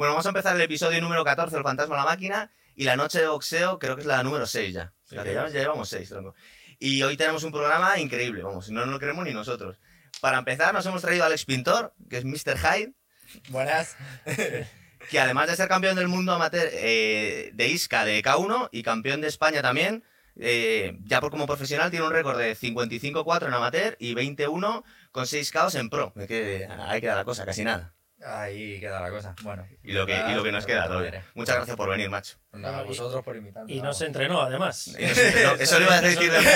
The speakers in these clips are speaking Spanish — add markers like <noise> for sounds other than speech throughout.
Bueno, vamos a empezar el episodio número 14, El fantasma de la máquina, y la noche de boxeo creo que es la número 6 ya. Sí, ya, ya llevamos 6, tronco. Y hoy tenemos un programa increíble, vamos, no nos lo creemos ni nosotros. Para empezar, nos hemos traído a Alex Pintor, que es Mr. Hyde, Buenas. <laughs> que además de ser campeón del mundo amateur eh, de ISCA de K1 y campeón de España también, eh, ya por como profesional tiene un récord de 55-4 en amateur y 21 con 6 KOs en pro. Es que ahí queda la cosa, casi nada. Ahí queda la cosa. Bueno. Y lo que, y lo que nos queda. Nada, Muchas gracias por venir, macho. a vosotros por invitarme. Y no se entrenó, además. Entrenó- eso lo iba a decir <laughs> Eso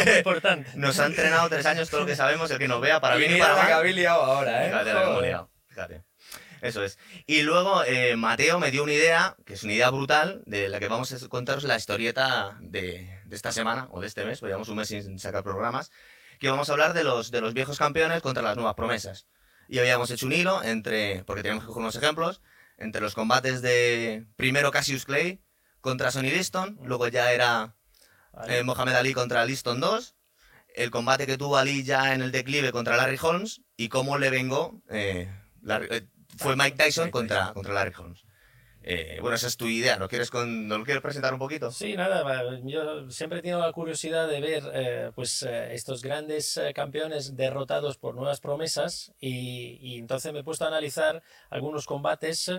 es muy importante. Nos ha entrenado tres años todo lo que sabemos, el que nos vea para Y bien y para la que mal. habéis liado ahora, ¿eh? Fíjate la que hemos liado, fíjate. Eso es. Y luego eh, Mateo me dio una idea, que es una idea brutal, de la que vamos a contaros la historieta de, de esta semana o de este mes, pues llevamos un mes sin sacar programas, que vamos a hablar de los, de los viejos campeones contra las nuevas promesas. Y habíamos hecho un hilo entre, porque teníamos que coger unos ejemplos, entre los combates de primero Cassius Clay contra Sonny Liston, luego ya era eh, Mohamed Ali contra Liston 2, el combate que tuvo Ali ya en el declive contra Larry Holmes y cómo le vengó eh, Larry- eh, fue Mike Tyson contra, contra Larry Holmes. Eh, bueno, esa es tu idea, ¿no quieres, con, ¿no quieres presentar un poquito? Sí, nada, yo siempre he tenido la curiosidad de ver eh, pues, eh, estos grandes eh, campeones derrotados por nuevas promesas y, y entonces me he puesto a analizar algunos combates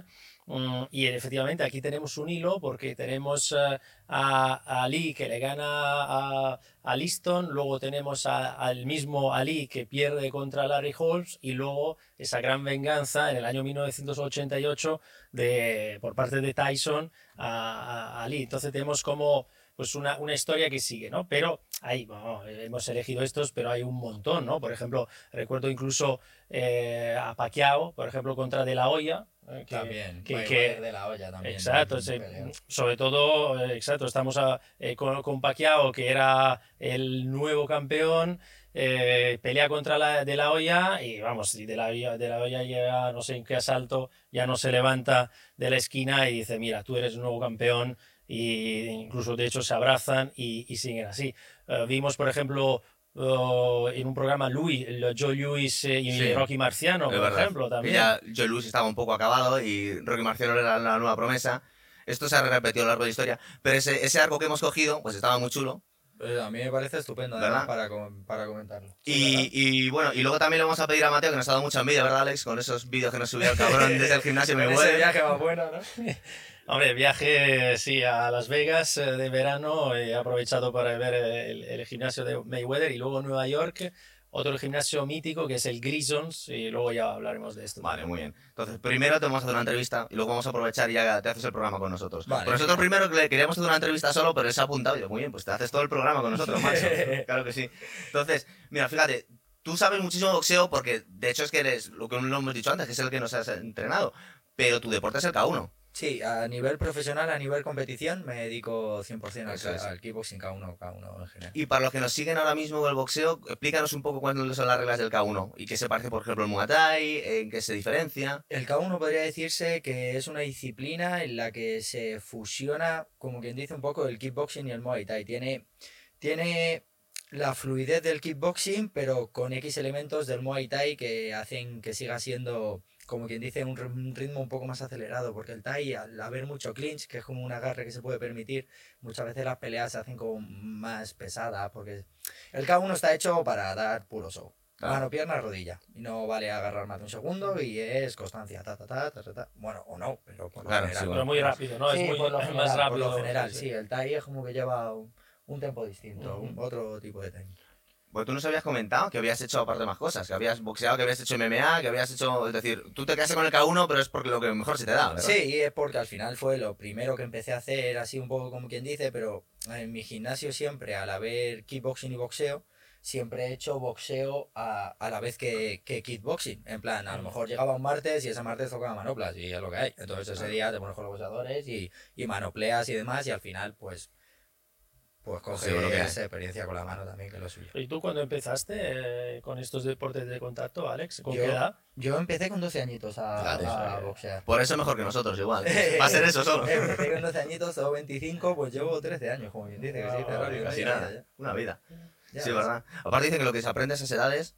mm, y efectivamente aquí tenemos un hilo porque tenemos eh, a, Ali que le gana a, a Liston, luego tenemos al mismo Ali que pierde contra Larry Holmes y luego esa gran venganza en el año 1988 de, por parte de Tyson a, a Ali. Entonces tenemos como pues una, una historia que sigue, ¿no? Pero ahí, bueno, hemos elegido estos, pero hay un montón, ¿no? Por ejemplo, recuerdo incluso eh, a Pacquiao, por ejemplo, contra De La Hoya. Eh, que- También. que- que- de la olla también. Exacto, sobre todo, eh, exacto, estamos a- eh, con, con Pacquiao, que era el nuevo campeón, eh, pelea contra la de la olla y vamos, de la, Hoya- de la olla llega no sé en qué asalto, ya no se levanta de la esquina y dice, mira, tú eres el nuevo campeón y incluso de hecho se abrazan y, y siguen así. Vimos, por ejemplo, oh, en un programa Louis, el Joe Lewis eh, y Sí, Rocky Marciano, por verdad. ejemplo, también. ya Joe Louis estaba un poco acabado y Rocky Marciano era la nueva promesa. Esto se ha repetido a lo largo de la historia, pero ese, ese arco que hemos cogido, pues estaba muy chulo. Pues a mí me parece estupendo ¿Verdad? además, para, com- para comentarlo. Y, y bueno, y luego también le vamos a pedir a Mateo, que nos ha dado mucha envidia, ¿verdad, Alex? Con esos vídeos que nos subía el cabrón <laughs> desde el gimnasio. Me Ese viaje va bueno, ¿no? <laughs> Hombre, viaje, sí, a Las Vegas eh, de verano. He aprovechado para ver el, el gimnasio de Mayweather y luego Nueva York, otro gimnasio mítico que es el Grisons y luego ya hablaremos de esto. Vale, muy bien. Entonces, primero te vamos a hacer una entrevista y luego vamos a aprovechar y ya te haces el programa con nosotros. Vale. Nosotros primero le queríamos hacer una entrevista solo, pero él se ha apuntado y yo, muy bien, pues te haces todo el programa con nosotros, macho. <laughs> claro que sí. Entonces, mira, fíjate, tú sabes muchísimo boxeo porque, de hecho, es que eres, lo que lo hemos dicho antes, que es el que nos has entrenado, pero tu deporte es el K1. Sí, a nivel profesional, a nivel competición, me dedico 100% al, es. al kickboxing K1, K1 en general. Y para los que nos siguen ahora mismo con el boxeo, explícanos un poco cuáles son las reglas del K1 y qué se parece, por ejemplo, el Muay Thai, en qué se diferencia. El K1 podría decirse que es una disciplina en la que se fusiona, como quien dice un poco, el kickboxing y el Muay Thai. Tiene, tiene la fluidez del kickboxing, pero con X elementos del Muay Thai que hacen que siga siendo, como quien dice, un ri- un ritmo un poco más acelerado, porque el Thai, al haber mucho clinch, que es como un agarre que se puede permitir, muchas veces las peleas se hacen como más pesadas, porque el K1 está hecho para dar puro show. Claro. Mano, pierna, rodilla. Y no vale agarrar más de un segundo y es constancia. Ta, ta, ta, ta, ta, ta. Bueno, o no, pero por lo Claro, general. sí, Pero muy rápido, ¿no? Sí, es muy por lo más general, rápido. Por lo general, sí. El Tai es como que lleva un, un tempo distinto, un- otro tipo de técnica. Pues tú nos habías comentado que habías hecho aparte más cosas, que habías boxeado, que habías hecho MMA, que habías hecho... Es decir, tú te quedaste con el K1, pero es porque lo que mejor se te da, ¿verdad? Sí, es porque al final fue lo primero que empecé a hacer, así un poco como quien dice, pero en mi gimnasio siempre, al haber kickboxing y boxeo, siempre he hecho boxeo a, a la vez que, que kickboxing. En plan, a lo mejor llegaba un martes y ese martes tocaba manoplas y es lo que hay. Entonces ese día te pones con los boxeadores y, y manopleas y demás y al final pues pues lo que esa experiencia con la mano también que es lo suyo. ¿Y tú cuando empezaste eh, con estos deportes de contacto, Alex? ¿Con Yo- qué edad? Yo empecé con 12 añitos a, Fíjate. a boxear. Por eso mejor que nosotros, igual. <laughs> Va a ser eso solo. Empecé con 12 añitos, tengo 25, pues llevo 13 años, como quien dice, que sí, digo, Casi nada. Una vida. ya Sí. ¿verdad? Aparte dicen que lo que se aprende a esas edades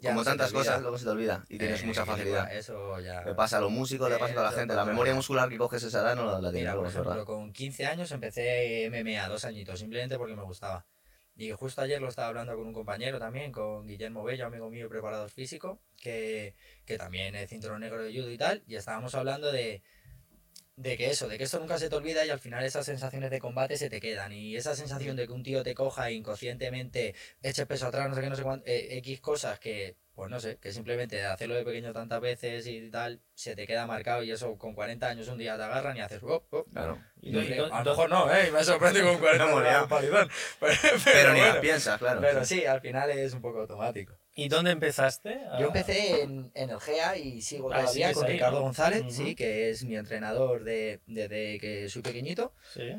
Ya Como tantas olvida. cosas, luego se te olvida y tienes Eh, mucha facilidad. Eso ya. Le pasa a los músicos, le pasa a toda la gente. La memoria muscular que coges esa edad no la, la tiene, Mira, luego, por es verdad. ejemplo, con 15 años empecé MMA, dos añitos, simplemente porque me gustaba. Y justo ayer lo estaba hablando con un compañero también, con Guillermo Bello, amigo mío y preparador físico, que, que también es cinturón negro de judo y tal, y estábamos hablando de, de que eso, de que esto nunca se te olvida y al final esas sensaciones de combate se te quedan. Y esa sensación de que un tío te coja e inconscientemente eche peso atrás, no sé qué, no sé cuánto, eh, X cosas que, pues no sé, que simplemente de hacerlo de pequeño tantas veces y tal, se te queda marcado y eso con 40 años un día te agarran y haces, "Oh, oh". Claro. Y No, y do- a lo mejor no, ¿eh? Y me sorprende con 40 <laughs> No hemos liado. un palidón. Pero, Pero, ni bueno. las piensas, claro. Pero sí, al final es un poco automático. ¿Y dónde empezaste? Yo Ah, empecé en, en el GEA y sigo Ah, todavía con ahí, Ricardo ¿no? González, sí, que es mi entrenador de- desde que soy pequeñito. Sí.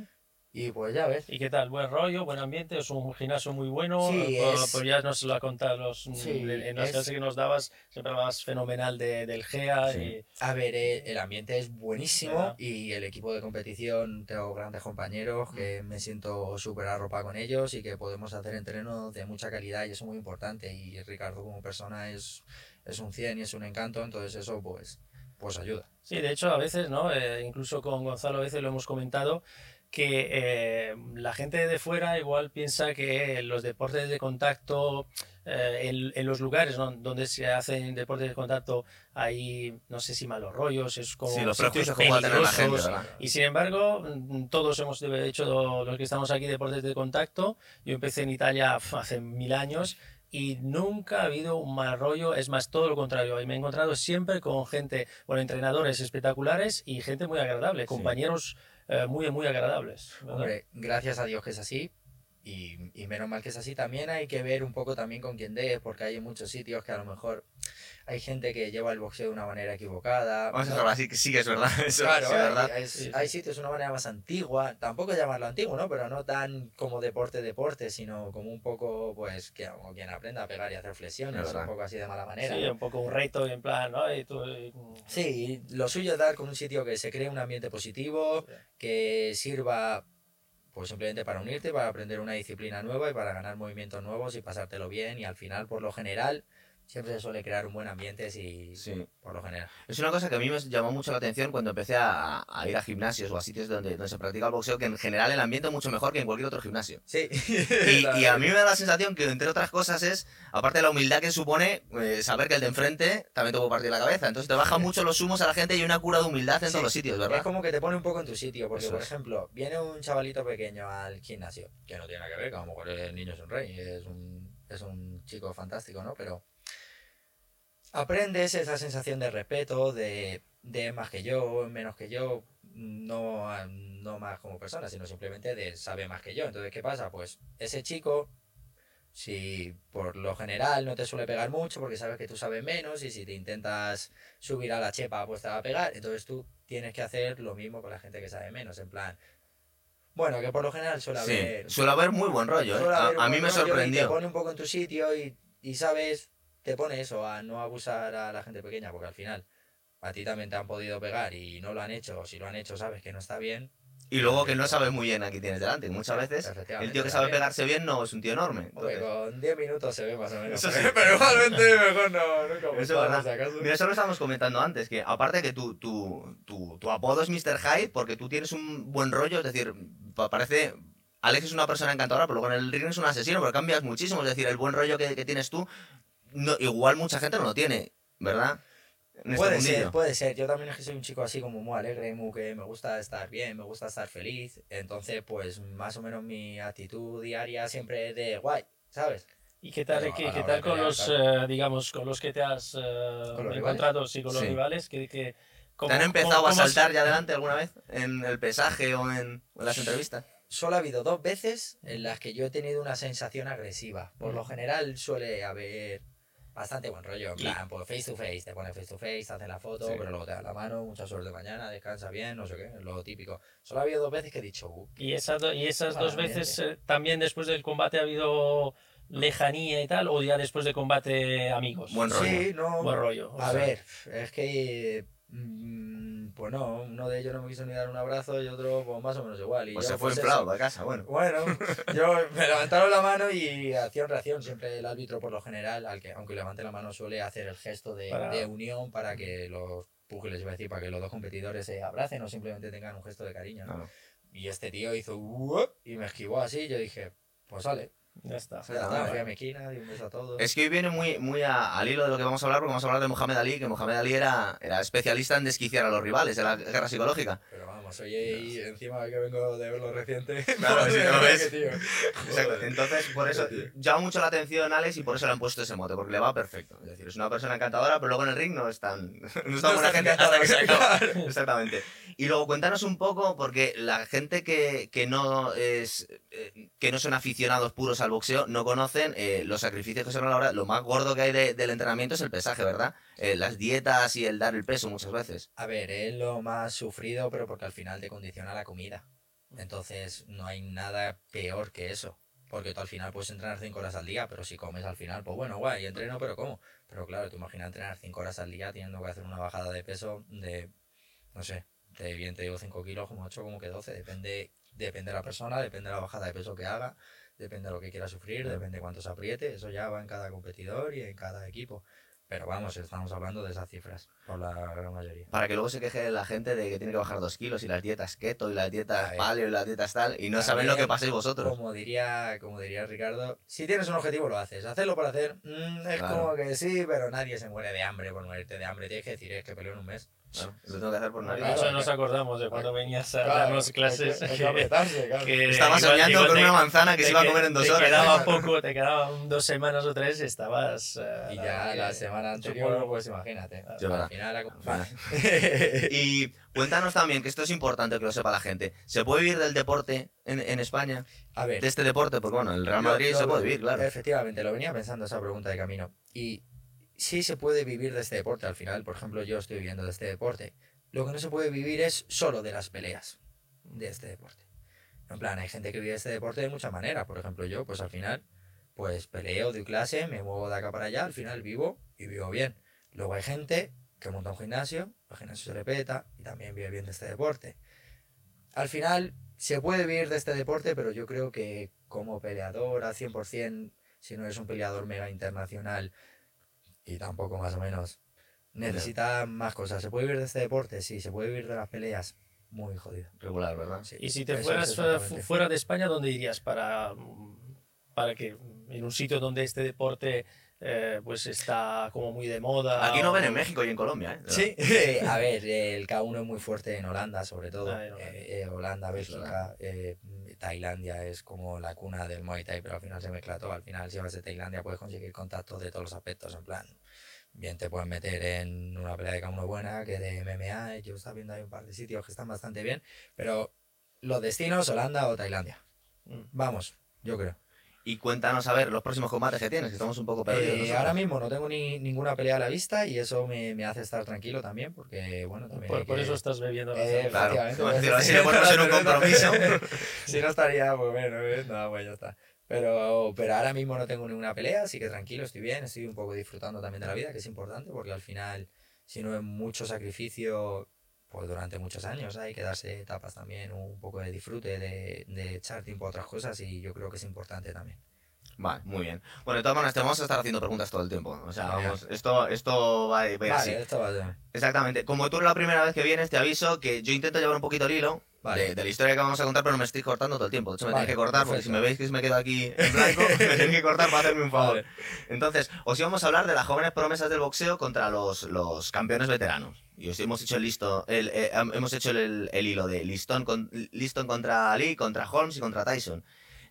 Y pues ya ves. ¿Y qué tal? ¿Buen rollo? ¿Buen ambiente? ¿Es un gimnasio muy bueno? Sí, pues, es- pues ya nos lo ha contado los, Sí, en las es- clases que nos dabas, siempre hablabas fenomenal de, del GEA. Sí. Y, A ver, eh, el ambiente es buenísimo Ya. y el equipo de competición, tengo grandes compañeros que me siento súper arropado con ellos y que podemos hacer entrenos de mucha calidad y eso es muy importante. Y Ricardo como persona es, es un 100 y es un encanto, entonces eso pues, pues ayuda. Sí, de hecho, a veces, ¿no? Eh, incluso con Gonzalo a veces lo hemos comentado, que eh, la gente de fuera igual piensa que los deportes de contacto, eh, en, en los lugares ¿no? donde se hacen deportes de contacto, hay, no sé si malos rollos, es como Sí, los sitios gente, peligrosos. Y sin embargo, mm, todos hemos hecho, los que estamos aquí, deportes de contacto. Yo empecé en Italia hace mil años y nunca ha habido un mal rollo, es más, todo lo contrario. Y me he encontrado siempre con gente, bueno, entrenadores espectaculares y gente muy agradable, compañeros eh, muy, muy agradables. Hombre, gracias a Dios que es así. Y, y menos mal que es así. También hay que ver un poco también con quién des, porque hay muchos sitios que a lo mejor hay gente que lleva el boxeo de una manera equivocada. Vamos a ¿no? dejarlo así, que sí que es verdad. <laughs> Eso Claro, sí, es hay- verdad. hay, Sí, sí. hay sitios de una manera más antigua, tampoco llamarlo antiguo, ¿no? Pero no tan como deporte, deporte, sino como un poco, pues, que como quien aprenda a pegar y hacer flexiones, Es un poco así de mala manera. Sí, ¿no? un poco un reto en plan, ¿no? Y tú, y- Sí, lo suyo es dar con un sitio que se cree un ambiente positivo, Sí. que sirva pues simplemente para unirte, para aprender una disciplina nueva y para ganar movimientos nuevos y pasártelo bien y al final por lo general siempre se suele crear un buen ambiente si Sí. por lo general. Es una cosa que a mí me llamó mucho la atención cuando empecé a, a ir a gimnasios o a sitios donde, donde se practica el boxeo, que en general el ambiente es mucho mejor que en cualquier otro gimnasio. Sí. Y, <laughs> y a mí me da la sensación que, entre otras cosas, es, aparte de la humildad que supone, eh, saber que el de enfrente también te puede partir la cabeza. Entonces te baja mucho los humos a la gente y una cura de humildad en Sí, todos los sitios, Es ¿verdad? como que te pone un poco en tu sitio, porque Eso por es. ejemplo, viene un chavalito pequeño al gimnasio, que no tiene nada que ver, que a lo mejor el niño es un rey, es un, es un chico fantástico, ¿no? Pero aprendes esa sensación de respeto, de, de más que yo, menos que yo, no, no más como persona, sino simplemente de sabe más que yo. Entonces, ¿qué pasa? Pues ese chico, si por lo general no te suele pegar mucho porque sabes que tú sabes menos y si te intentas subir a la chepa pues te va a pegar, entonces tú tienes que hacer lo mismo con la gente que sabe menos, en plan... Bueno, que por lo general suele Sí, haber... suele haber muy buen rollo, ¿eh? A, mí me y Te sorprendió. pone un poco en tu sitio y, y sabes, te pone eso, a no abusar a la gente pequeña, porque al final a ti también te han podido pegar y no lo han hecho, o si lo han hecho sabes que no está bien. Y luego que no sabes muy bien a quién tienes delante. Muchas veces el tío que sabe pegarse bien no es un tío enorme. Entonces, con 10 minutos se ve más o menos. Eso <laughs> sí. Pero igualmente mejor no, nunca Eso es verdad. Mira, eso lo estábamos comentando antes, que aparte que tu, tu, tu, tu apodo es Mr. Hyde porque tú tienes un buen rollo, es decir, pa- parece... Alex es una persona encantadora, pero luego en el ring es un asesino, pero cambias muchísimo, es decir, el buen rollo que, que tienes tú, no, igual mucha gente no lo tiene, ¿verdad? En este Puede ser, puede ser. Yo también es que soy un chico así como muy alegre, muy que me gusta estar bien, me gusta estar feliz. Entonces, pues más o menos mi actitud diaria siempre es de guay, ¿sabes? ¿Y qué tal, qué, qué tal con pelear, los, claro. eh, digamos, con los que te has eh, ¿Con los encontrado, sí, con los Sí. rivales? Que, que, ¿Te ¿cómo- han empezado cómo- a has- saltar ya adelante alguna vez? ¿En el pesaje o en, o en las entrevistas? Solo ha habido dos veces en las que yo he tenido una sensación agresiva. Por lo general suele haber bastante buen rollo. En plan, pues face to face, te pones face to face, te hacen la foto, Sí. pero luego te dan la mano, mucha suerte mañana, descansa bien, no sé qué, lo típico. Solo ha habido dos veces que he dicho, uh, Y esas, do- y esas dos veces eh, también después del combate ha habido lejanía y tal, o ya después de combate amigos. Buen rollo. sí, no. Buen rollo. A sea, ver, es que pues no, uno de ellos no me quiso ni dar un abrazo y otro pues más o menos igual. Y Pues yo, se fue pues, a casa, bueno. Bueno, <laughs> yo me levantaron la mano y acción reacción. Siempre el árbitro, por lo general, al que, aunque levante la mano, suele hacer el gesto de, Para- de unión para que los púgiles, iba a decir, para que los dos competidores se abracen o simplemente tengan un gesto de cariño. ¿no? Claro. Y este tío hizo y me esquivó así. Yo dije, pues sale. Ya está. Ya está, me fui a mi esquina, di un beso a todos. Es que hoy viene muy, muy a- al hilo de lo que vamos a hablar, porque vamos a hablar de Mohamed Ali, que Mohamed Ali era, era especialista en desquiciar a los rivales, en la guerra psicológica. Pero vamos, oye, y encima que vengo de verlo reciente. <laughs> Claro, <laughs> si no lo ves. Tío. Exacto. Entonces, por eso llama mucho la atención Alex y por eso le han puesto ese mote, porque le va perfecto. Es decir, es una persona encantadora, pero luego en el ring no es tan, <laughs> no es tan No buena gente hasta que se encantadora, acaba. Exactamente. Y luego cuéntanos un poco, porque la gente que, que no es eh, que no son aficionados puros al boxeo no conocen eh, los sacrificios que son a la hora. Lo más gordo que hay de- del entrenamiento es el pesaje, ¿verdad? Eh, las dietas y el dar el peso muchas veces. A ver, es lo más sufrido, pero porque al final te condiciona la comida. Entonces no hay nada peor que eso. Porque tú al final puedes entrenar 5 horas al día, pero si comes al final, pues bueno, guay, entreno, pero ¿cómo? Pero claro, tú imaginas entrenar 5 horas al día teniendo que hacer una bajada de peso de, no sé, de bien te digo 5 kilos, como 8, como que 12. Depende, depende de la persona, depende de la bajada de peso que haga, depende de lo que quiera sufrir, depende de cuánto se apriete. Eso ya va en cada competidor y en cada equipo. Pero vamos, estamos hablando de esas cifras, por la gran mayoría. Para que luego se queje la gente de que tiene que bajar dos kilos y las dietas keto y las dietas paleo y las dietas tal, y no saben lo que pasáis vosotros. Como diría, como diría Ricardo, si tienes un objetivo lo haces. Hacerlo por hacer, mm, es Claro. como que sí, pero nadie se muere de hambre por morirte de hambre. Tienes que decir, es que peleo en un mes. Claro, lo tengo que hacer por Por nariz. eso nos acordamos de cuando venías a Claro, darnos hay clases. que- hay que que- apretarse, <laughs> claro. que Estaba igual- soñando igual con te- una manzana que te se iba a comer en dos te horas. Quedaba <laughs> poco, te quedaban dos semanas o tres y estabas. eh, Y ya la semana anterior, supongo- pues imagínate. Yo, Al final, la-. <laughs> Y cuéntanos también, que esto es importante que lo sepa la gente. ¿Se puede vivir del deporte en, en España? a ver, De este deporte, porque bueno, el Real Madrid yo se lo- puede vivir, claro. Efectivamente, lo venía pensando esa pregunta de camino. Y sí se puede vivir de este deporte. Al final, por ejemplo, yo estoy viviendo de este deporte. Lo que no se puede vivir es solo de las peleas de este deporte. En plan, hay gente que vive este deporte de muchas maneras. Por ejemplo, yo, pues al final, pues peleo, doy clase, me muevo de acá para allá, al final vivo y vivo bien. Luego hay gente que monta un gimnasio, el gimnasio se repeta y también vive bien de este deporte. Al final, se puede vivir de este deporte, pero yo creo que como peleador al 100%, si no eres un peleador mega internacional y tampoco más o menos, necesita más cosas. ¿Se puede vivir de este deporte? Sí, se puede vivir de las peleas. Muy jodido. Regular, ¿verdad? Sí, Y si te eso fueras fuera de España, ¿dónde irías para, para que en un sitio donde este deporte eh, pues está como muy de moda? Aquí no ven en México y en Colombia, ¿eh? Sí, a ver, el K1 es muy fuerte en Holanda, sobre todo. Ah, Holanda. Eh, eh, Holanda, Bélgica, eh, Tailandia es como la cuna del Muay Thai, pero al final se mezcla todo. Al final, si vas de Tailandia, puedes conseguir contactos de todos los aspectos. En plan, bien te puedes meter en una pelea de K1 buena que de MMA. Yo estaba viendo ahí un par de sitios que están bastante bien, pero los destinos, Holanda o Tailandia. Mm. Vamos, yo creo. Y cuéntanos, a ver, los próximos combates que tienes, que estamos un poco perdidos. Eh, ahora mismo no tengo ni, ninguna pelea a la vista y eso me, me hace estar tranquilo también, porque bueno, también Por, por que- eso estás bebiendo la Eh. Claro, sí, le ponemos <laughs> en un compromiso. <laughs> si no estaría, pues bueno, ¿ves? no, pues ya está. Pero, pero ahora mismo no tengo ninguna pelea, así que tranquilo, estoy bien, estoy un poco disfrutando también de la vida, que es importante, porque al final, si no es mucho sacrificio, pues durante muchos años hay que darse etapas también, un poco de disfrute, de, de echar tiempo a otras cosas, y yo creo que es importante también. Vale, muy bien. Bueno, de todas maneras, te vamos a estar haciendo preguntas todo el tiempo. O sea, vamos, esto, esto va, va a ir así. Vale, esto va a Exactamente. Como tú eres la primera vez que vienes, te aviso que yo intento llevar un poquito el hilo Vale. de, de la historia que vamos a contar, pero me estoy cortando todo el tiempo. De hecho, me Vale, tenéis que cortar, porque perfecto. si me veis que me quedo aquí en blanco, me tenéis que cortar para hacerme un favor. Vale. Entonces, os íbamos a hablar de las jóvenes promesas del boxeo contra los, los campeones veteranos. Y os hemos hecho el listo, el, eh, hemos hecho el, el hilo de Liston, con, Liston contra Ali, contra Holmes y contra Tyson.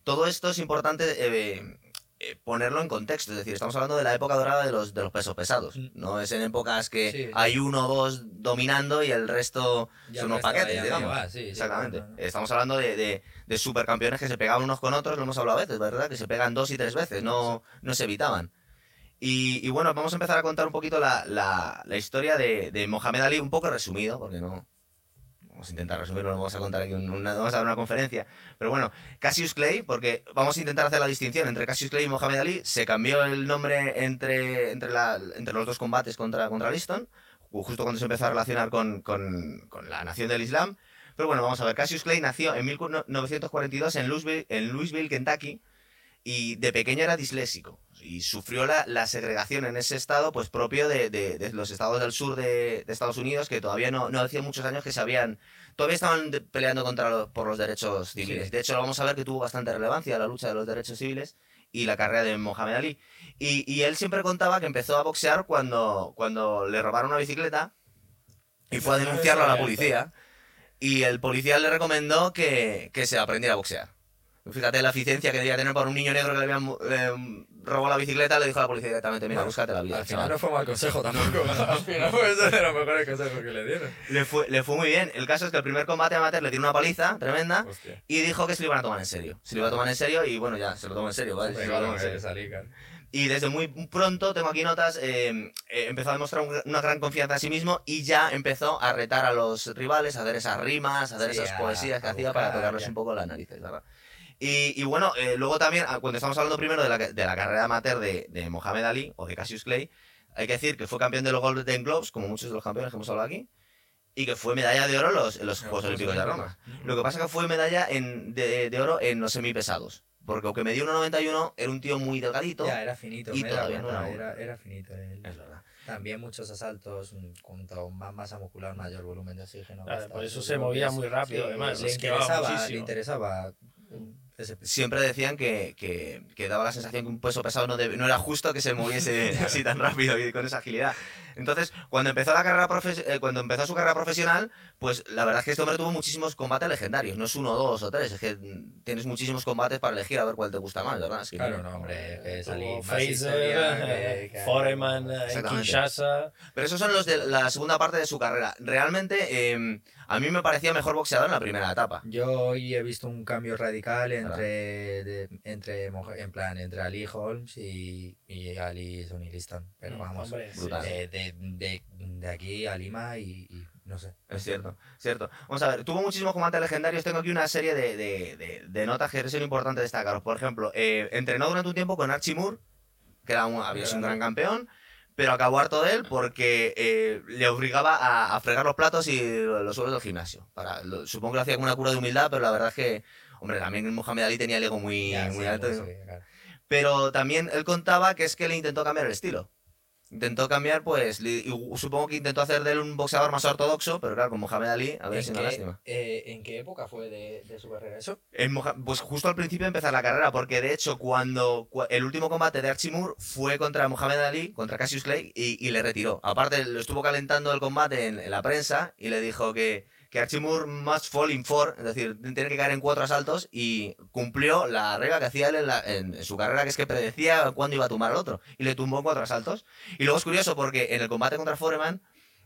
Todo esto es importante eh, eh, ponerlo en contexto, es decir, estamos hablando de la época dorada de los, de los pesos pesados. Mm. No es en épocas que Sí, hay uno o dos dominando y el resto Ya son unos paquetes, digamos. va, sí, sí, Exactamente. no. Estamos hablando de, de, de supercampeones que se pegaban unos con otros, lo hemos hablado a veces, ¿verdad? Que se pegan dos y tres veces, no, no se evitaban. Y, y bueno, vamos a empezar a contar un poquito la, la, la historia de, de Mohamed Ali, un poco resumido, porque no. Vamos a intentar resumirlo, no vamos a contar aquí un- una, vamos a dar una conferencia. Pero bueno, Cassius Clay, porque vamos a intentar hacer la distinción entre Cassius Clay y Mohamed Ali. Se cambió el nombre entre, entre, la, entre los dos combates contra, contra Liston. justo cuando se empezó a relacionar con, con, con la nación del Islam. Pero bueno, vamos a ver, Cassius Clay nació en 1942 en Louisville, en Louisville Kentucky, y de pequeño era disléxico. Y sufrió la, la, segregación en ese estado pues propio de, de, de los estados del sur de, de, Estados Unidos que todavía no, no hacía muchos años que se habían todavía estaban peleando contra por los derechos civiles. Sí. de hecho lo vamos a ver que tuvo bastante relevancia la lucha de los derechos civiles y la carrera de Mohamed Ali. Y, y él siempre contaba que empezó a boxear cuando, cuando le robaron una bicicleta y fue a denunciarlo a la policía. Y el policía le recomendó que, que se aprendiera a boxear Fíjate la eficiencia que debía tener para un niño negro que le habían eh, robado la bicicleta, le dijo a la policía directamente, mira, búscate la vida. Al final no fue mal consejo tampoco. <laughs> al final fue eso de los mejores consejos que le dieron. Le fue, le fue muy bien. El caso es que el primer combate amateur le dio una paliza tremenda Hostia. y dijo que se lo iban a tomar en serio. Se lo iba a tomar en serio y bueno, ya, se lo tomó en serio, ¿vale? Se lo tomó en serio. Y desde muy pronto, tengo aquí notas, eh, eh, empezó a demostrar un, una gran confianza en sí mismo y ya empezó a retar a los rivales, a hacer esas rimas, a hacer Sí, esas a- poesías que a hacía buscar, para tocarlos ya. un poco las narices, ¿verdad? Y, y bueno, eh, luego también, ah, cuando estamos hablando primero de la, de la carrera amateur de, de Mohamed Ali o de Cassius Clay, hay que decir que fue campeón de los Golden Globes, como muchos de los campeones que hemos hablado aquí, y que fue medalla de oro en los, en los Juegos Olímpicos de Roma. Lo que pasa es que fue medalla en, de, de oro en los semipesados. Porque aunque me dio 1,91, era un tío muy delgadito. Ya, era finito. Y todavía no cuenta, era era, era finito. él. Es verdad. También muchos asaltos, cuanto más masa muscular, mayor volumen de oxígeno. Claro, por eso se movía muy rápido, sí, además, Le interesaba, le interesaba Siempre decían que, que, que daba la sensación que un peso pesado no, debe- no era justo que se moviese <laughs> así tan rápido y con esa agilidad. Entonces, cuando empezó, la carrera profes- eh, cuando empezó su carrera profesional, pues la verdad es que este hombre tuvo muchísimos combates legendarios. No es uno, dos o tres, es que tienes muchísimos combates para elegir a ver cuál te gusta más, ¿verdad? Es que Claro, no, hombre, que salí Fraser, eh, Foreman eh, en Exactamente. Kinshasa. Pero esos son los de la segunda parte de su carrera. Realmente, eh, a mí me parecía mejor boxeador en la primera etapa. Yo hoy he visto un cambio radical entre, de- entre en plan, entre Ali Holmes y, y Ali Sonny Liston. Pero Mm, vamos, hombre, sí, sí. de, de, de, de aquí a Lima y, y no sé. Es cierto, cierto. Vamos a ver, tuvo muchísimos combates legendarios. Tengo aquí una serie de, de, de, de notas que es importante destacaros. Por ejemplo, eh, entrenó durante un tiempo con Archie Moore, que era un, había sido un gran campeón, pero acabó harto de él porque eh, le obligaba a, a fregar los platos y los suelos del gimnasio. Para, lo- supongo que lo hacía con una cura de humildad, pero la verdad es que, hombre, también Mohamed Ali tenía el ego muy, Ya, muy sí, alto. sí, claro. Pero también él contaba que es que le intentó cambiar el estilo. Intentó cambiar, pues, supongo que intentó hacer de él un boxeador más ortodoxo, pero claro, con Mohamed Ali había ¿En sido una qué, lástima. eh, ¿En qué época fue de, de su carrera eso? En pues justo al principio de empezar la carrera, porque de hecho, cuando cua- el último combate de Archie Moore fue contra Mohamed Ali, contra Cassius Clay, y, y le retiró. Aparte, lo estuvo calentando el combate en, en la prensa y le dijo que, que Archie Moore must fall in four, es decir, tiene que caer en cuatro asaltos, y cumplió la regla que hacía él en, la- en su carrera, que es que predecía cuándo iba a tumbar al otro, y le tumbó en cuatro asaltos. Y luego es curioso porque en el combate contra Foreman,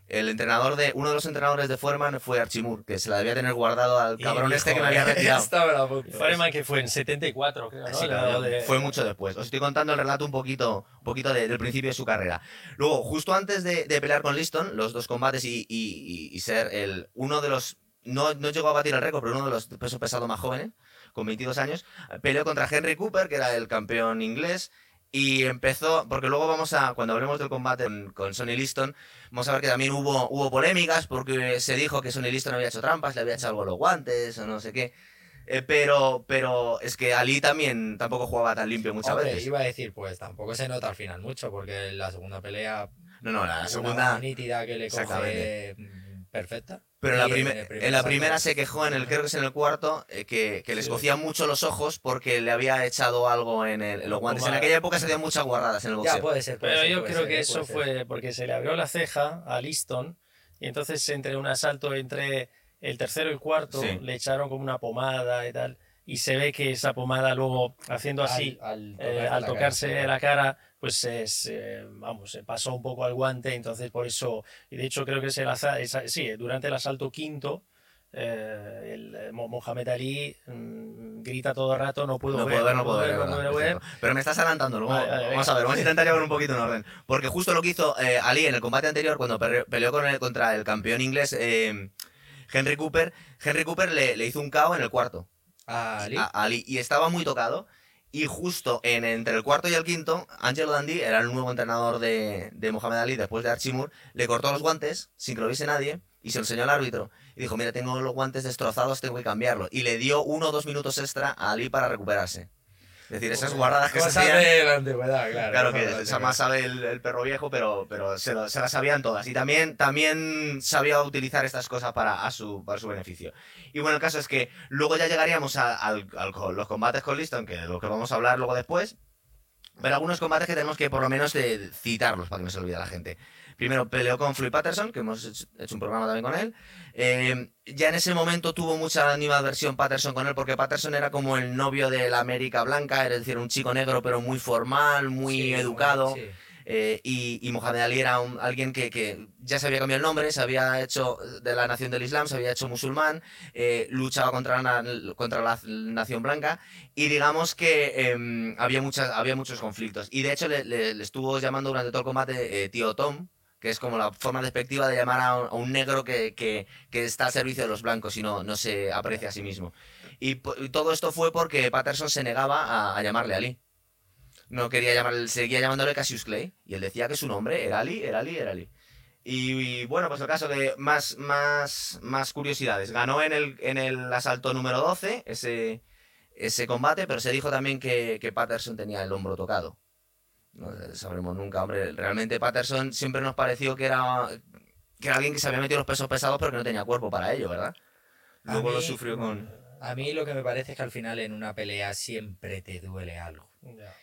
el entrenador de, uno de los entrenadores de Foreman fue Archie Moore, que se la debía tener guardado al cabrón este que me había retirado. <laughs> Foreman que fue en 74, creo, ¿no? Sí, claro, de- fue mucho después. Os estoy contando el relato un poquito, un poquito de- del principio de su carrera. Luego, justo antes de, de pelear con Liston, los dos combates y, y- y- y ser el, uno de los... No, no llegó a batir el récord, pero uno de los pesos pesados más jóvenes, con 22 años, peleó contra Henry Cooper, que era el campeón inglés, y empezó, porque luego vamos a, cuando hablemos del combate con, con Sonny Liston, vamos a ver que también hubo, hubo polémicas, porque se dijo que Sonny Liston había hecho trampas, le había echado algo a los guantes, o no sé qué. Eh, pero, pero es que Ali también tampoco jugaba tan limpio muchas Hombre, veces. iba a decir, pues tampoco se nota al final mucho, porque la segunda pelea, No, no, la segunda. nítida que le coge perfecta. Pero en la, Y primer- el primer en la primera se quejó, en el creo que es en el cuarto, eh, que, que le Sí. escocía mucho los ojos porque le había echado algo en, el- en los guantes. En aquella época se hacían muchas guardadas en el Ya, boxeo. puede ser. puede Pero ser, yo creo ser, que eh, eso fue porque se le abrió la ceja a Liston y entonces entre un asalto entre el tercero y el cuarto Sí. le echaron como una pomada y tal y se ve que esa pomada luego haciendo así al, al, eh, tocarse al la tocarse cara, la cara pues es, eh, vamos se pasó un poco al guante entonces por eso y de hecho creo que es el asa- esa- sí durante el asalto quinto eh, el eh, Mo- Mohamed Ali mm, grita todo el rato no puedo No ver puedo ver, no puedo ver, no ¿verdad? puedo Es ver. Pero me estás adelantando, luego Vale, vale, vamos venga. a ver, vamos a intentar llevar un poquito en orden. Porque justo lo que hizo eh, Ali en el combate anterior, cuando peleó con el- contra el campeón inglés eh, Henry Cooper, Henry Cooper le, le hizo un KO en el cuarto. A Ali. a Ali y estaba muy tocado. Y justo en, entre el cuarto y el quinto, Angelo Dandy era el nuevo entrenador de, de Mohamed Ali después de Archie Moore, le cortó los guantes sin que lo viese nadie y se lo enseñó al árbitro. Y dijo, mira, tengo los guantes destrozados, tengo que cambiarlo. Y le dio uno o dos minutos extra a Ali para recuperarse. Es decir, esas guardadas que se hacían... de la antigüedad, claro. Claro que esa más sabe el, el perro viejo, pero, pero se, lo- se las sabían todas. Y también, también sabía utilizar estas cosas para, a su, para su beneficio. Y bueno, el caso es que luego ya llegaríamos a, los combates con Liston, que de lo que vamos a hablar luego después. Pero algunos combates que tenemos que por lo menos de citarlos para que no se olvide la gente. Primero peleó con Floyd Patterson, que hemos hecho, hecho un programa también con él. Eh, ya en ese momento tuvo mucha animadversión Patterson con él, porque Patterson era como el novio de la América Blanca, es decir, un chico negro pero muy formal, muy Sí, educado. sí. Eh, y, y Mohamed Ali era un- alguien que, que ya se había cambiado el nombre, se había hecho de la nación del Islam, se había hecho musulmán, eh, luchaba contra la, contra la nación blanca y digamos que em, había, muchas, había muchos conflictos. Y de hecho le, le- le estuvo llamando durante todo el combate eh, tío Tom, que es como la forma despectiva de llamar a un, a un negro que, que- que está al servicio de los blancos y no, no se aprecia a sí mismo. Y, y todo esto fue porque Patterson se negaba a, a llamarle Ali no quería llamarle, seguía llamándole Cassius Clay. Y él decía que su nombre era Ali, era Ali, era Ali. Y, y, bueno, pues el caso que más, más, más curiosidades. Ganó en el, en el asalto número 12 ese, ese combate, pero se dijo también que, que Patterson tenía el hombro tocado. No sabremos nunca, hombre. Realmente Patterson siempre nos pareció que era, que era alguien que se había metido los pesos pesados, pero que no tenía cuerpo para ello, ¿verdad? Luego lo sufrió con... A mí lo que me parece es que al final en una pelea siempre te duele algo.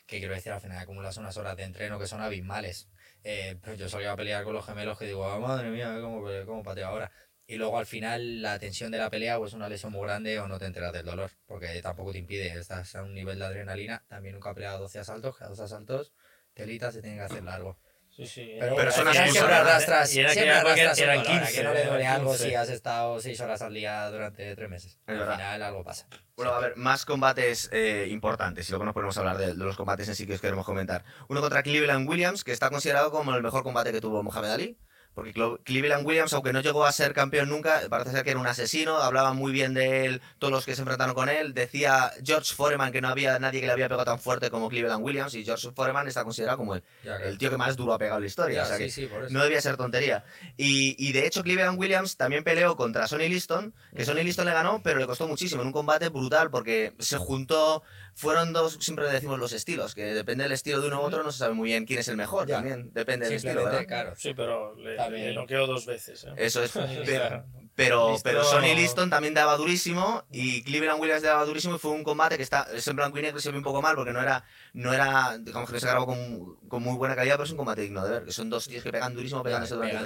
Que quiero decir, al final acumulas unas horas de entreno que son abismales. Eh, pues yo solía pelear con los gemelos que digo, "Ah, madre mía, ¿cómo, cómo pateo ahora? Y luego al final la tensión de la pelea o es una lesión muy grande o no te enteras del dolor. Porque tampoco te impide, estás a un nivel de adrenalina. También nunca he peleado 12 asaltos, que a 12 asaltos, telita se tiene que hacer largo. Sí, sí. Pero, Pero son excusas, siempre arrastras, siempre arrastras un eran dolor, ¿a 15, que no le duele algo 15. si has estado 6 horas al día durante 3 meses. Es al verdad. final algo pasa. Bueno, a ver, más combates eh, importantes, y luego nos ponemos a hablar de, de los combates en sí que os queremos comentar. Uno contra Cleveland Williams, que está considerado como el mejor combate que tuvo Mohamed Ali, porque Cleveland Williams, aunque no llegó a ser campeón nunca, parece ser que era un asesino, hablaban muy bien de él todos los que se enfrentaron con él. Decía George Foreman que no había nadie que le había pegado tan fuerte como Cleveland Williams, y George Foreman está considerado como el, Ya, el tío que más duro ha pegado en la historia. Ya, o sea sí, que sí, por eso. no debía ser tontería. Y, y de hecho, Cleveland Williams también peleó contra Sonny Liston, que Sonny Liston le ganó, pero le costó muchísimo, en un combate brutal, porque se juntó, fueron dos, siempre decimos los estilos, que depende del estilo de uno u otro, no se sabe muy bien quién es el mejor, Ya. también depende del estilo, ¿verdad? claro. Sí, pero le, También. le noqueó dos veces. ¿eh? Eso es, <laughs> pero, pero, pero Sonny Liston también daba durísimo y Cleveland Williams daba durísimo y fue un combate que está, es en blanco y negro se ve un poco mal porque no era, no era digamos que no se grabó con, con muy buena calidad, pero es un combate digno de ver, que son dos tíos que pegan durísimo pegándose durante.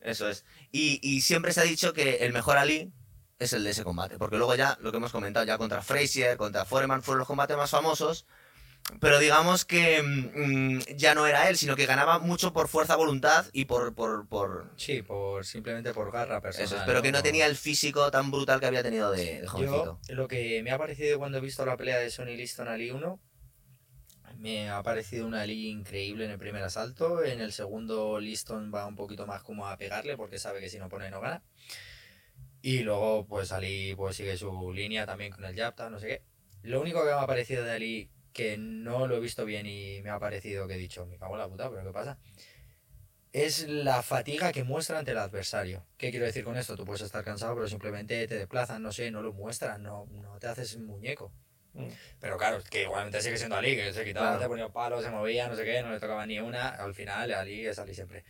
Eso es. Y, y siempre se ha dicho que el mejor Ali es el de ese combate. Porque luego ya, lo que hemos comentado, ya contra Frazier, contra Foreman, fueron los combates más famosos. Pero digamos que mm, ya no era él, sino que ganaba mucho por fuerza, voluntad y por... por, por... Sí, por, simplemente por garra personal. Eso pero que no tenía el físico tan brutal que había tenido de, de jovencito. Yo, lo que me ha parecido cuando he visto la pelea de Sonny Liston Ali 1, me ha parecido una Ali increíble en el primer asalto. En el segundo, Liston va un poquito más como a pegarle porque sabe que si no pone no gana. Y luego, pues Ali pues, sigue su línea también con el jab, tal, no sé qué. Lo único que me ha parecido de Ali, que no lo he visto bien y me ha parecido que he dicho, me cago en la puta, pero ¿qué pasa? Es la fatiga que muestra ante el adversario. ¿Qué quiero decir con esto? Tú puedes estar cansado, pero simplemente te desplazan, no sé, no lo muestran, no, no te haces muñeco. Mm. Pero claro, que igualmente sigue siendo Ali, que se quitaba, Claro. te ponía palos, se movía, no sé qué, no le tocaba ni una. Al final, Ali es Ali siempre.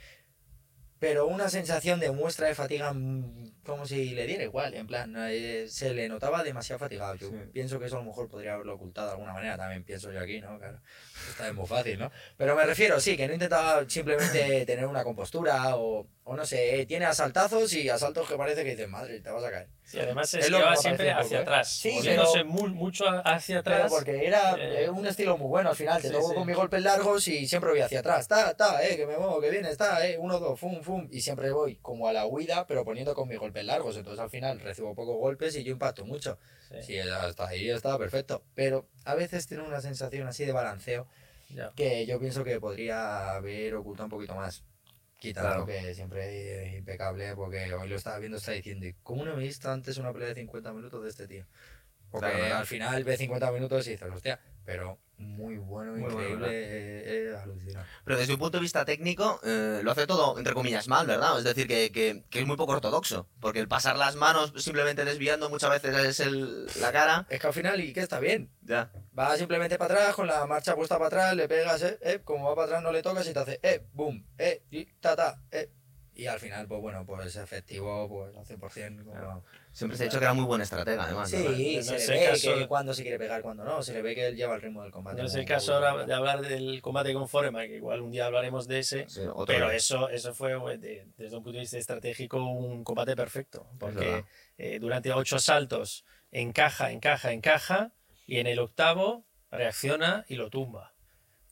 Pero una sensación de muestra de fatiga, mm, como si le diera igual, en plan, eh, se le notaba demasiado fatigado. Yo Sí. pienso que eso a lo mejor podría haberlo ocultado de alguna manera, también pienso yo aquí, ¿no? Claro, está es muy fácil, ¿no? Pero me refiero, sí, que no intentaba simplemente <coughs> tener una compostura o, o no sé, eh, tiene asaltazos y asaltos que parece que dices, madre, te vas a caer. Sí, además se Es lo que ha siempre un hacia poco, ¿eh? atrás, Sí, moviéndose pero- mu- mucho hacia Pero atrás. porque era eh, eh, un estilo muy bueno al final, te sí, toco sí. con mis golpes largos y siempre voy hacia atrás, ta, ta, eh, que me muevo, que viene, está, eh, uno, dos, fum, fum, y siempre voy como a la huida, pero poniendo con mis golpes largos, entonces al final recibo pocos golpes y yo impacto mucho. sí, Sí, hasta ahí está perfecto, pero a veces tiene una sensación así de balanceo ya. que yo pienso que podría haber ocultado un poquito más. Quitando Claro. que siempre es impecable, porque hoy lo estaba viendo, está diciendo, ¿y cómo no me he visto antes una pelea de 50 minutos de este tío? Porque Claro, al final ves 50 minutos y dices, hostia, pero muy bueno, Muy bueno, increíble, ¿verdad? eh, eh, alucinante. Pero desde un punto de vista técnico, eh, lo hace todo, entre comillas, mal, ¿verdad? Es decir, que, que- que es muy poco ortodoxo. Porque el pasar las manos simplemente desviando muchas veces es el, la cara. Es que al final, ¿y qué está bien? Ya. Va simplemente para atrás, con la marcha puesta para atrás, le pegas, eh, eh, como va para atrás no le tocas y te hace, eh, boom, eh, y ta, ta, eh. Y al final, pues bueno, pues efectivo, pues al 100%. como- Claro. Siempre se ha dicho que era muy buen estratega, además. Sí, No se es le ve caso que de- cuando se quiere pegar, cuando no, se le ve que él lleva el ritmo del combate. No es muy- el caso muy ahora de hablar del combate con Foreman, que igual un día hablaremos de ese, Sí, pero eso, eso fue eh, de- desde un punto de vista estratégico un combate perfecto, porque eh, durante ocho asaltos encaja, encaja, encaja, y en el octavo reacciona y lo tumba.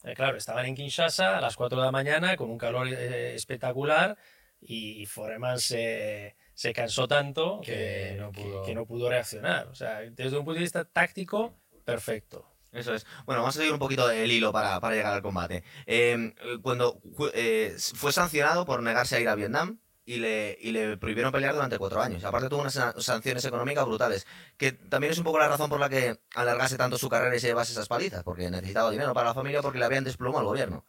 Eh, claro, estaban en Kinshasa a las 4 de la mañana con un calor eh, espectacular y Foreman se, se cansó tanto Que que, no pudo- que no pudo reaccionar. O sea, desde un punto de vista táctico, perfecto. Eso es. Bueno, vamos a seguir un poquito el hilo para, para llegar al combate. Eh, cuando eh, fue sancionado por negarse a ir a Vietnam y le, y le prohibieron pelear durante cuatro años. Aparte tuvo unas sa- sanciones económicas brutales, que también es un poco la razón por la que alargase tanto su carrera y se llevase esas palizas, porque necesitaba dinero para la familia porque le habían desplumado al gobierno.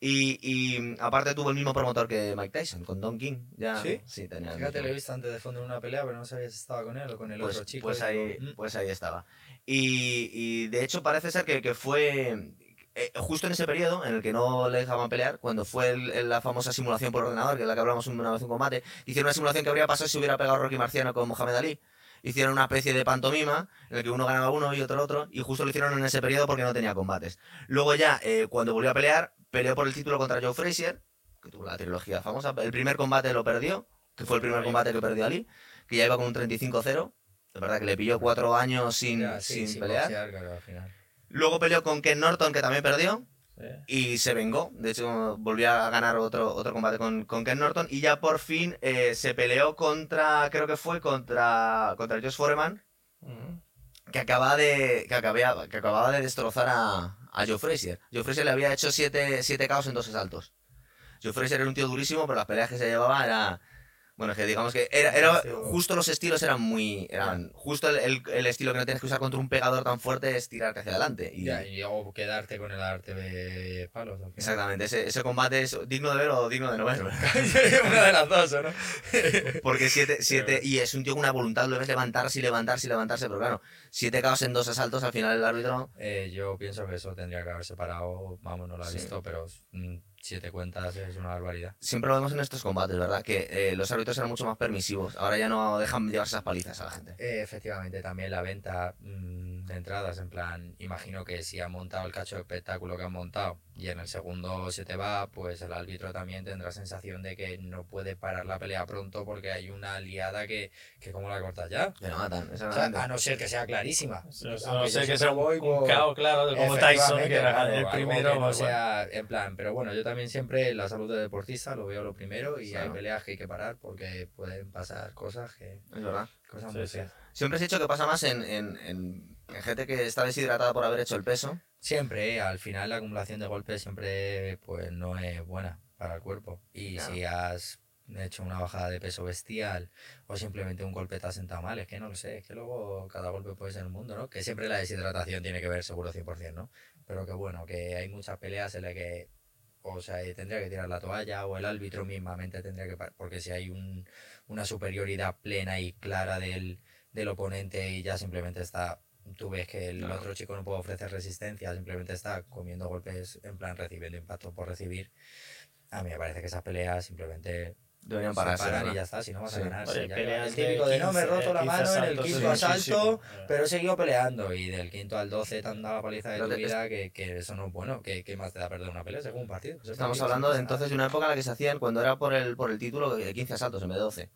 Y, y aparte tuvo el mismo promotor que Mike Tyson, con Don King. Ya, ¿Sí? tenía el Fíjate, lo he visto antes de fondo en una pelea, pero no sabía si estaba con él o con el pues, otro chico. pues ahí, digo, "Mm". pues ahí estaba. Y, y de hecho parece ser que, que fue eh, justo en ese periodo en el que no le dejaban pelear, cuando fue el- el- la famosa simulación por ordenador, que es la que hablamos una vez en combate, hicieron una simulación que habría pasado si hubiera pegado Rocky Marciano con Mohamed Ali. Hicieron una especie de pantomima en el que uno ganaba uno y otro el otro, y justo lo hicieron en ese periodo porque no tenía combates. Luego ya, eh, cuando volvió a pelear, peleó por el título contra Joe Frazier, que tuvo la trilogía famosa. El primer combate lo perdió, que fue el primer combate que perdió Ali, que ya iba con un 35-0. De verdad que le pilló cuatro años sin, Ya, sí, sin sin pelear. boxear, claro, al final. Luego peleó con Ken Norton, que también perdió, Sí. y se vengó. De hecho, volvió a ganar otro, otro combate con, con Ken Norton, y ya por fin eh, se peleó contra, creo que fue contra, contra Josh Foreman, que acababa de, que acababa, que acababa de destrozar a, a Joe Frazier. Joe Frazier le había hecho 7 siete, caos en dos asaltos. Joe Frazier era un tío durísimo, pero las peleas que se llevaba era... Bueno, que digamos que era, era justo los estilos eran muy... Eran justo el, el- el estilo que no tienes que usar contra un pegador tan fuerte es tirarte hacia adelante. Y, Ya, y luego quedarte con el arte de palos. al final. Exactamente, ese, ese combate es digno de ver o digno de no ver. <laughs> Una de las dos, ¿o ¿no? <laughs> Porque siete, siete, y es un tío con una voluntad, lo ves levantarse y levantarse y levantarse, pero claro, siete caos en dos asaltos, al final el árbitro... Eh, yo pienso que eso tendría que haberse parado. Vamos, no lo he Sí. visto, pero mm, siete cuentas es una barbaridad. Siempre lo vemos en estos combates, ¿verdad? Que eh, los árbitros eran mucho más permisivos. Ahora ya no dejan llevarse esas palizas a la gente. Eh, efectivamente, también la venta mm, de entradas, en plan, imagino que si han montado el cacho de espectáculo que han montado y en el segundo se te va, pues el árbitro también tendrá sensación de que no puede parar la pelea pronto porque hay una liada que, que ¿cómo la cortas ya? Que lo matan, O sea, exactamente. a no ser que sea clarísima. O sea, Aunque no sé que sea un, voy un claro, como Tyson, que era claro, el primero. que no pues, sea en plan, pero bueno, yo también siempre la salud del deportista lo veo lo primero y hay Claro. peleas que hay que parar porque pueden pasar cosas que Es verdad. cosas Sí, muy sí. Siempre se ha dicho que pasa más en, en, en, en gente que está deshidratada por haber hecho el peso. Siempre, eh, al final la acumulación de golpes siempre pues no es buena para el cuerpo. Y Claro. si has hecho una bajada de peso bestial o simplemente un golpe te ha sentado mal, es que no lo sé, es que luego cada golpe puede ser un mundo, ¿no? Que siempre la deshidratación tiene que ver seguro 100%, ¿no? Pero que bueno, que hay muchas peleas en las que o sea, tendría que tirar la toalla o el árbitro mismamente tendría que... Porque si hay un, una superioridad plena y clara del, del oponente y ya simplemente está... Tú ves que el Claro. otro chico no puede ofrecer resistencia, simplemente está comiendo golpes en plan recibiendo impacto por recibir. A mí me parece que esas peleas simplemente Deberían se pararse. ¿verdad? y ya está, si no vas Sí. a ganar. Oye, sí, ya peleas el típico de de, no me he 15, roto la 15 mano en el quinto sí, sí, sí. asalto, Eh, pero he seguido peleando y del quinto al 12 te han dado la paliza de Pero tu te- vida que, que eso no es bueno, que, que más te da perder una pelea según un partido. Eso es Estamos partido, hablando de, entonces de una época en la que se hacían, cuando era por el, por el título, de 15 asaltos en vez de 12.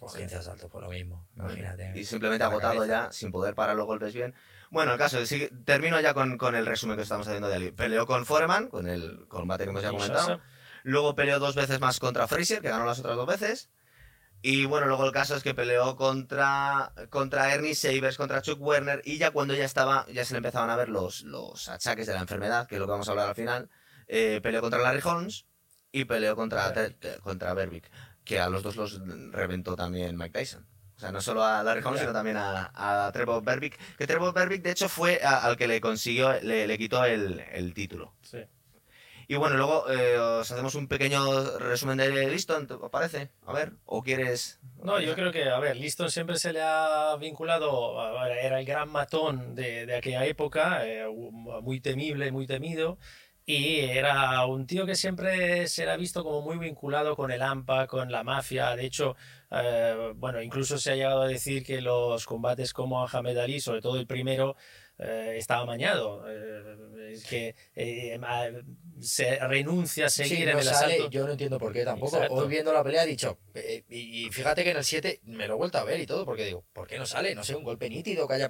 Pues 15 asaltos por lo mismo, imagínate. Y simplemente agotado ya, sin poder parar los golpes bien. Bueno, el caso, sí, termino ya con, con el resumen que estamos haciendo de Ali. Peleó con Foreman, con el combate que hemos ya comentado. Luego peleó dos veces más contra Frazier, que ganó las otras dos veces. Y bueno, luego el caso es que peleó contra, contra Ernie Sabers, contra Chuck Werner. Y ya cuando ya estaba, ya se le empezaban a ver los, los achaques de la enfermedad, que es lo que vamos a hablar al final. eh, peleó contra Larry Holmes y peleó contra. Ted- contra Berbick, que a los dos los reventó también Mike Tyson. O sea, no solo a Larry Holmes, sino también a, a Trevor Berbick. Que Trevor Berbick, de hecho, fue a- al que le consiguió, le, le quitó el, el título. Sí. Y bueno, luego eh, os hacemos un pequeño resumen de Liston, ¿te? A ver, ¿o quieres...? No, yo creo que, a ver, Liston siempre se le ha vinculado, era el gran matón de, aquella época, eh, muy temible, muy temido, y era un tío que siempre se le ha visto como muy vinculado con el AMPA, con la mafia. De hecho, eh, bueno, incluso se ha llegado a decir que los combates como Ahmed Ali, sobre todo el primero, eh, estaba amañado. Eh, es que eh, se renuncia a seguir Sí, en no el sale, asalto. yo no entiendo por qué tampoco. Exacto. Hoy viendo la pelea he dicho, eh, y, y fíjate que en el 7 me lo he vuelto a ver y todo, porque digo, ¿por qué no sale? No sé, un golpe nítido que haya...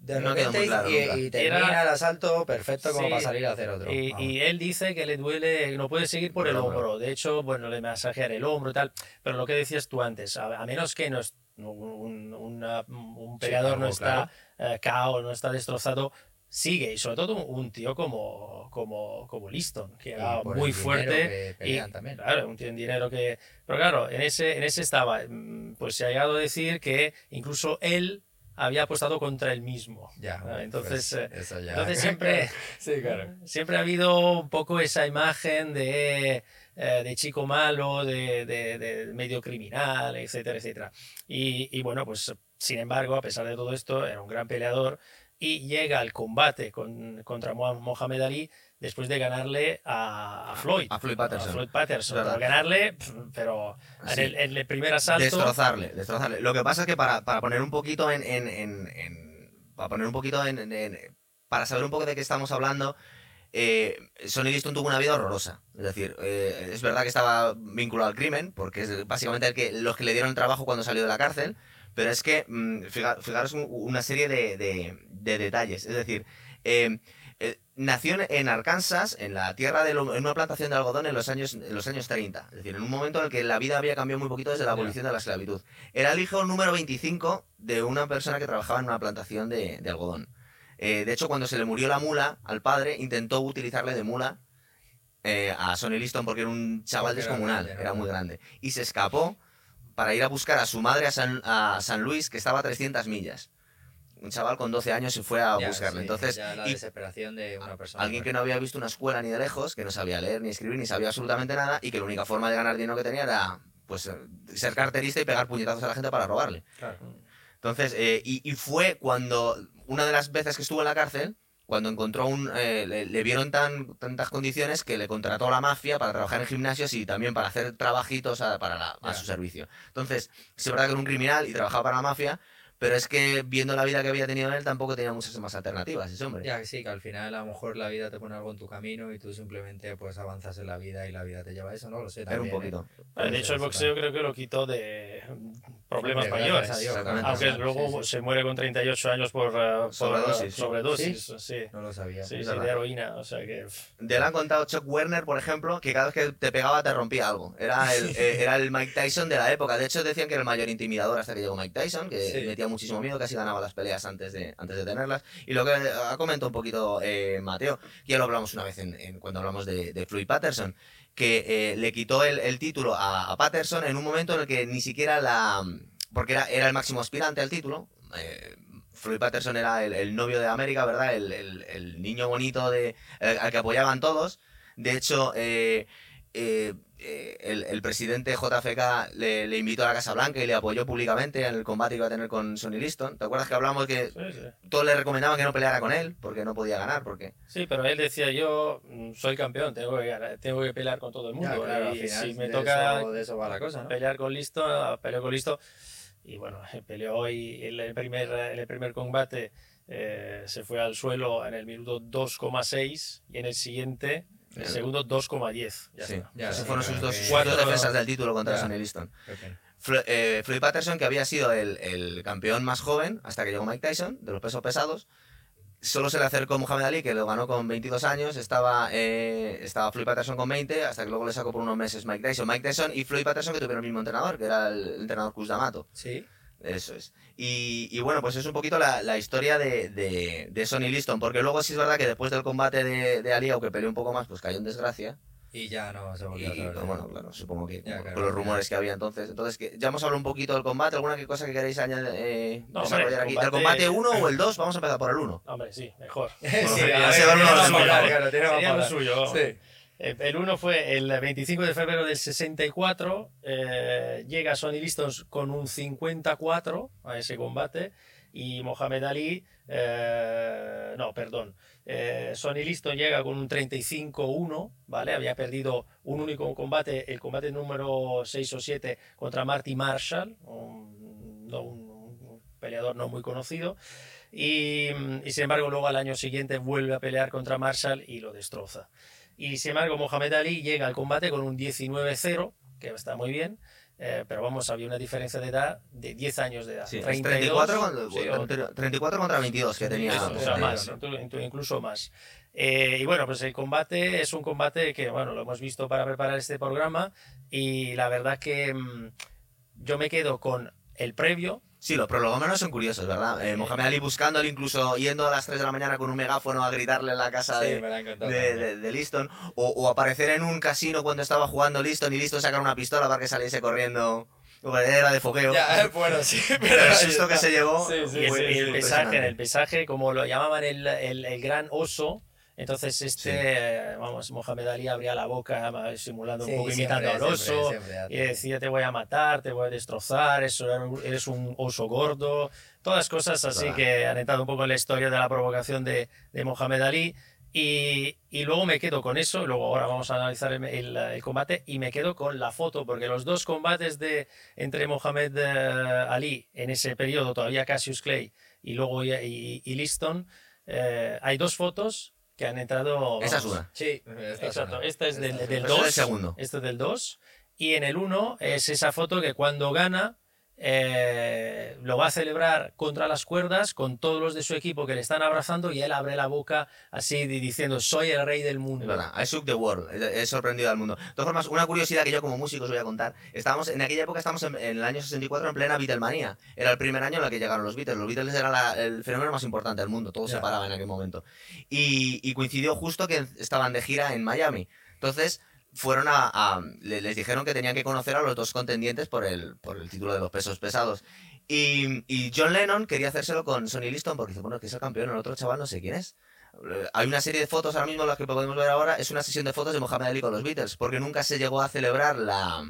De No repente claro y, y termina Era- el asalto perfecto como Sí. para salir a hacer otro. Y, y él dice que le duele, no puede seguir por el el hombro. hombro. De hecho, bueno, le masajean el hombro y tal. Pero lo que decías tú antes, a, a menos que no es- un, una- un peleador algo no está eh, KO, no está destrozado, sigue. Y sobre todo un, un tío como, como, como Liston, que era muy fuerte. Y, también. claro, un tío en dinero que... Pero claro, en ese, en ese estaba. Mm, Pues se ha llegado a decir que incluso él había apostado contra él mismo. Ya, Ah, entonces, pues, eh, eso ya. entonces siempre... <laughs> sí, claro. Siempre ha habido un poco esa imagen de, eh, de chico malo, de, de- de medio criminal, etcétera, etcétera. Y, y bueno, pues sin embargo, a pesar de todo esto, era un gran peleador y llega al combate con- contra Mo- Mohamed Ali después de ganarle a, a Floyd. A Floyd Patterson. A Floyd Patterson. Pero ganarle, pero en, Sí. el, en el primer asalto... Destrozarle, destrozarle. Lo que pasa es que para, para poner un poquito en, en- en- para poner un poquito en- para saber un poco de qué estamos hablando, eh, Sonny Liston tuvo una vida horrorosa. Es decir, eh, es verdad que estaba vinculado al crimen, porque es básicamente el que, los que le dieron el trabajo cuando salió de la cárcel, pero es que, mm, fija- fijaros un- una serie de, de- de detalles. Es decir, eh, eh, nació en- Arkansas, en la tierra de lo- en una plantación de algodón en los años en los años 30, es decir, en un momento en el que la vida había cambiado muy poquito desde la abolición de la esclavitud. Era el hijo número 25 de una persona que trabajaba en una plantación de, de algodón. Eh, de hecho, cuando se le murió la mula al padre, intentó utilizarle de mula eh, a Sonny Liston porque era un chaval descomunal, era muy grande. Y se escapó para ir a buscar a su madre a San, a San Luis, que estaba a 300 millas. Un chaval con 12 años se fue a Ya, buscarle. sí, Entonces, ya la y- desesperación de una persona. Alguien que no había visto una escuela ni de lejos, que no sabía leer ni escribir, ni sabía absolutamente nada, y que la única forma de ganar dinero que tenía era pues ser carterista y pegar puñetazos a la gente para robarle. Claro. Entonces, eh, y, y fue cuando, una de las veces que estuvo en la cárcel, cuando encontró un, eh, le, le vieron tan, tantas condiciones que le contrató a la mafia para trabajar en gimnasios y también para hacer trabajitos a, para la- a su servicio. Entonces, sí es verdad que era un criminal y trabajaba para la mafia, pero es que viendo la vida que había tenido él, tampoco tenía muchas más alternativas ese hombre. Ya que sí, que al final a lo mejor la vida te pone algo en tu camino y tú simplemente pues avanzas en la vida y la vida te lleva a eso, no lo sé. Era un también, ¿eh? poquito. Vale, de hecho, el boxeo creo que lo quitó de problemas mayores. Aunque luego sí, sí. se muere con 38 años por, eh, por, Sobredosis, eh, sí. sobredosis, sí. No lo sabía. Sí, sí, de heroína, o sea que... De él han contado Chuck Werner, por ejemplo, que cada vez que te pegaba te rompía algo. Era el, <laughs> eh, era el Mike Tyson de la época. De hecho, decían que era el mayor intimidador hasta que llegó Mike Tyson, que Sí. metía muchísimo miedo, casi ganaba las peleas antes de, antes de tenerlas. Y lo que ha comentado un poquito eh, Mateo, que ya lo hablamos una vez en, en- cuando hablamos de, de Floyd Patterson, que eh, le quitó el, título a, Patterson en un momento en el que ni siquiera la... porque era, el máximo aspirante al título. eh, Floyd Patterson era el, novio de América, ¿verdad? El, niño bonito de, el- al que apoyaban todos. De hecho, eh, eh, eh, el, el presidente JFK le, le invitó a la Casa Blanca y le apoyó públicamente en el combate que iba a tener con Sonny Liston. ¿Te acuerdas que hablamos que sí, sí. todos le recomendaban que no peleara con él porque no podía ganar? Porque Sí, pero él decía, yo mm, soy campeón, tengo que, ganar, tengo que pelear con todo el Ya, mundo. claro, al y final si me de toca eso, de eso va la cosa, ¿no? pelear con listo, peleo con listo. Y bueno, <laughs> peleó y en el primer, en el primer combate eh, se fue al suelo en el minuto 2,6 y en el siguiente, el segundo 2,10. Ya sí, está. Ya, esos fueron sus dos, Cuatro- defensas del título contra. Sonny Liston. Flo- eh, Floyd Patterson, que había sido el, el campeón más joven hasta que llegó Mike Tyson, de los pesos pesados, solo se le acercó Muhammad Ali, que lo ganó con 22 años, estaba, eh, estaba Floyd Patterson con 20, hasta que luego le sacó por unos meses Mike Tyson. Mike Tyson y Floyd Patterson que tuvieron el mismo entrenador, que era el entrenador Cus D'Amato. Sí. Eso es. Y, y bueno, pues es un poquito la, la historia de, de, de Sonny Liston, porque luego sí es verdad que después del combate de, de Ali, aunque peleó un poco más, pues cayó en desgracia. Y ya no se volvió a Y, saber. pues, bueno, claro, supongo que Ya, con los ya. rumores que había entonces. Entonces, que ya hemos hablado un poquito del combate. ¿Alguna que cosa que queréis añadir, eh, No, desarrollar hombre, aquí? ¿El combate- combate 1 o el 2? Vamos a empezar por el 1. <laughs> Hombre, sí, mejor. <laughs> Sí, a ver, tiene tiene lo suyo. Sí. Eh, El uno fue el 25 de febrero del 64. eh, llega Sonny Liston con un 54 a ese combate. Y Mohamed Ali, eh, no, perdón. Eh, Sonny Liston llega con un 35-1, ¿vale? Había perdido un único combate, el combate número 6 o 7 contra Marty Marshall, un, peleador no muy conocido. Y sin embargo, luego al año siguiente vuelve a pelear contra Marshall y lo destroza. Y sin embargo, Mohamed Ali llega al combate con un 19-0, que está muy bien, eh, pero vamos, había una diferencia de edad de 10 años de edad. Sí, es 32, 34, contra, sí, o- 34 contra 22 que tenía. eso, o sea, más, incluso más. Eh, y bueno, pues el combate es un combate que, bueno, lo hemos visto para preparar este programa y la verdad que mm, yo me quedo con el previo. Sí, los prolegómenos son curiosos, ¿verdad? Eh, Mohamed Ali buscándole, incluso yendo a las 3 de la mañana con un megáfono a gritarle en la casa Sí, de, de, de- de Liston, o, o aparecer en un casino cuando estaba jugando Liston y Liston sacar una pistola para que saliese corriendo. Era de foqueo. Ya, eh, bueno, sí, <laughs> pero el susto que se llevó Sí, sí, y el, el impresionante. pesaje, en el pesaje, como lo llamaban el, el- el gran oso, entonces este, Sí. vamos, Mohamed Ali abría la boca eh, simulando Sí, un poco, siempre, imitando al siempre, oso. siempre hace. Y decía, te voy a matar, te voy a destrozar, eres un oso gordo. Todas cosas así Claro. que han entrado un poco en la historia de la provocación de, de Mohamed Ali. Y, y luego me quedo con eso, luego ahora vamos a analizar el, el- el combate y me quedo con la foto, porque los dos combates de, entre Mohamed eh, Ali en ese periodo, todavía Cassius Clay y luego y, y- y Liston, eh, hay dos fotos que han entrado... Esa es una. Sí, esta Exacto, esta es del, Esta del es 2. el segundo. Este es del 2. Y en el 1 es esa foto que cuando gana eh, lo va a celebrar contra las cuerdas con todos los de su equipo que le están abrazando y él abre la boca así di- diciendo soy el rey del mundo. verdad, I shook the world, he sorprendido al mundo. De todas formas, una curiosidad que yo como músico os voy a contar, estábamos, en aquella época estábamos en, en el año 64 en plena Beatlemania. Era el primer año en el que llegaron los Beatles. Los Beatles eran la- el fenómeno más importante del mundo, todo se Ya. paraba en aquel momento. Y, y coincidió justo que estaban de gira en Miami. Entonces, fueron a, a- le- les dijeron que tenían que conocer a los dos contendientes por el, por el título de los pesos pesados. Y, y John Lennon quería hacérselo con Sonny Liston porque dice, bueno, que es el campeón, el otro chaval no sé quién es. Hay una serie de fotos ahora mismo, las que podemos ver ahora, es una sesión de fotos de Mohamed Ali con los Beatles, porque nunca se llegó a celebrar la,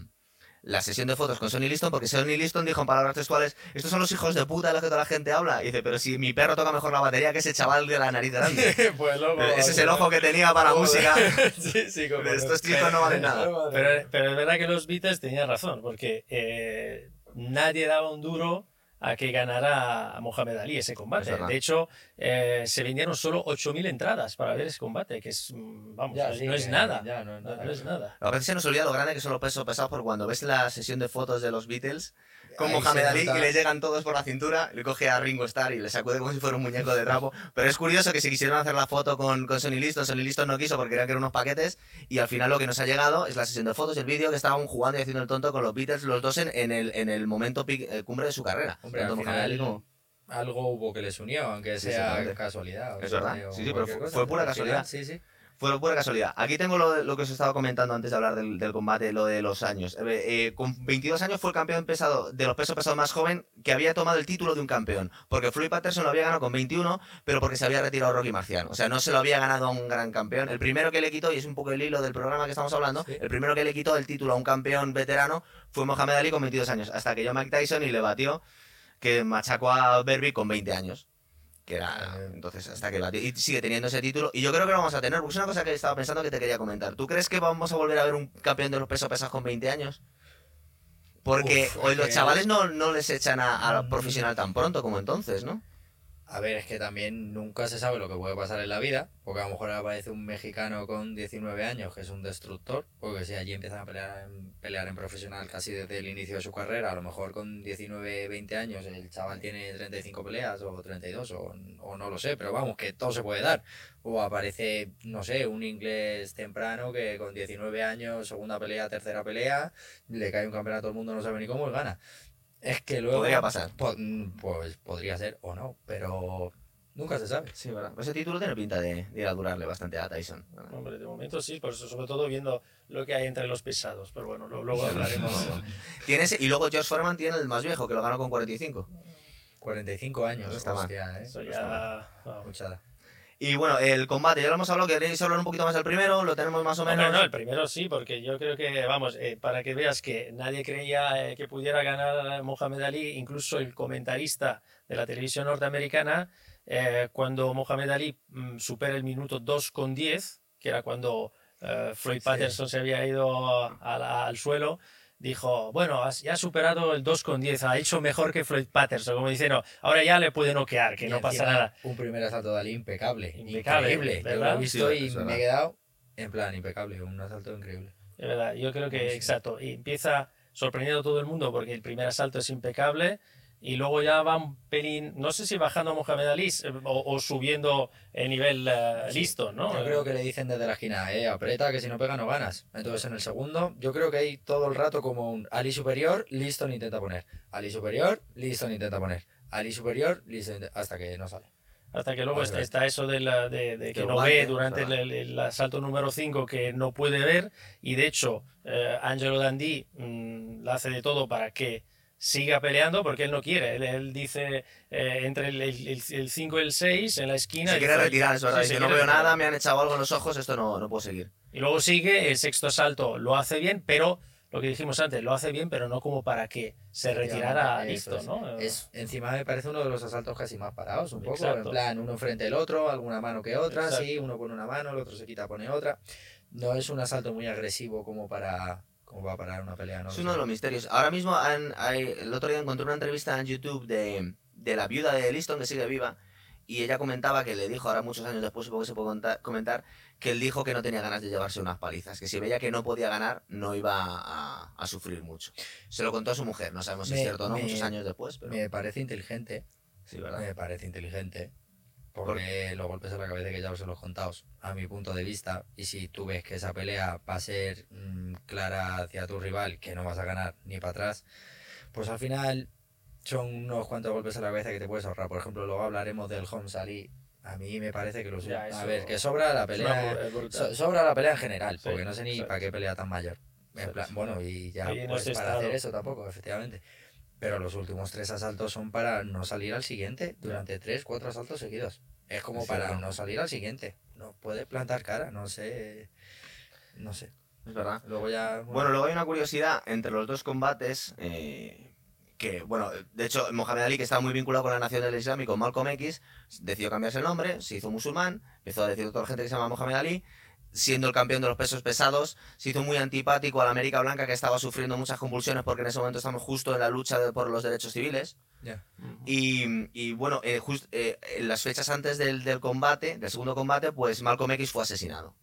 la sesión de fotos con Sonny Liston, porque Sonny Liston dijo en palabras textuales, estos son los hijos de puta de los que toda la gente habla. Y dice, pero si mi perro toca mejor la batería que ese chaval de la nariz grande. <laughs> pues luego, Eh, ese es el ojo que tenía para la música. <laughs> sí, sí, como Estos chicos no valen nada. <laughs> Pero, pero es verdad que los Beatles tenían razón, porque eh, nadie daba un duro a que ganara a Mohamed Ali ese combate. Es. De hecho, eh, se vendieron solo 8.000 entradas para ver ese combate, que es, mm, vamos, Ya, no- sí, no es que nada. ya no No, nada. no es nada. A veces se nos olvida lo grande que son los pesos pesados, porque cuando ves la sesión de fotos de los Beatles con Mohamed Ali y le llegan todos por la cintura, le coge a Ringo Starr y le sacude como si fuera un muñeco de trapo. Pero es curioso que si quisieron hacer la foto con, con Sonny Liston, Sonny Liston no quiso porque creía que eran unos paquetes y al final lo que nos ha llegado es la sesión de fotos y el vídeo que estaban jugando y haciendo el tonto con los Beatles, los dos en, en el, en el momento pic- eh, cumbre de su carrera. Hombre, Tanto al Mohamed Ali final como- algo hubo que les unió, aunque sea casualidad. Es sea, verdad. Sí, sí, pero fue- fue pura al final, casualidad. Sí, sí. Fue pura casualidad. Aquí tengo lo, lo que os estaba comentando antes de hablar del, del combate, lo de los años. Eh, eh, con 22 años fue el campeón pesado de los pesos pesados más joven que había tomado el título de un campeón. Porque Floyd Patterson lo había ganado con 21, pero porque se había retirado Rocky Marciano. O sea, no se lo había ganado a un gran campeón. El primero que le quitó, y es un poco el hilo del programa que estamos hablando, Sí. el primero que le quitó el título a un campeón veterano fue Mohamed Ali con 22 años. Hasta que yo Mike Tyson y le batió, que machacó a Berby con 20 años. Que era, Eh. entonces, hasta que batió. Y sigue teniendo ese título. Y yo creo que lo vamos a tener, porque es una cosa que estaba pensando que te quería comentar. ¿Tú crees que vamos a volver a ver un campeón de los pesos pesados con 20 años? Porque Uf, hoy los que- chavales no, no les echan a, a profesional tan pronto como entonces, ¿no? A ver, es que también nunca se sabe lo que puede pasar en la vida, porque a lo mejor aparece un mexicano con 19 años que es un destructor, porque si allí empiezan a pelear en, profesional casi desde el inicio de su carrera, a lo mejor con 19, 20 años el chaval tiene 35 peleas o 32 o, o no lo sé, pero vamos, que todo se puede dar. O aparece, no sé, un inglés temprano que con 19 años, segunda pelea, tercera pelea, le cae un campeonato, el mundo no sabe ni cómo, y gana. Es que luego... Podría pasar. Po- Pues podría ser o no, pero Nunca se sabe. Sí, ¿verdad? Ese título tiene pinta de, de ir a durarle bastante a Tyson. ¿verdad? Hombre, de momento sí, por eso, sobre todo viendo lo que hay entre los pesados. Pero bueno, lo- luego hablaremos. <laughs> Tiene ese- y luego George Foreman tiene el más viejo, que lo ganó con 45. 45 años. No está mal. hostia, ¿eh? Eso está ya. vamos. Muchada. Y bueno, el combate, ya lo hemos hablado, ¿queréis hablar un poquito más del primero? Lo tenemos más o No, menos. no, no, el primero sí, porque yo creo que, vamos, eh, para que veas que nadie creía eh, que pudiera ganar Mohamed Ali, incluso el comentarista de la televisión norteamericana, eh, cuando Mohamed Ali mm, supera el minuto 2 con 10, que era cuando eh, Floyd Sí. Patterson se había ido a la- al suelo, dijo, bueno, ya ha superado el 2 con 10, ha hecho mejor que Floyd Patterson, como diciendo, ahora ya le puede noquear, que Y no pasa nada. Un primer asalto de Ali impecable. Impecable, Increíble. Yo lo ¿verdad? he visto Sí, y es me verdad. he quedado en plan impecable. Un asalto increíble. De verdad, yo creo que Sí. exacto. Y empieza sorprendiendo a todo el mundo porque el primer asalto es impecable y luego ya va un pelín, no sé si bajando a Mohamed Ali eh, o, o subiendo el nivel eh, Sí. listo, ¿no? Yo creo que le dicen desde la esquina, eh, aprieta que si no pega no ganas. Entonces en el segundo, yo creo que hay todo el rato como un Ali superior, listo, intenta poner. Ali superior, listo, intenta poner. Ali superior, listo, hasta que no sale. Hasta que luego Vale, está, está eso de, la- de, de que no guante, ve durante el, el- el asalto número 5 que no puede ver y de hecho eh, Angelo Dandy mm, la hace de todo para que siga peleando porque él no quiere. Él, él dice eh, entre el 5 y el 6 en la esquina. Se quiere dice, retirar, es verdad. Sí, no veo retirar". nada, me han echado algo en los ojos, esto no, no puedo seguir. Y luego sigue el sexto asalto, lo hace bien, pero lo que dijimos antes, lo hace bien, pero no como para que se retirara Eso listo, es. ¿no? Es, encima me parece uno de los asaltos casi más parados, un poco. Exacto. En plan, uno frente al otro, alguna mano que otra, Exacto. sí, uno pone una mano, el otro se quita, pone otra. No es un asalto muy agresivo como para, como para parar una pelea, ¿no? Es uno de los misterios. Ahora mismo, han- hay- el otro día encontré una entrevista en YouTube de, de la viuda de Liston, que sigue viva, y ella comentaba que le dijo, ahora muchos años después, supongo que se puede contar- comentar, que él dijo que no tenía ganas de llevarse unas palizas, que si veía que no podía ganar, no iba a, a sufrir mucho. Se lo contó a su mujer, no sabemos si es cierto o no, me- muchos años después, pero Me parece inteligente, sí, ¿verdad? me parece inteligente. Porque los golpes en la cabeza que ya os he los contados, a mi punto de vista, y si tú ves que esa pelea va a ser mm, clara hacia tu rival, que no vas a ganar ni para atrás, pues al final son unos cuantos golpes en la cabeza que te puedes ahorrar. Por ejemplo, luego hablaremos del Home Ali. A mí me parece que los Ya, A ver, que sobra la pelea. so- sobra la pelea en general, Sí, porque no sé ni para qué pelea tan mayor. En plan, bueno, y ya en pues, para estado. hacer eso tampoco, efectivamente. Pero los últimos tres asaltos son para no salir al siguiente durante tres, cuatro asaltos seguidos. Es como Es para cierto. no salir al siguiente. No puede plantar cara, no sé. No sé. Es verdad. Luego ya. Bueno, luego hay una curiosidad entre los dos combates. eh, que, bueno, de hecho, Mohamed Ali, que estaba muy vinculado con la nación del Islam y con Malcolm X, decidió cambiarse el nombre, se hizo musulmán, empezó a decir a toda la gente que se llama Mohamed Ali. Siendo el campeón de los pesos pesados, se hizo muy antipático a la América Blanca que estaba sufriendo muchas convulsiones porque en ese momento estamos justo en la lucha de- por los derechos civiles. Y, y, bueno, eh, just- eh, en las fechas antes del, del combate, del segundo combate, pues Malcolm X fue asesinado.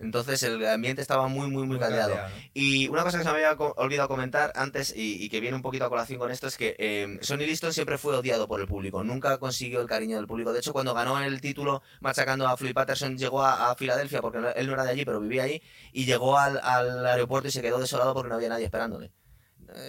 Entonces el ambiente estaba muy, muy, muy caldeado. Y una cosa que se me había olvidado comentar antes y, y que viene un poquito a colación con esto es que eh, Sonny Liston siempre fue odiado por el público, nunca consiguió el cariño del público. De hecho, cuando ganó el título machacando a Floyd Patterson, llegó a, a Filadelfia, porque él no era de allí, pero vivía allí, y llegó al, al aeropuerto y se quedó desolado porque no había nadie esperándole.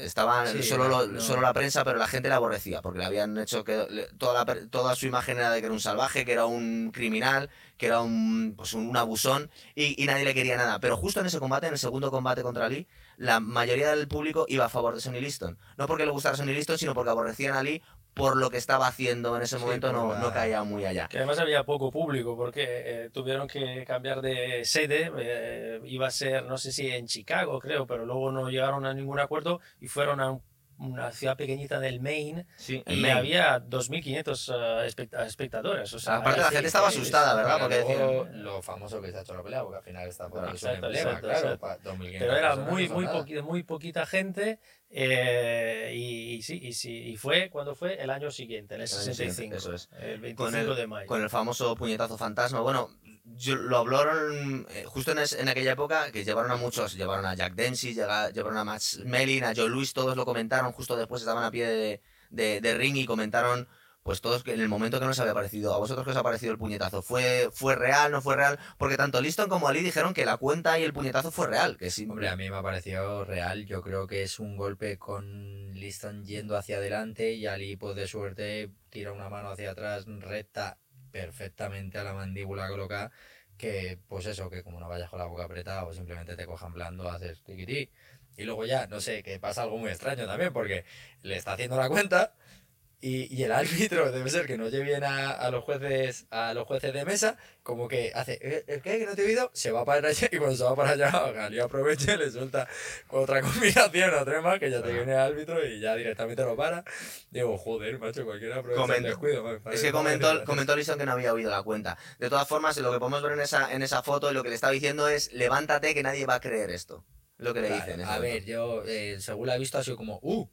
Estaban Sí, solo, lo- no. solo la prensa, pero la gente le aborrecía, porque le habían hecho que toda, la toda su imagen era de que era un salvaje, que era un criminal, que era un, pues un abusón, y, y nadie le quería nada. Pero justo en ese combate, en el segundo combate contra Lee, la mayoría del público iba a favor de Sonny Liston. No porque le gustara Sonny Liston, sino porque aborrecían a Lee por lo que estaba haciendo en ese Sí, momento, no, la- no caía muy allá. Que además había poco público porque eh, tuvieron que cambiar de sede. eh, iba a ser, no sé si en Chicago, creo, pero luego no llegaron a ningún acuerdo y fueron a un- una ciudad pequeñita del Maine Sí, y había 2.500 eh, espect- espectadores. O sea, Aparte la gente estaba asustada, ¿verdad? Porque luego decían- lo famoso que se ha hecho la pelea, porque al final está por Claro, exacto, emblema, exacto, claro. exacto. pa- 2.500 Pero era muy, muy, poquita, muy poquita gente eh, y, y sí, y sí, y fue, ¿cuándo fue? El año siguiente, en el El año siguiente, 65, eso es. el 25 Con el, de mayo. con el famoso puñetazo fantasma. Bueno, yo- lo hablaron eh, justo en, es- en aquella época que llevaron a muchos, llevaron a Jack Dempsey, llevaron a Max Mellin, a Joe Louis, todos lo comentaron, justo después estaban a pie de, de- de ring y comentaron pues todos en el momento que nos había parecido, a vosotros que os ha parecido el puñetazo, ¿fue, fue real, no fue real? Porque tanto Liston como Ali dijeron que la cuenta y el puñetazo fue real, que sí. Hombre, a mí me ha parecido real. Yo creo que es un golpe con Liston yendo hacia adelante y Ali, pues de suerte, tira una mano hacia atrás recta perfectamente a la mandíbula colocada que, pues eso, que como no vayas con la boca apretada o simplemente te cojan blando, haces tiquití. Y luego ya, no sé, que pasa algo muy extraño también, porque le está haciendo la cuenta y, y el árbitro debe ser que no lleve bien a, a, los jueces a los jueces de mesa, como que hace, ¿Eh, ¿el qué? ¿Que no te he oído? Se va para allá y cuando se va para allá, <laughs> Galí aprovecha y le suelta otra <laughs> combinación o tres más que ya te viene el árbitro y ya directamente lo para. Digo, joder, macho, cualquiera aprovecha Comento. el descuido. Es que comentó, comentó Liston que no había oído la cuenta. De todas formas, lo que podemos ver en esa, en esa foto, lo que le estaba diciendo es, levántate que nadie va a creer esto. Lo que le Claro, dicen. A ver, yo, eh, según la he visto, ha sido como, ¡uh!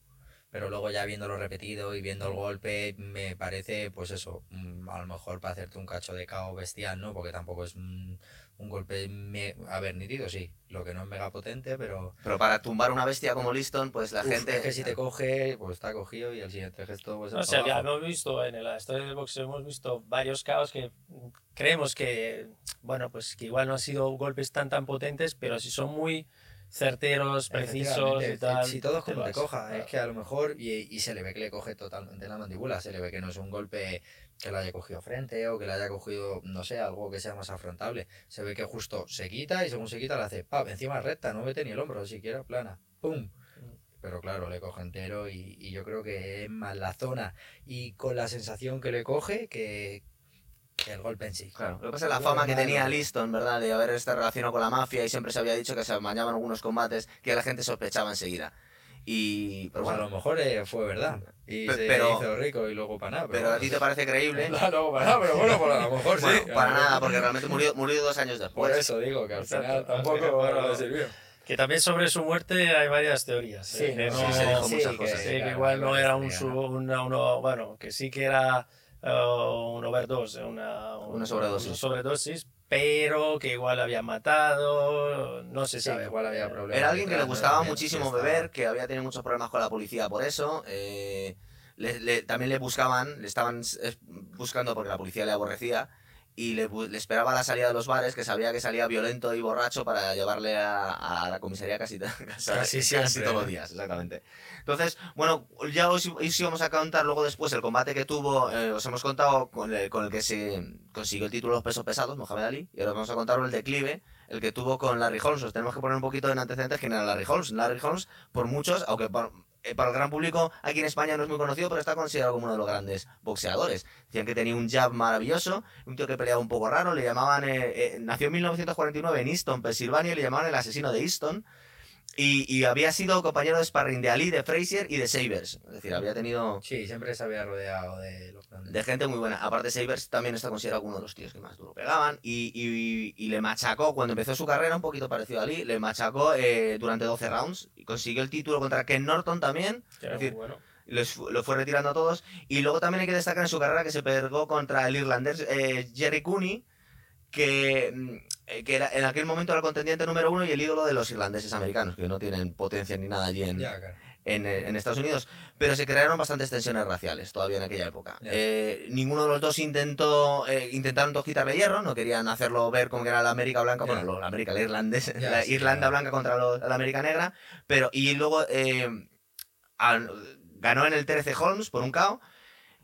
Pero luego ya viéndolo repetido y viendo el golpe, me parece, pues eso, mm, a lo mejor para hacerte un cacho de cao bestial, ¿no? Porque tampoco es un, un golpe, me- a ver, nítido, sí. Lo que no es mega potente, pero... Pero para tumbar una bestia como Liston, pues la uf, gente... es que si te coge, pues está cogido y el siguiente gesto, pues O es sea, abajo. hemos visto en la historia del boxeo, hemos visto varios caos que creemos que, bueno, pues que igual no han sido golpes tan tan potentes, pero si son muy certeros, precisos y tal. Si todo es te como te vas. coja, es que a lo mejor, y, y se le ve que le coge totalmente la mandíbula, se le ve que no es un golpe que le haya cogido frente o que le haya cogido, no sé, algo que sea más afrontable. Se ve que justo se quita y según se quita le hace, ¡pap! Encima recta, no mete ni el hombro, siquiera plana, ¡pum! Pero claro, le coge entero y, y yo creo que es más la zona y con la sensación que le coge que, que el golpe en sí. Claro, lo que pasa es la Bueno, fama que tenía. Liston, ¿verdad? De haber estado relacionado con la mafia y siempre se había dicho que se amañaban algunos combates que la gente sospechaba enseguida. Y... Pero Pues a bueno, lo mejor eh, fue verdad. Y Pe- se pero- hizo rico y luego para nada. pero a ti te parece creíble... <laughs> No, no, para nada, pero bueno, pues a lo mejor <laughs> sí. Bueno, para A lo nada, porque realmente murió, murió dos años Por después. eso digo que al Exacto. final tampoco Bueno, le sirvió. Que también sobre su muerte hay varias teorías. Sí, ¿eh? que no, sí, se dijo sí, muchas que- cosas. Sí, que igual no era un, su- una, uno- bueno, que sí que era eh, un overdose, una, Una sobredosis. una sobredosis, pero que igual había matado, no se Sí, sabe. igual había problemas. Era alguien que le gustaba muchísimo beber, que había tenido muchos problemas con la policía por eso. eh, le- le- también le buscaban, le estaban eh, buscando porque la policía le aborrecía y le, le esperaba la salida de los bares, que sabía que salía violento y borracho para llevarle a, a la comisaría casi, <laughs> casi, Casi siempre. todos los días, exactamente. Entonces, bueno, ya os, os íbamos a contar luego después el combate que tuvo, eh, os hemos contado con el, con el que se consiguió el título de los pesos pesados, Mohamed Ali, y ahora os vamos a contar el declive, el que tuvo con Larry Holmes. Os tenemos que poner un poquito en antecedentes quién era Larry Holmes. Larry Holmes, por muchos, aunque por- eh, para el gran público aquí en España no es muy conocido, pero está considerado como uno de los grandes boxeadores. Decían que tenía un jab maravilloso, un tío que peleaba un poco raro, le llamaban, eh, eh, nació en 1949 en Easton, Pensilvania, y le llamaban el asesino de Easton. Y, y había sido compañero de sparring de Ali, de Frazier y de Sabers. Es decir, había tenido Sí, siempre se había rodeado de los grandes. de gente muy buena. Aparte, Sabers también está considerado uno de los tíos que más duro pegaban. Y, y- y le machacó, cuando empezó su carrera, un poquito parecido a Ali, le machacó eh, durante 12 rounds. Y consiguió el título contra Ken Norton también. Que era Es decir, muy bueno. los lo fue retirando a todos. Y luego también hay que destacar en su carrera que se pegó contra el irlandés eh, Jerry Cooney, que, mm, eh, que era, en aquel momento era el contendiente número uno y el ídolo de los irlandeses americanos, que no tienen potencia ni nada allí en, Ya, claro. en, eh, en Estados Unidos, pero se crearon bastantes tensiones raciales todavía en aquella época. Eh, ninguno de los dos intentó, eh, intentaron quitarle hierro, no querían hacerlo ver como que era la América blanca, bueno, la América, la irlandesa, la sí, Irlanda blanca contra la América negra, pero y luego al- ganó en el 13 Holmes por un KO,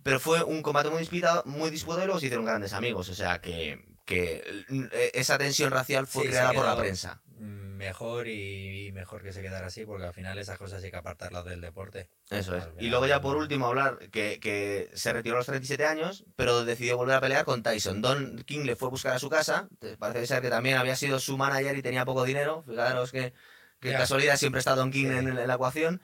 pero fue un combate muy disputado, muy disputado y luego se hicieron grandes amigos, o sea que, que eh, esa tensión racial fue Sí, creada por la prensa. Mejor y, mejor que se quedara así, porque al final esas cosas hay que apartarlas del deporte. Eso es. Y luego ya por último hablar que, que se retiró a los 37 años, pero decidió volver a pelear con Tyson. Don King le fue a buscar a su casa, parece ser que también había sido su manager y tenía poco dinero, fijaros que, que casualidad siempre está Don King Sí. en, en la ecuación,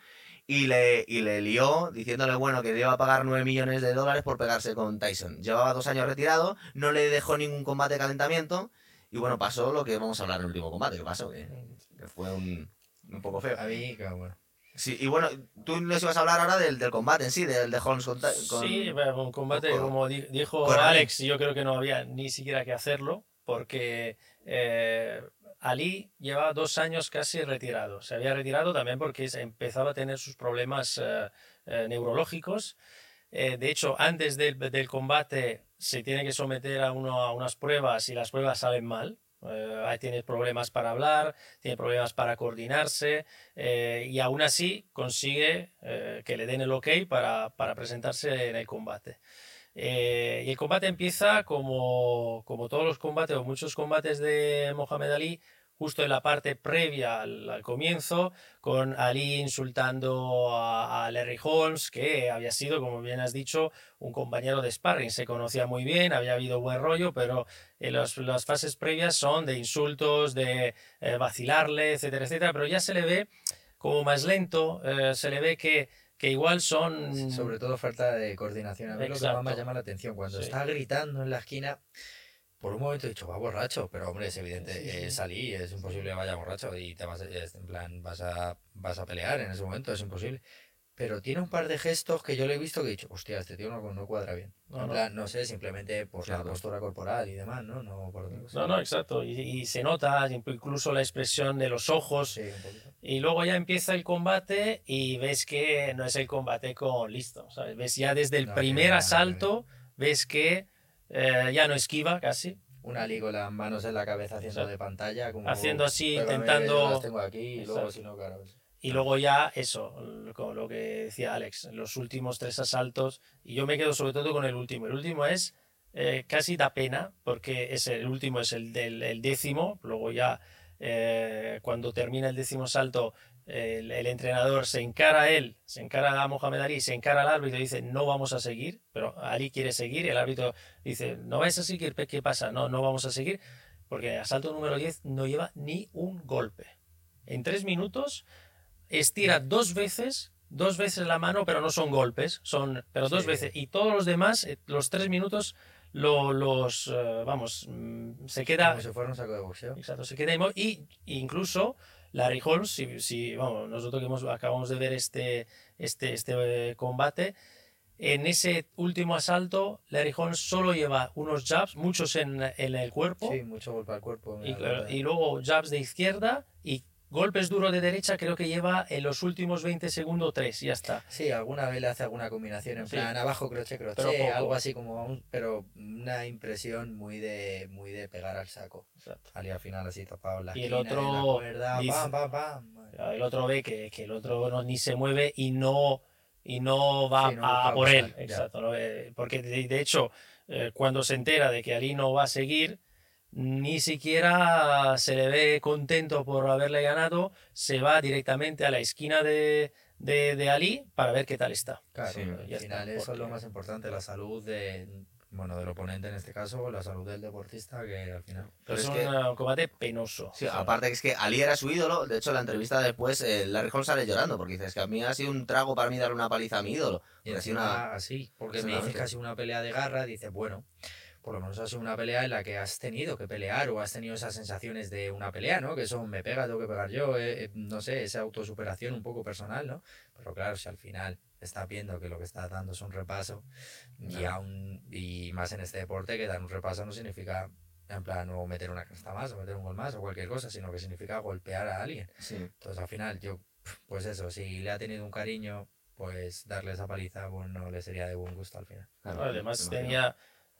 y le, y le lió diciéndole, bueno, que le iba a pagar 9 millones de dólares por pegarse con Tyson. Llevaba dos años retirado, no le dejó ningún combate de calentamiento, y bueno, pasó lo que vamos a hablar en el último combate, que pasó, que, que fue un, un poco feo. A mí. Sí, y bueno, tú nos ibas a hablar ahora del, del combate en sí, del de Holmes con, con- Sí, bueno, un combate, con- como di- dijo. Alex, yo creo que no había ni siquiera que hacerlo, porque eh, Ali llevaba dos años casi retirado. Se había retirado también porque empezaba a tener sus problemas eh, eh, neurológicos. Eh, de hecho, antes del, combate se tiene que someter a, uno, a unas pruebas y las pruebas salen mal. Ahí tiene problemas para hablar, tiene problemas para coordinarse y aún así consigue que le den el ok para, para presentarse en el combate. Eh, y el combate empieza como, como todos los combates o muchos combates de Mohamed Ali, justo en la parte previa al, comienzo, con Ali insultando a, Larry Holmes, que había sido, como bien has dicho, un compañero de sparring. Se conocía muy bien, había habido buen rollo, pero en las fases previas son de insultos, de eh, vacilarle, etcétera, etcétera. Pero ya se le ve como más lento, eh, se le ve que que igual son... Sobre todo falta de coordinación. A mí lo que más me llama la atención, cuando está gritando en la esquina, por un momento he dicho, va borracho, pero hombre, es evidente, es Ali, es imposible que vaya borracho y te vas, en plan, vas a, vas a pelear en ese momento, es imposible. Pero tiene un par de gestos que yo le he visto que he dicho, hostia, este tío no, no cuadra bien. No, en plan, no sé, simplemente por la postura corporal y demás, ¿no? No, por no, no, exacto. Y, se nota incluso la expresión de los ojos. y luego ya empieza el combate y ves que no es el combate con listo. ¿sabes? Ves ya desde el primer asalto, ves que eh, ya no esquiva casi. Una Ali con las manos en la cabeza haciendo de pantalla. Como, haciendo así, intentando... Las tengo aquí y luego si no, claro. Y luego ya eso, con lo que decía Alex, los últimos tres asaltos, y yo me quedo sobre todo con el último. El último es eh, casi da pena, porque es el último es el del el décimo, luego ya eh, cuando termina el décimo salto el, entrenador se encara a él, se encara a Mohamed Ali, se encara al árbitro y dice no vamos a seguir, pero Ali quiere seguir, el árbitro dice no vais a seguir, ¿qué pasa? No, no vamos a seguir, porque asalto número 10 no lleva ni un golpe. En tres minutos estira dos veces, dos veces la mano, pero no son golpes, son, pero dos veces. Y todos los demás, eh, los tres minutos, lo, los, eh, vamos, mm, se queda... Como si fuera un saco de boxeo. Exacto, se queda y incluso Larry Holmes, si, si vamos, nosotros que hemos, acabamos de ver este, este, este eh, combate, en ese último asalto, Larry Holmes solo lleva unos jabs, muchos en, en el cuerpo. Sí, mucho golpe al cuerpo. Y, y, luego jabs de izquierda Golpes duros de derecha creo que lleva en los últimos 20 segundos tres, ya está. Sí, alguna vez le hace alguna combinación en plan abajo crochet crochet, algo así como pero una impresión muy de muy de pegar al saco. Exacto. al final así tapado la y el otro El otro ve que, que, el otro no, ni se mueve y no y no va a, por él, exacto, porque de, hecho eh, cuando se entera de que Ali no va a seguir ni siquiera se le ve contento por haberle ganado, se va directamente a la esquina de, de, Ali para ver qué tal está. Claro, al final eso es lo más importante, la salud de, bueno, del oponente en este caso, la salud del deportista, que al final... Pero es, un combate penoso. Sí, aparte que es que Ali era su ídolo, de hecho la entrevista después, eh, Larry Holmes sale llorando, porque dices que a mí ha sido un trago para mí darle una paliza a mi ídolo. Y así, una... así, porque me dices casi una pelea de garra, dice bueno por lo menos ha sido una pelea en la que has tenido que pelear o has tenido esas sensaciones de una pelea, ¿no? Que son me pega, tengo que pegar yo, eh, eh, no sé, esa autosuperación un poco personal, ¿no? Pero claro, si al final estás viendo que lo que estás dando es un repaso y, aún, y más en este deporte que dar un repaso no significa en plan o meter una casta más o meter un gol más o cualquier cosa, sino que significa golpear a alguien. Entonces al final yo, pues eso, si le ha tenido un cariño, pues darle esa paliza, bueno, pues, le sería de buen gusto al final. además tenía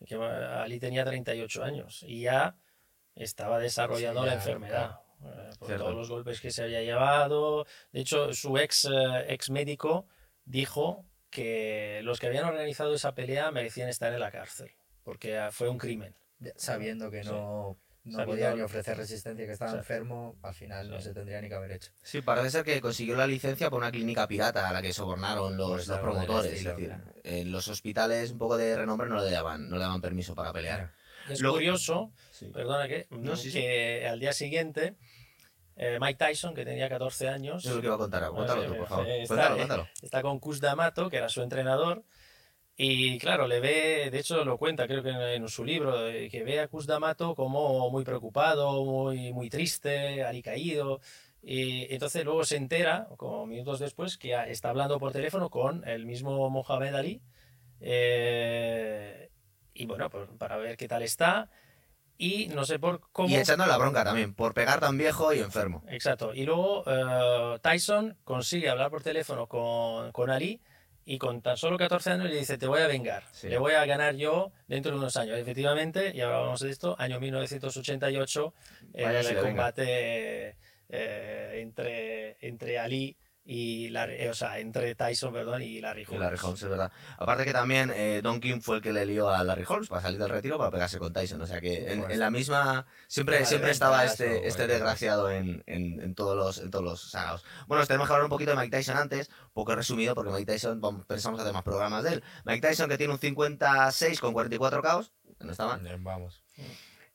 que Ali tenía 38 años y ya estaba desarrollando la enfermedad. Eh, por todos los golpes que se había llevado. De hecho, su ex, eh, ex médico dijo que los que habían organizado esa pelea merecían estar en la cárcel, porque ah, fue un crimen. Sabiendo que no no podía ni ofrecer resistencia, que estaba enfermo, al final no se tendría ni que haber hecho. Sí, parece ser que consiguió la licencia por una clínica pirata a la que sobornaron los, pues los promotores. Es decir, en los hospitales un poco de renombre no le daban, no le daban permiso para pelear. Es curioso, perdona que, que al día siguiente eh, Mike Tyson, que tenía 14 años. Es lo que iba a contar, cuéntalo tú, por favor. Está, cuéntalo, cuéntalo. está con Cus D'Amato, que era su entrenador, y claro, le ve, de hecho lo cuenta, creo que en, su libro, que ve a Cus D'Amato como muy preocupado, muy, muy triste, alicaído. Y entonces luego se entera, como minutos después, que está hablando por teléfono con el mismo Mohamed Ali. Eh, y bueno, pues, para ver qué tal está. Y no sé por cómo. Y echando la bronca también, por pegar tan viejo y enfermo. Exacto. Y luego eh, Tyson consigue hablar por teléfono con, con Ali y con tan solo 14 años le dice, te voy a vengar, le voy a ganar yo dentro de unos años. Efectivamente, y ahora hablamos de esto, año 1988, el combate eh, entre, entre Ali y Larry, eh, o sea, entre Tyson, perdón, y Larry Holmes. Y Larry Holmes, es verdad. Aparte que también eh, Don King fue el que le lió a Larry Holmes para salir del retiro para pegarse con Tyson. O sea que en, Pues, en la misma. Siempre, siempre estaba este, este desgraciado en, en, en todos los, en todos los. Bueno, os tenemos que hablar un poquito de Mike Tyson antes, un poco resumido, porque Mike Tyson, vamos, pensamos hacer más programas de él. Mike Tyson que tiene un 56 con 44 caos, que no está mal. Vamos.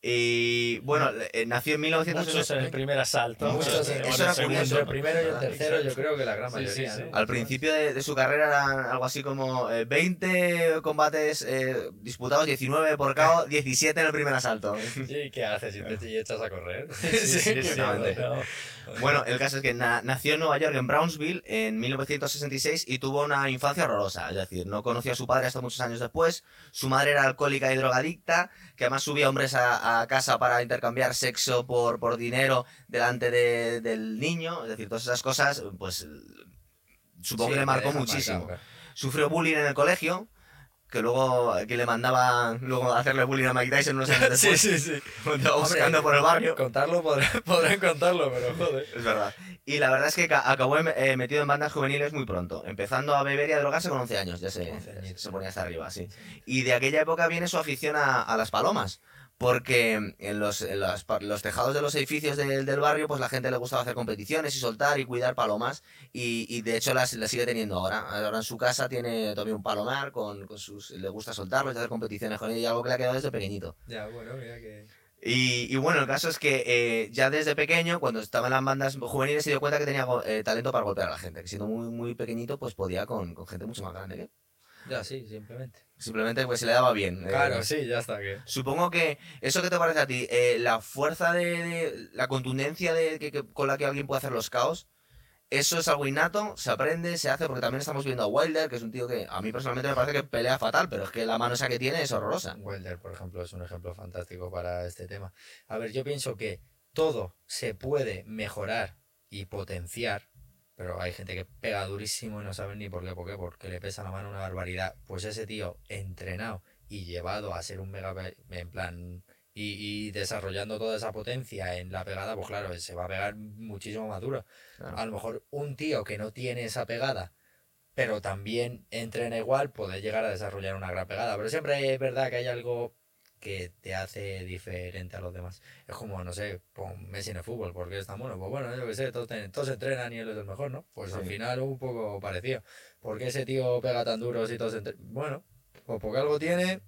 Y bueno, eh, nació en Muchos 1960. en el primer asalto. Muchos en el eso era segundo. Entre el primero y el ¿verdad? tercero, yo creo que la gran Sí, mayoría. sí, sí. ¿no? Al principio de, de su carrera eran algo así como eh, 20 combates eh, disputados, 19 por KO, 17 <laughs> en el primer asalto. ¿Y qué haces? ¿Y te echas a correr? <laughs> Sí, sí, sí, Exactamente. no. Bueno, el caso es que na- nació en Nueva York, en Brownsville, en 1966 y tuvo una infancia horrorosa. Es decir, no conoció a su padre hasta muchos años después. Su madre era alcohólica y drogadicta, que además subía hombres a, a casa para intercambiar sexo por, por dinero delante de- del niño. Es decir, todas esas cosas, pues supongo Sí, que le marcó muchísimo. Sufrió bullying en el colegio, que luego que le mandaba luego hacerle bullying a Mike Tyson unos años <laughs> después. sí, sí. <laughs> iba buscando por el barrio. Contarlo podrán, <laughs> podrán contarlo, pero joder. Es verdad. Y la verdad es que ca- acabó eh, metido en bandas juveniles muy pronto, empezando a beber y a drogarse con 11 años, ya se, 11 añitos. se ponía hasta arriba, sí. Y de aquella época viene su afición a, a las palomas, porque en los, en las pa- los tejados de los edificios del, del barrio, pues la gente le gustaba hacer competiciones y soltar y cuidar palomas, y, y de hecho las, las sigue teniendo ahora. Ahora en su casa tiene todavía un palomar, con, con sus, le gusta soltarlos y hacer competiciones con ellos, y algo que le ha quedado desde pequeñito. Ya, bueno, mira que. Y, y bueno, el caso es que eh, ya desde pequeño, cuando estaba en las bandas juveniles, se dio cuenta que tenía eh, talento para golpear a la gente. Que siendo muy, muy pequeñito, pues podía con, con gente mucho más grande que él. Ya, sí, simplemente. Simplemente pues se le daba bien. eh. Claro, sí, ya está. que Supongo que eso que te parece a ti, eh, la fuerza de, de- la contundencia de, que, que- con la que alguien puede hacer los caos, eso es algo innato, se aprende, se hace, porque también estamos viendo a Wilder, que es un tío que a mí personalmente me parece que pelea fatal, pero es que la mano esa que tiene es horrorosa. Welder, por ejemplo, es un ejemplo fantástico para este tema. A ver, yo pienso que todo se puede mejorar y potenciar, pero hay gente que pega durísimo y no saben ni por qué, por qué, porque le pesa la mano una barbaridad. Pues ese tío entrenado y llevado a ser un mega, en plan, y, y desarrollando toda esa potencia en la pegada, pues claro, se va a pegar muchísimo más duro. Claro. A lo mejor un tío que no tiene esa pegada, pero también entrena igual, puede llegar a desarrollar una gran pegada. Pero siempre es verdad que hay algo que te hace diferente a los demás. Es como, no sé, pon Messi en el fútbol, porque es tan bueno. Pues bueno, yo qué sé, todos, ten- todos entrenan y él es el mejor, ¿no? Pues al Sí. final un poco parecido. ¿Por qué ese tío pega tan duro si todos entrenan? Bueno, pues porque algo tiene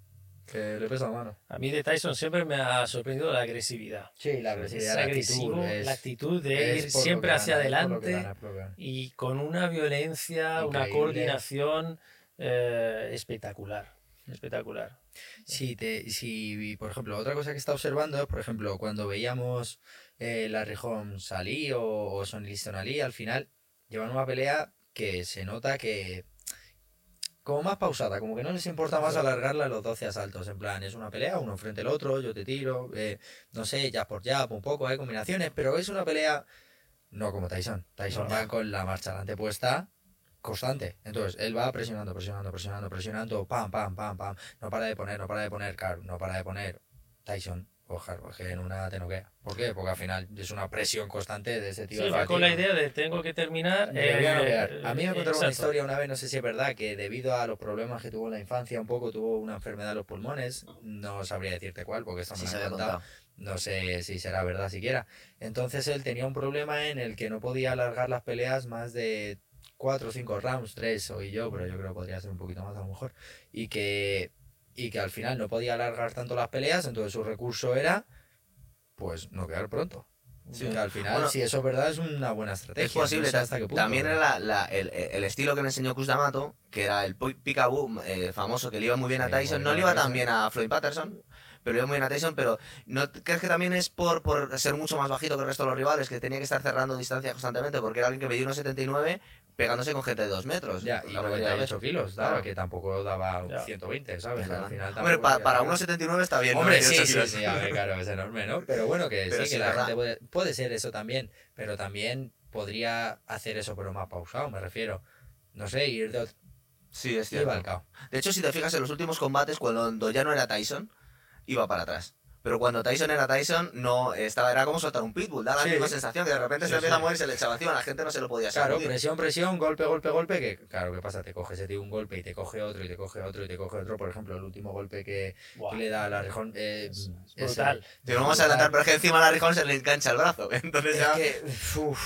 que le pesa la mano. A mí de Tyson siempre me ha sorprendido la agresividad. Sí, la Es agresividad, la agresivo, actitud. es- la actitud de es ir siempre hacia gana, es adelante gana, es y con una violencia, una Increíble. coordinación eh, espectacular. Espectacular. Si, te, si, por ejemplo, otra cosa que está observando es, por ejemplo, cuando veíamos eh, la Holmes Ali o, o Sonny Liston Ali, al final llevan una pelea que se nota que como más pausada, como que no les importa más alargarla los 12 asaltos, en plan, es una pelea, uno frente al otro, yo te tiro, eh, no sé, jab por jab, un poco, hay combinaciones, pero es una pelea no como Tyson. Tyson No. va con la marcha adelante puesta constante. Entonces, él va presionando, presionando, presionando, presionando, pam, pam, pam, pam. No para de poner, no para de poner, Carl, no para de poner. Tyson, ojalá, porque en una te noquea. ¿Por qué? Porque al final es una presión constante de ese tío. Sí, va con la idea de tengo que terminar. Me voy a eh, noquear. A mí me contaron una historia una vez, no sé si es verdad, que debido a los problemas que tuvo en la infancia, un poco tuvo una enfermedad de los pulmones. No sabría decirte cuál, porque esto me Sí, se contado. No sé si será verdad siquiera. Entonces él tenía un problema en el que no podía alargar las peleas más de cuatro o cinco rounds, tres soy yo, pero yo creo que podría ser un poquito más a lo mejor. Y que, y que al final no podía alargar tanto las peleas, entonces su recurso era pues no quedar pronto. Sí. Que al final, Bueno, si eso es verdad, es una buena estrategia. Es posible, no sé ta- hasta qué punto, también era la- la- el, el estilo que le enseñó Cus D'Amato, que era el pi- peekaboo eh, famoso, que le iba muy bien a Tyson, no le iba tan bien a Floyd Patterson, pero le iba muy bien a Tyson, pero ¿no crees que también es por, por ser mucho más bajito que el resto de los rivales, que tenía que estar cerrando distancia constantemente, porque era alguien que medía unos 79 pegándose con gente de 2 metros? Ya, y mayoría de 98 kilos daba, Claro. que tampoco daba Ya. 120, ¿sabes? Al final Hombre, pa- para a- unos 79 está bien, Hombre, 98 sí, sí, kilos. sí, a ver, claro, es enorme, ¿no? Pero bueno, que Pero sí, sí, que la verdad. gente puede, puede ser eso también, pero también podría hacer eso, pero más pausado, me refiero. No sé, ir de otro... Sí, es Iba cierto. al. De hecho, si te fijas en los últimos combates, cuando ya no era Tyson, iba para atrás. Pero cuando Tyson era Tyson, no estaba, era como soltar un pitbull, da la misma sensación que de repente Sí, se empieza sí. a mover y se le echaba encima, la gente no se lo podía Claro, sacudir. presión, presión, golpe, golpe, golpe, que claro, ¿qué pasa? Te coge ese tío un golpe y te coge otro y te coge otro y te coge otro. Por ejemplo, el último golpe que, le da a la Rejón eh, es brutal. Te lo vamos a adelantar, pero es que encima a la Rijón se le engancha el brazo, <laughs> entonces Es ya... que, uf,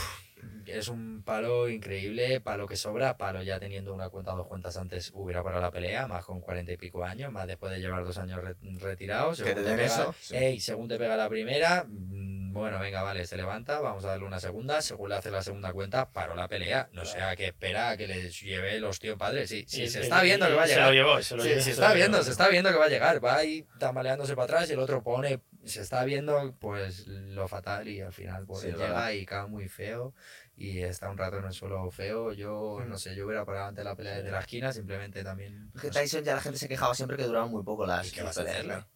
es un palo increíble, palo que sobra, palo ya teniendo una cuenta, dos cuentas antes hubiera parado la pelea, más con cuarenta y pico años, más después de llevar dos años re- retirados. Te según te pega- eso, sí. ey, según te pega la primera, mm, bueno, venga, vale, se levanta, vamos a darle una segunda, según le hace la segunda cuenta, paró la pelea, no sea que espera a que les lleve los tíos padres, sí, sí, Y- se y- está viendo y- que va a Se llegar. lo llevó, se lo Sí, llevó, se se está lo viendo, llevó. se está viendo que va a llegar, va ahí tambaleándose para atrás y el otro pone, se está viendo pues lo fatal y al final pues Sí, llega verdad. y cae muy feo y está un rato en el suelo feo. Yo Mm. no sé, yo hubiera parado ante la pelea desde la esquina, simplemente también. Es que sé, Tyson ya la gente se quejaba siempre que duraban muy poco las ¿y qué vas a peleas? ¿no?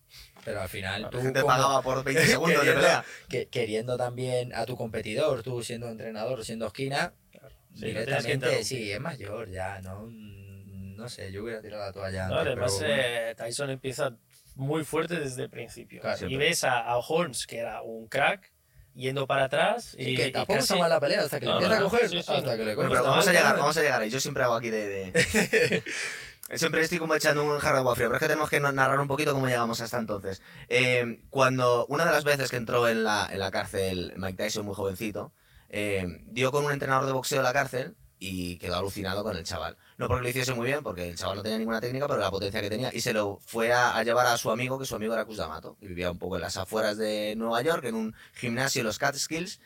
Pero al final La tú gente como- pagaba por 20 <laughs> segundos de Queriendo- pelea. que- queriendo también a tu competidor, tú siendo entrenador, siendo esquina, Sí, lo tienes que directamente sí, es mayor ya, no Mm, no sé, yo hubiera tirado la toalla No, antes, además, pero bueno. eh, Tyson empieza muy fuerte desde el principio. Claro, y ves a, a Holmes, que era un crack, yendo para atrás. Y, Sí, que y tampoco casi- está mal la pelea hasta que le No, empieza no, a coger, sí, sí. hasta que le coge. Bueno, pero vamos a llegar, vamos a llegar ahí. Yo siempre hago aquí de... de- <laughs> Siempre estoy como echando un jarro de agua fría, pero es que tenemos que narrar un poquito cómo llegamos hasta entonces. Eh, cuando una de las veces que entró en la, en la cárcel Mike Tyson, muy jovencito, eh, dio con un entrenador de boxeo en la cárcel y quedó alucinado con el chaval. No porque lo hiciese muy bien, porque el chaval no tenía ninguna técnica, pero la potencia que tenía. Y se lo fue a, a llevar a su amigo, que su amigo era Cus D'Amato, que vivía un poco en las afueras de Nueva York, en un gimnasio, los Catskills.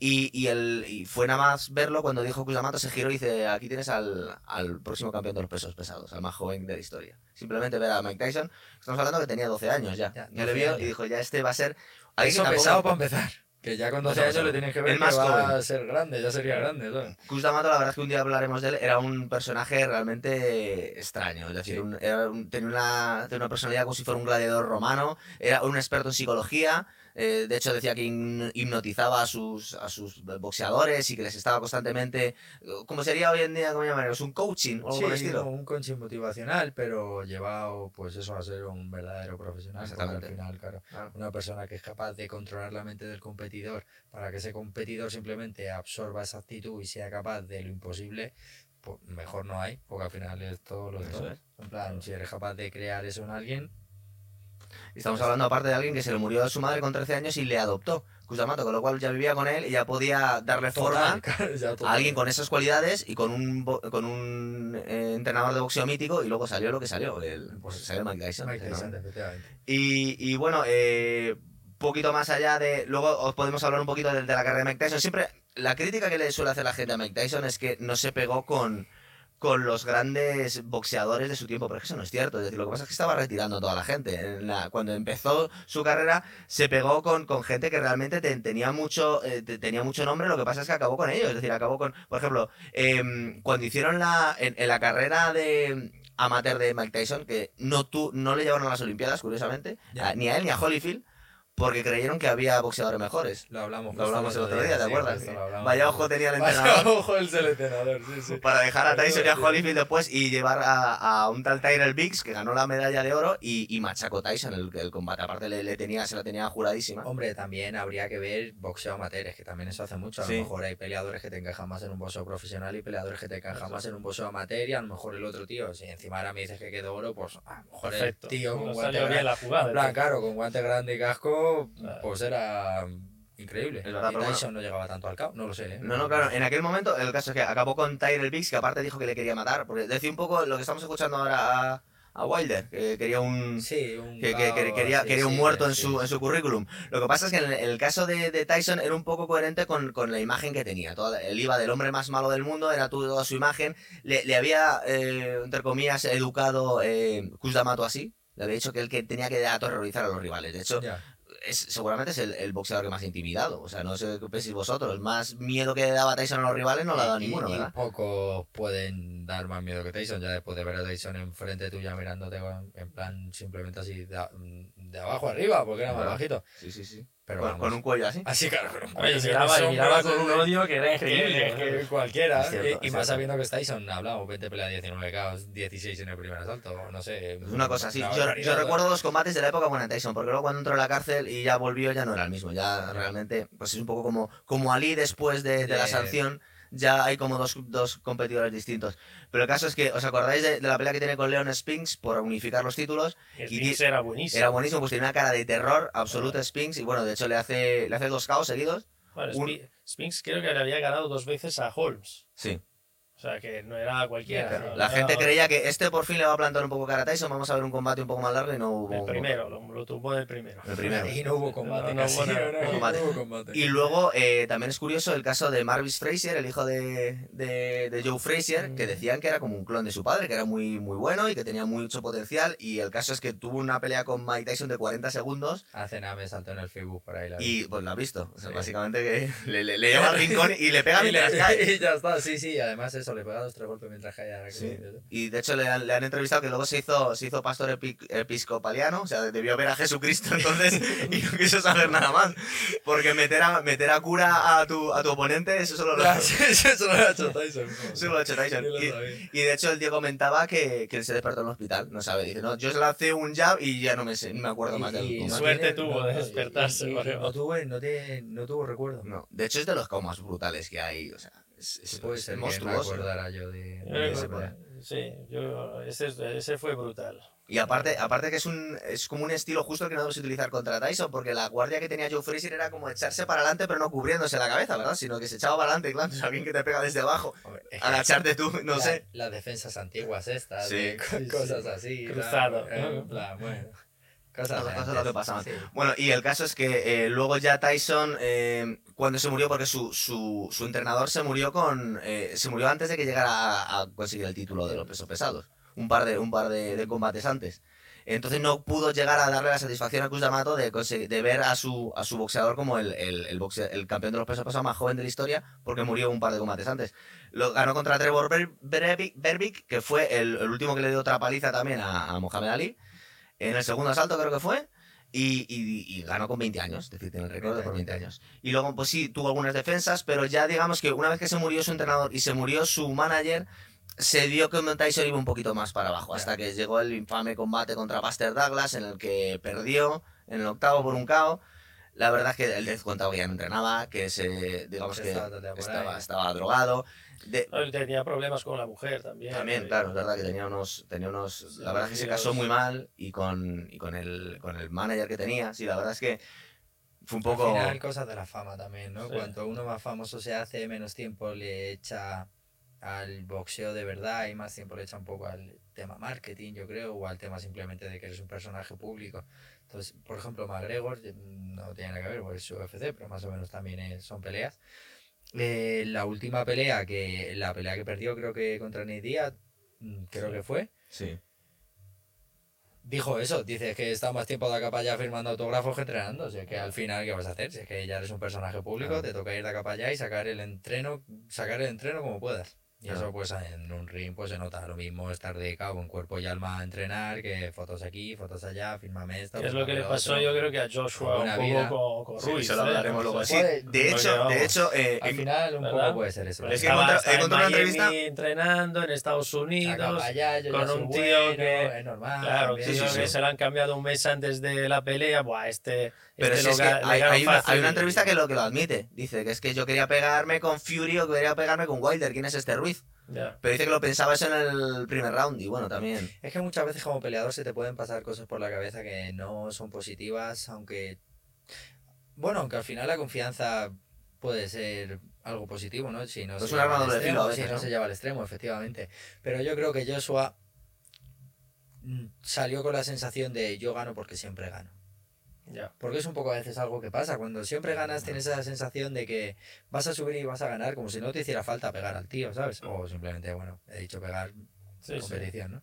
Y, y, el, y fue nada más verlo cuando dijo Cus D'Amato, se giró y dice, aquí tienes al, al próximo campeón de los pesos pesados, al más joven de la historia. Simplemente ver a Mike Tyson, estamos hablando que tenía 12 años ya. Ya, Ya, le 12 vio y dijo, ya este va a ser... tampoco- pesado para empezar. Que ya con 12 Pesado, años le tienes que ver El que más va joven. a ser grande, ya sería grande. ¿sabes? La verdad es que un día hablaremos de él, era un personaje realmente extraño. Es decir, Sí. un- era un- tenía, una, tenía una personalidad como si fuera un gladiador romano, era un experto en psicología. Eh, de hecho, decía que hipnotizaba a sus, a sus boxeadores y que les estaba constantemente. Como sería hoy en día, ¿cómo llamaremos? Un coaching o algo Sí, por el estilo. un coaching motivacional, pero llevado pues eso a ser un verdadero profesional. Al final, claro, una persona que es capaz de controlar la mente del competidor para que ese competidor simplemente absorba esa actitud y sea capaz de lo imposible, pues mejor no hay, porque al final es todo lo es. En plan, si eres capaz de crear eso en alguien, estamos hablando aparte de alguien que se le murió a su madre con 13 años y le adoptó, Cus D'Amato, con lo cual ya vivía con él y ya podía darle forma total, <laughs> claro, ya a alguien con esas cualidades y con un, con un eh, entrenador de boxeo mítico y luego salió lo que salió, el, pues salió Mike Tyson. Mike. Tyson, efectivamente. Y, y bueno, eh, poquito más allá de... Luego os podemos hablar un poquito de, de la carrera de Mike Tyson. Siempre la crítica que le suele hacer la gente a Mike Tyson es que no se pegó con, con los grandes boxeadores de su tiempo, pero eso no es cierto. Es decir, lo que pasa es que estaba retirando a toda la gente. En la- cuando empezó su carrera se pegó con, con gente que realmente te- tenía, mucho, eh, te- tenía mucho nombre, lo que pasa es que acabó con ellos. Es decir, acabó con... Por ejemplo, em, cuando hicieron la... En, en la carrera de amateur de Mike Tyson, que no, tú, no le llevaron a las Olimpiadas, curiosamente, a- ni a él ni a Holyfield, porque creyeron que había boxeadores mejores. Lo hablamos, Lo hablamos el otro día, ¿te sí, acuerdas? justo lo hablamos. Vaya ojo tenía el Vaya entrenador ojo el seleccionador, sí, sí. para dejar a Tyson y a. Holyfield después y llevar a, a un tal Tyrell Biggs que ganó la medalla de oro y, y machacó Tyson el, el combate. Aparte le, le tenía, se la tenía juradísima. Hombre, también habría que ver boxeo amateur, es que también eso hace mucho. A Sí. lo mejor hay peleadores que te encajan más en un boxeo profesional y peleadores que te encajan más en un boxeo amateur y a lo mejor el otro tío, si encima ahora me dices que quedó oro, pues a lo mejor Perfecto. el tío con No guante salió bien grande, la jugada. en plan, tío. claro, con guante grande y casco, Pues era increíble. Verdad, y Tyson no llegaba tanto al cabo, no lo sé. ¿eh? No, no, claro, en aquel momento el caso es que acabó con Tyrell Biggs, que aparte dijo que le quería matar, porque decía un poco lo que estamos escuchando ahora a, a Wilder, que quería un... Sí, un que, que- que quería, así, quería un sí, muerto en sí, su, sí. en su currículum. Lo que pasa es que en el, caso de, de Tyson era un poco coherente con, con la imagen que tenía. Toda, él iba del hombre más malo del mundo, era toda su imagen. Le, le había, eh, entre comillas, educado eh, Cus D'Amato así. Le había dicho que él que tenía que aterrorizar a los rivales. De hecho, Ya. Es, seguramente es el, el boxeador que más ha intimidado. O sea, no sé qué pensáis vosotros. Más miedo que daba Tyson a los rivales no le ha dado Y- ninguno, ¿verdad? pocos pueden dar más miedo que Tyson, ya después de ver a Tyson enfrente tuya mirándote en- plan simplemente así de, de abajo arriba, porque era más bajito. Sí, sí, sí. Pero con, vamos. con un cuello así. Así, claro, con un cuello miraba, y miraba con un odio que era increíble. que cualquiera. Es cierto, y, y más sabiendo que estáis, son hablado, 20 peleas 19 caos, 16 en el primer asalto, no sé. Es una cosa así. Yo, yo recuerdo los combates de la época con Tyson, porque luego cuando entró a la cárcel y ya volvió, ya no era el mismo. Ya realmente, pues es un poco como, como Ali después de, de la De- sanción. Ya hay como dos, dos competidores distintos. Pero el caso es que, ¿os acordáis de, de la pelea que tiene con Leon Spinks por unificar los títulos? El Y Spinks era buenísimo. Era buenísimo, pues tiene una cara de terror absoluta Spinks. Y bueno, de hecho le hace, le hace dos caos seguidos. Bueno, un- Spinks creo que le había ganado dos veces a Holmes. Sí. O sea, que no era cualquiera. Claro, ¿no? La gente creía que este por fin le va a plantar un poco cara a Tyson. Vamos a ver un combate un poco más largo y no hubo. El primero, lo, lo tumbó del primero. El primero. Y no hubo combate, No, no casi, hubo nada, no, no hubo combate. hubo combate. Y luego eh, también es curioso el caso de Marvis Frazier, el hijo de, de, de Joe Frazier, que Mm. decían que era como un clon de su padre, que era muy, muy bueno y que tenía mucho potencial. Y el caso es que tuvo una pelea con Mike Tyson de 40 segundos Hace nada me saltó en el Facebook por ahí la y pues lo ha visto. O sea, Sí. básicamente que <laughs> le, le, le lleva al rincón y le pega <laughs> y, mientras le- cae. <laughs> y ya está, sí, sí, además eso, le pega dos tres golpes mientras caía. Sí. Y de hecho le han, le han entrevistado que luego se hizo, se hizo pastor epi- episcopaliano, o sea, debió ver a Jesucristo entonces <laughs> y no quiso saber nada más. Porque meter a, meter a cura a tu, a tu oponente, eso solo lo, ha hecho Tyson. eso lo ha hecho Tyson. <laughs> Y-. Y de hecho el tío comentaba que, que él se despertó en el hospital, no sabe, dice, no, yo se lancé un jab y ya no me, sé, no me acuerdo más del Y- y suerte tuvo de despertarse, y- y no, tuvo, no, tiene- no tuvo recuerdo. No, de hecho es de los combos brutales que hay, o sea, es, es- Puede ser me monstruoso. acordara yo de, de ese. Sí, yo, ese, ese fue brutal. Y aparte, aparte que es un es como un estilo justo que no debes utilizar contra Tyson, porque la guardia que tenía Joe Frazier era como echarse para adelante, pero no cubriéndose la cabeza, ¿verdad? Sino que se echaba para adelante, claro, es alguien que te pega desde abajo, Hombre, agacharte tú, no la- sé. Las defensas antiguas estas, Sí. de cosas así. Cruzado. ¿no? En plan, bueno. Cosas, Las cosas lo que pasaban. sí. Bueno, y el caso es que eh, luego ya Tyson, eh, cuando se murió, porque su, su, su entrenador se murió con eh, se murió antes de que llegara a, a conseguir el título de los pesos pesados, un par de, un par de, de combates antes. Entonces no pudo llegar a darle la satisfacción a Cruz D'Amato de, de ver a su, a su boxeador como el, el, el, boxe- el campeón de los pesos pesados más joven de la historia, porque murió un par de combates antes. Lo ganó contra Trevor Ber- Berbick, Berbick, que fue el, el último que le dio otra paliza también a, a Mohamed Ali, en el segundo asalto creo que fue. Y, y- y ganó con 20 años, es decir, tiene el récord de por 20 años. Y luego, pues sí, tuvo algunas defensas, pero ya digamos que una vez que se murió su entrenador y se murió su manager, se vio que Tyson iba un poquito más para abajo, hasta que llegó el infame combate contra Buster Douglas, en el que perdió en el octavo por un KO. La verdad es que el Death contaba que ya no entrenaba, que se, digamos que Estaba estaba drogado. De- No, él tenía problemas con la mujer también. también, Y- claro, es verdad que tenía unos, tenía unos, Sí, la verdad es que se casó muy mal y con, y con el, con el manager que tenía, sí, la verdad es que fue un poco, Al final, cosas de la fama también, ¿no? Sí. Cuanto uno más famoso se hace, menos tiempo le echa al boxeo de verdad y más tiempo le echa un poco al tema marketing, yo creo, o al tema simplemente de que eres un personaje público. Entonces, por ejemplo, McGregor eh, no tiene nada que ver, porque es UFC, pero más o menos también es- son peleas. Eh, la última pelea, que la pelea que perdió creo que contra Nate Diaz, mm, creo Sí. que fue, sí, dijo eso, dice que está más tiempo de acá para allá firmando autógrafos que entrenando, o sea que al final ¿qué vas a hacer? Si es que ya eres un personaje público, Claro. te toca ir de acá para allá y sacar el entreno, sacar el entreno como puedas. Y Claro. eso pues en un ring pues se nota lo mismo estar dedicado en cuerpo y alma a entrenar, que fotos aquí, fotos allá, fírmame esto. Es lo que le pasó otro. yo creo que a Joshua un poco con, con sí, Ruiz. eso lo ¿eh? hablaremos luego. Sí, Puede- de hecho, de hecho, eh, Al final un ¿Verdad? poco puede ser eso. Es que estaba en encontré una Miami entrevista- entrenando en Estados Unidos. allá, yo con un tío bueno, que- es normal. Claro, también. tío, sí, sí, que sí. se lo han cambiado un mes antes de la pelea. Buah, este. Pero este es que hay, una, hay entrevista que lo, que lo admite. Dice que es que yo quería pegarme con Fury o quería pegarme con Wilder. ¿Quién es este Ruiz? Pero dice que lo pensaba eso en el primer round. Y bueno, también. Es que muchas veces como peleador se te pueden pasar cosas por la cabeza que no son positivas, aunque... Bueno, aunque al final la confianza puede ser algo positivo, ¿no? Si no se un lleva al extremo, si ¿no? se lleva al extremo, efectivamente. Pero yo creo que Joshua mm, salió con la sensación de yo gano porque siempre gano. Ya. Porque es un poco a veces algo que pasa. Cuando siempre ganas tienes esa sensación de que vas a subir y vas a ganar como si no te hiciera falta pegar al tío, ¿sabes? O simplemente, bueno, he dicho pegar, Sí, sí. competición, ¿no?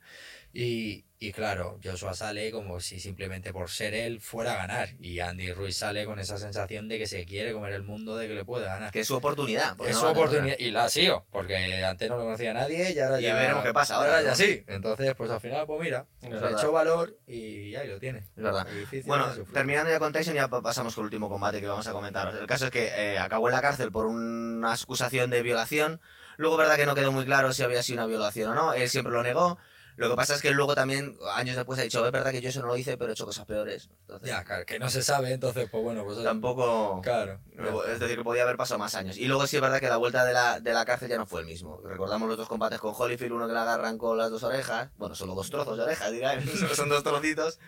Y, y claro, Joshua sale como si simplemente por ser él fuera a ganar. Y Andy Ruiz sale con esa sensación de que se quiere comer el mundo, de que le puede ganar. Que es su oportunidad. Es no su oportunidad. Y la ha sido, porque antes no lo conocía nadie y ahora Y ya. veremos qué pasa ahora ahora, ya ¿no? sí. Entonces, pues al final, pues mira, Es le echó valor y ahí lo tiene. Es verdad. Difícil Bueno, terminando ya con Tyson, ya pa- pasamos con el último combate que vamos a comentar. El caso es que eh, acabó en la cárcel por una acusación de violación. Luego, verdad que no quedó muy claro si había sido una violación o no. Él siempre lo negó. Lo que pasa es que luego también, años después, ha dicho, es verdad que yo eso no lo hice, pero he hecho cosas peores. Entonces, Ya, claro, que no se sabe, entonces, pues bueno, pues. tampoco... Claro. Luego, Es decir, que podía haber pasado más años. Y luego sí es verdad que la vuelta de la, de la cárcel ya no fue el mismo. Recordamos los dos combates con Holyfield, uno que le agarran con las dos orejas. Bueno, solo dos trozos de orejas, dirán. Solo <laughs> son dos trocitos.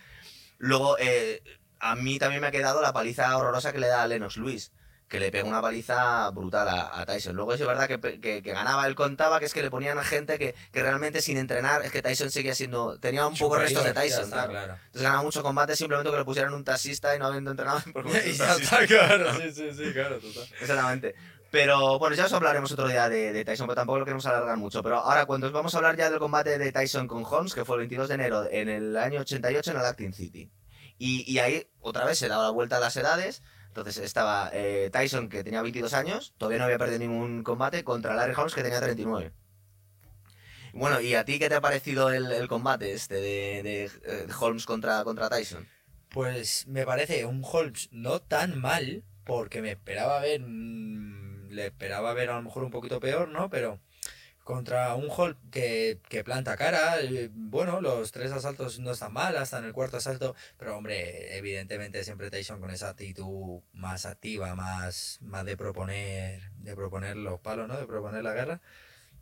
Luego, eh, a mí también me ha quedado la paliza horrorosa que le da a Lennox Lewis. Que le pega una paliza brutal a, a Tyson. Luego es verdad que, que, que ganaba. Él contaba que es que le ponían a gente que, que realmente sin entrenar, es que Tyson seguía siendo. Tenía un poco restos de Tyson. está, claro. claro. Entonces ganaba muchos combates simplemente que le pusieran un taxista y no habiendo entrenado. y <laughs> ya está, claro. <laughs> Sí, sí, sí, claro, total. Exactamente. Pero bueno, ya os hablaremos otro día de, de Tyson, pero tampoco lo queremos alargar mucho. Pero ahora, cuando os vamos a hablar ya del combate de Tyson con Holmes, que fue el 22 de enero en el año 88 en el Acting City. Y, y ahí otra vez se daba la vuelta a las edades. Entonces estaba eh, Tyson, que tenía 22 años, todavía no había perdido ningún combate, contra Larry Holmes, que tenía 39. Bueno, ¿y a ti qué te ha parecido el, combate este de, de, eh, Holmes contra, contra Tyson? Pues me parece un Holmes no tan mal, porque me esperaba ver. mm, le esperaba ver a lo mejor un poquito peor, ¿no? Pero contra un Holmes que, que planta cara, bueno, los tres asaltos no están mal, hasta en el cuarto asalto, pero hombre, evidentemente siempre Tyson con esa actitud más activa, más, más de proponer, de proponer los palos, ¿no? De proponer la guerra.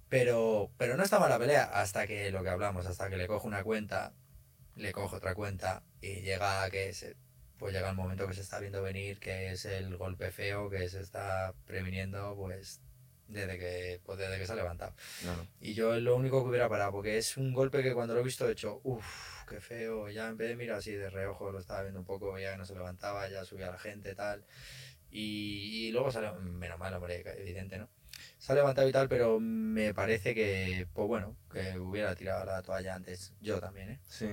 Pero, pero no está mala pelea hasta que lo que hablamos, hasta que le cojo una cuenta, le cojo otra cuenta y llega a que se, pues llega el momento que se está viendo venir, que es el golpe feo que se está previniendo pues desde que, pues desde que se ha levantado. No, no. Y yo es lo único que hubiera parado, porque es un golpe que cuando lo he visto he hecho, uff, qué feo. Ya en vez de mirar así de reojo, lo estaba viendo un poco, ya que no se levantaba, ya subía la gente, tal. Y, y luego sale, menos mal, hombre, evidente, ¿no? Se ha levantado y tal, pero me parece que, pues bueno, que hubiera tirado la toalla antes. Yo también, ¿eh? Sí.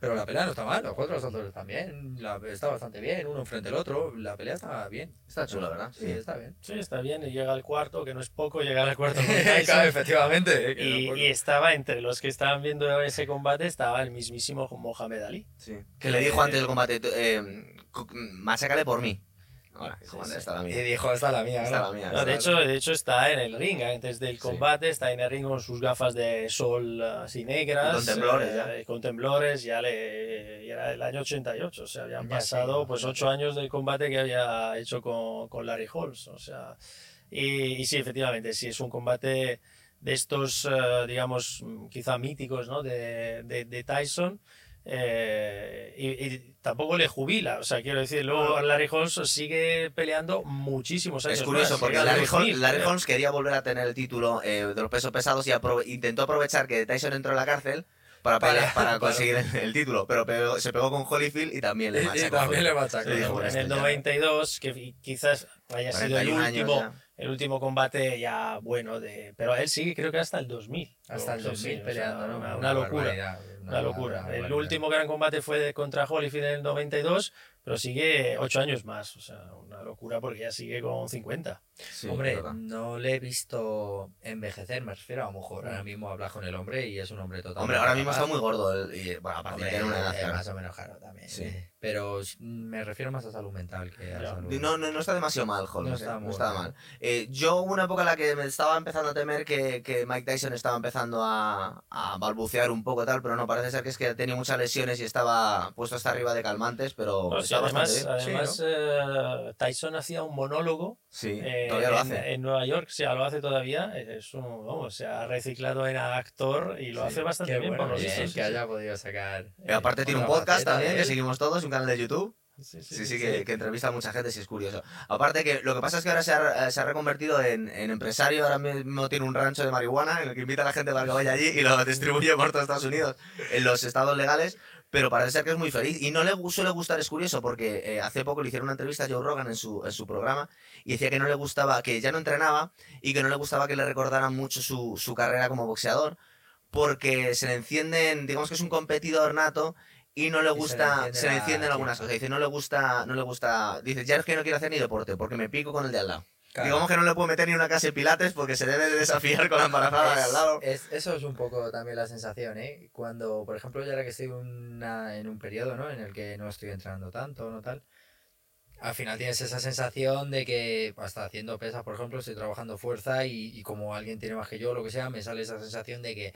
Pero la pelea no está mal, los cuatro asaltos están bien, la, está bastante bien, uno enfrente del otro, la pelea está bien. Está chula, ¿verdad? Sí, está bien. Sí, está bien. Y llega al cuarto, que no es poco, llega al cuarto con <laughs> Tyson. efectivamente. que Y, no- y estaba entre los que estaban viendo ese combate, estaba el mismísimo Mohamed Ali. Sí. Que le dijo antes del combate, eh, cu- machácale por mí. Ahora, dijo, Sí, "Anda, sí. esta la Y dijo, esta es la mía, Esta ¿no? la mía. No, de, hecho, de hecho, está en el ring. ¿eh? Antes del Sí. combate, está en el ring con sus gafas de sol eh, así negras. Y con temblores, ya. eh, con temblores, ya, le, ya era el año 88. O sea, habían Ya, pasado sí, pues ocho años del combate que había hecho con, con Larry Holmes. O sea, y, y sí, efectivamente, sí, es un combate de estos, eh, digamos, quizá míticos, ¿no? De, de, de Tyson. Eh, y, y tampoco le jubila, o sea, quiero decir, luego Larry Holmes sigue peleando muchísimos años Es curioso más, porque Larry, 2000, Holmes, Larry creo. Holmes quería volver a tener el título eh, de los pesos pesados y aprove- intentó aprovechar que Tyson entró en la cárcel para, Para- pelear- para para- <laughs> conseguir el, el título, pero pegó- se pegó con Holyfield y también le Y, y machacó. también le machacó. Sí, en el ya- 92, que fi- quizás haya sido el 41 años último, ya. el último combate ya bueno, de, pero él sigue creo que hasta el 2000. Hasta el Sí, 2000 sí, o sea, peleando, ¿no? Una, una locura. Una locura. una el último gran combate fue contra Holyfield en el 92, pero sigue ocho años más. O sea, una locura porque ya sigue con 50. Sí, hombre, verdad. no le he visto envejecer, me refiero a lo mejor ahora mismo hablas con el hombre y es un hombre total. Hombre, ahora mismo está muy gordo. el- y, bueno, aparte de Hombre, tener una edad. eh, más o menos claro también. Sí. eh. Pero me refiero más a salud mental que a Ya. salud. No, no, no está demasiado mal, Holmes. No eh, está No muy está mal. Eh, yo hubo una época en la que me estaba empezando a temer que, que Mike Tyson estaba empezando a, a balbucear un poco tal, pero no, parece ser que es que tenía muchas lesiones y estaba puesto hasta arriba de calmantes, pero No, sí, bastante además, bien. además eh, Tyson hacía un monólogo Sí, eh, todavía lo en, hace. en Nueva York, sí, lo hace todavía. Es un, vamos, se ha reciclado en actor y lo Sí. hace bastante bien, bueno, por lo bien, visto. sí, que sí. haya podido sacar. Y aparte tiene un podcast también, que seguimos todos, un canal de YouTube. Sí, Sí, sí, que, que entrevista a mucha gente, sí es curioso. Aparte que lo que pasa es que ahora se ha, eh, se ha reconvertido en, en empresario, ahora mismo tiene un rancho de marihuana en el que invita a la gente para que vaya allí y lo distribuye por todo Estados Unidos en los estados legales, pero parece ser que es muy feliz y no le suele gustar, es curioso, porque eh, hace poco le hicieron una entrevista a Joe Rogan en su, en su programa y decía que no le gustaba, que ya no entrenaba y que no le gustaba que le recordaran mucho su, su carrera como boxeador. porque se le encienden, digamos que es un competidor nato y no le gusta, se le encienden algunas cosas. Dice, no le gusta, no le gusta, dice, ya es que no quiero hacer ni deporte porque me pico con el de al lado. Claro. Digamos que no le puedo meter ni una clase de pilates porque se debe de desafiar con la embarazada de al lado. Es- es- eso es un poco también la sensación, ¿eh? Cuando, por ejemplo, yo ahora que estoy una- en un periodo, ¿no? En el que no estoy entrenando tanto, ¿no? Tal. Al final tienes esa sensación de que hasta haciendo pesas, por ejemplo, estoy trabajando fuerza y, y como alguien tiene más que yo, lo que sea, me sale esa sensación de que,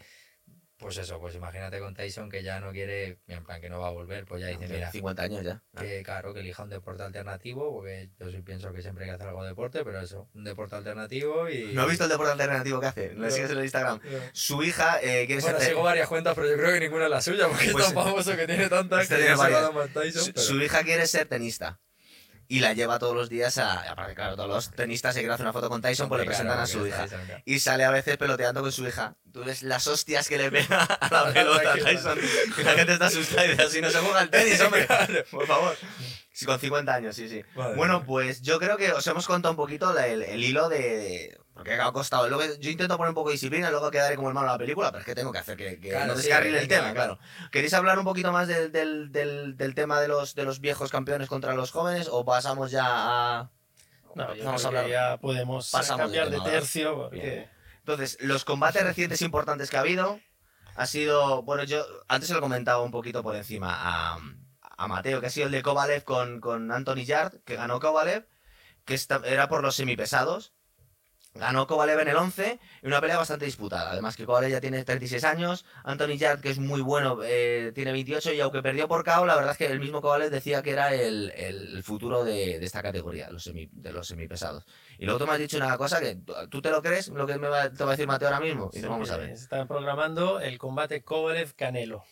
pues eso, pues imagínate con Tyson que ya no quiere, en plan que no va a volver, pues ya dice, mira, 50 años ya. que claro, que elija un deporte alternativo, porque yo sí pienso que siempre hay que hacer algo de deporte, pero eso, un deporte alternativo y... ¿No has visto el deporte alternativo que hace? ¿Le No. sigues en el Instagram? No. Su hija eh, quiere Bueno, ser... sigo varias cuentas, pero yo creo que ninguna es la suya, porque Pues, es tan famoso que tiene tantas este que tiene varias. Tyson, Su, pero- su hija quiere ser tenista. Y la lleva todos los días a... Aparte, claro, todos los tenistas se quieren hacer una foto con Tyson, pues le presentan a su hija. Y sale a veces peloteando con su hija. Tú ves las hostias que le pega a la <laughs> pelota a Tyson. La gente está asustada y dice, así no se juega el tenis, hombre. <laughs> Por favor. Sí, con 50 años, sí, sí. Bueno, pues yo creo que os hemos contado un poquito el hilo de... Porque ha costado. Luego, yo intento poner un poco de disciplina, luego quedaré como el malo de la película, pero es que tengo que hacer que, que Claro, no sí, descarrile el tema, claro. ¿Queréis hablar un poquito más del, del, del, del tema de los, de los viejos campeones contra los jóvenes o pasamos ya a... No, yo a creo hablar. que ya podemos Pasamos cambiar de tercio. porque-. Entonces, los combates recientes importantes que ha habido ha sido, bueno, yo antes se lo comentaba un poquito por encima a, a Mateo, que ha sido el de Kovalev con, con Anthony Yard, que ganó Kovalev, que esta- era por los semipesados. Ganó Kovalev en el 11 y una pelea bastante disputada. Además que Kovalev ya tiene 36 años, Anthony Yard, que es muy bueno, eh, tiene 28 y aunque perdió por KO, la verdad es que el mismo Kovalev decía que era el, el futuro de, de esta categoría, los semi- de los semipesados. Y luego tú me has dicho una cosa que tú te lo crees, lo que me va, te va a decir Mateo ahora mismo. Y Sí, vamos a ver. Están programando el combate Kovalev-Canelo.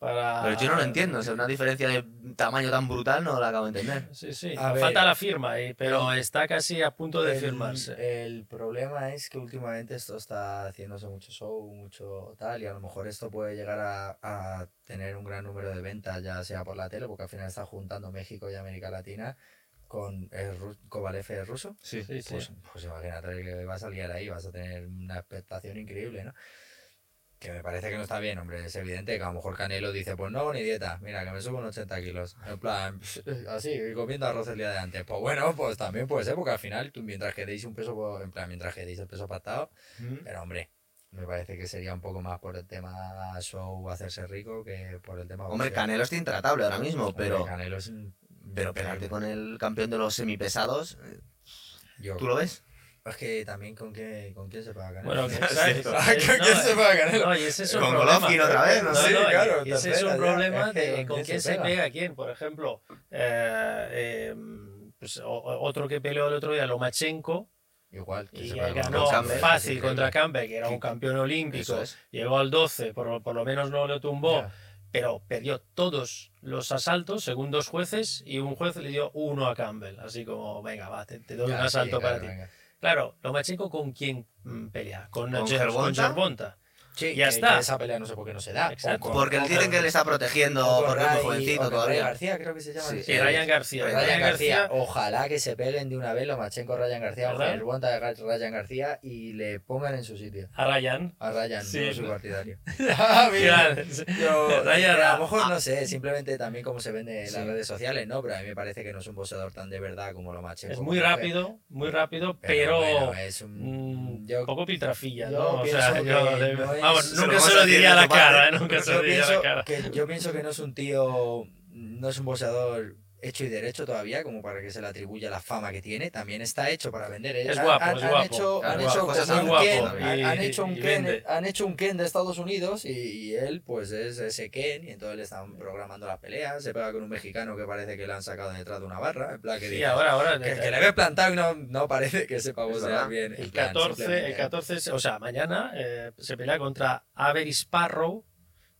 Para... Pero yo no lo entiendo, o sea, una diferencia de tamaño tan brutal no la acabo de entender. Sí, sí. A ver. Falta la firma, eh, pero está casi a punto de el, firmarse. el problema es que últimamente esto está haciéndose mucho show, mucho tal, y a lo mejor esto puede llegar a, a tener un gran número de ventas, ya sea por la tele, porque al final está juntando México y América Latina con Kovalev es ruso. Sí. Sí, sí. Pues, pues imagínate que va a salir ahí, vas a tener una expectación increíble, ¿no? Que me parece que no está bien, hombre. Es evidente que a lo mejor Canelo dice, pues no, ni dieta. Mira, que me subo unos 80 kilos. En plan, así, y comiendo arroz el día de antes. Pues bueno, pues también puede ser, porque al final, tú mientras que deis un peso, en plan, mientras que deis el peso pactado, pero hombre, me parece que sería un poco más por el tema show, hacerse rico, que por el tema... Hombre, boxeo. Canelo está intratable ahora mismo, Hombre, pero, Canelo es un- pero pegarte con el campeón de los semipesados, eh, Yo- ¿tú lo ves? Es que también con, qué, con quién se paga Canelo. Bueno, <laughs> exacto. ¿Con quién se paga Canelo? No, y ese es un Con problema. Golovkin otra vez, no No, sé. no, y- claro, y ese es un ya, problema es que de con quién se se pega. pega quién. Por ejemplo, eh, eh, pues, o- otro que peleó el otro día, Lomachenko, Igual. que y se paga con ganó Campbell, fácil es contra. Campbell, que era un campeón olímpico. Es. Llegó al 12, por, por lo menos no lo tumbó, Ya. pero perdió todos los asaltos según dos jueces y un juez le dio uno a Campbell. Así como, venga, va, te, te doy Ya, un asalto sí, para claro, ti. venga. Claro, Lomachenko con quién mm, pelea? Con, ¿Con? Gervonta. Sí, Ya que- está. que esa pelea no sé por qué no se da. Exacto. O con- Porque dicen con- que le está protegiendo porque es muy jovencito todavía. García, creo que se llama. Sí, Sí, Ryan García. Ryan Ryan García, ojalá que se peguen de una vez Lomachenko Ryan García o ¿Verdad? Gervonta de Ryan García y le pongan en su sitio. A Ryan. A Ryan, Sí. no su partidario. <laughs> <laughs> Mira, Yo, <laughs> Ryan, a ah, lo mejor no sé, simplemente también cómo se vende en Sí. las redes sociales, ¿no? Pero a mí me parece que no es un boxeador tan de verdad como Lomachenko. Es muy rápido, muy rápido, pero, bueno, es un. mm, yo- un poco piltrafilla, yo ¿no? O sea, yo vamos, lo nunca se lo diría a la cara, ¿eh? Nunca se lo diría a la cara. yo pienso que no es un tío no es un boxeador hecho y derecho todavía como para que se le atribuya la fama que tiene también está hecho para vender Es Han- guapo, han, es han guapo. hecho, han cosas un guapo, Ken, y- han- han hecho un y Ken vende. han hecho un Ken de Estados Unidos y, y él pues es ese Ken y entonces le están programando las peleas se pega con un mexicano que parece que le han sacado detrás de una barra en plan que, Sí, ahora, ahora. que, que le ves plantado y no, no parece que sepa boxear bien en El plan, 14, el simplemente- 14, se- o sea, mañana eh, se pelea contra Avery Sparrow,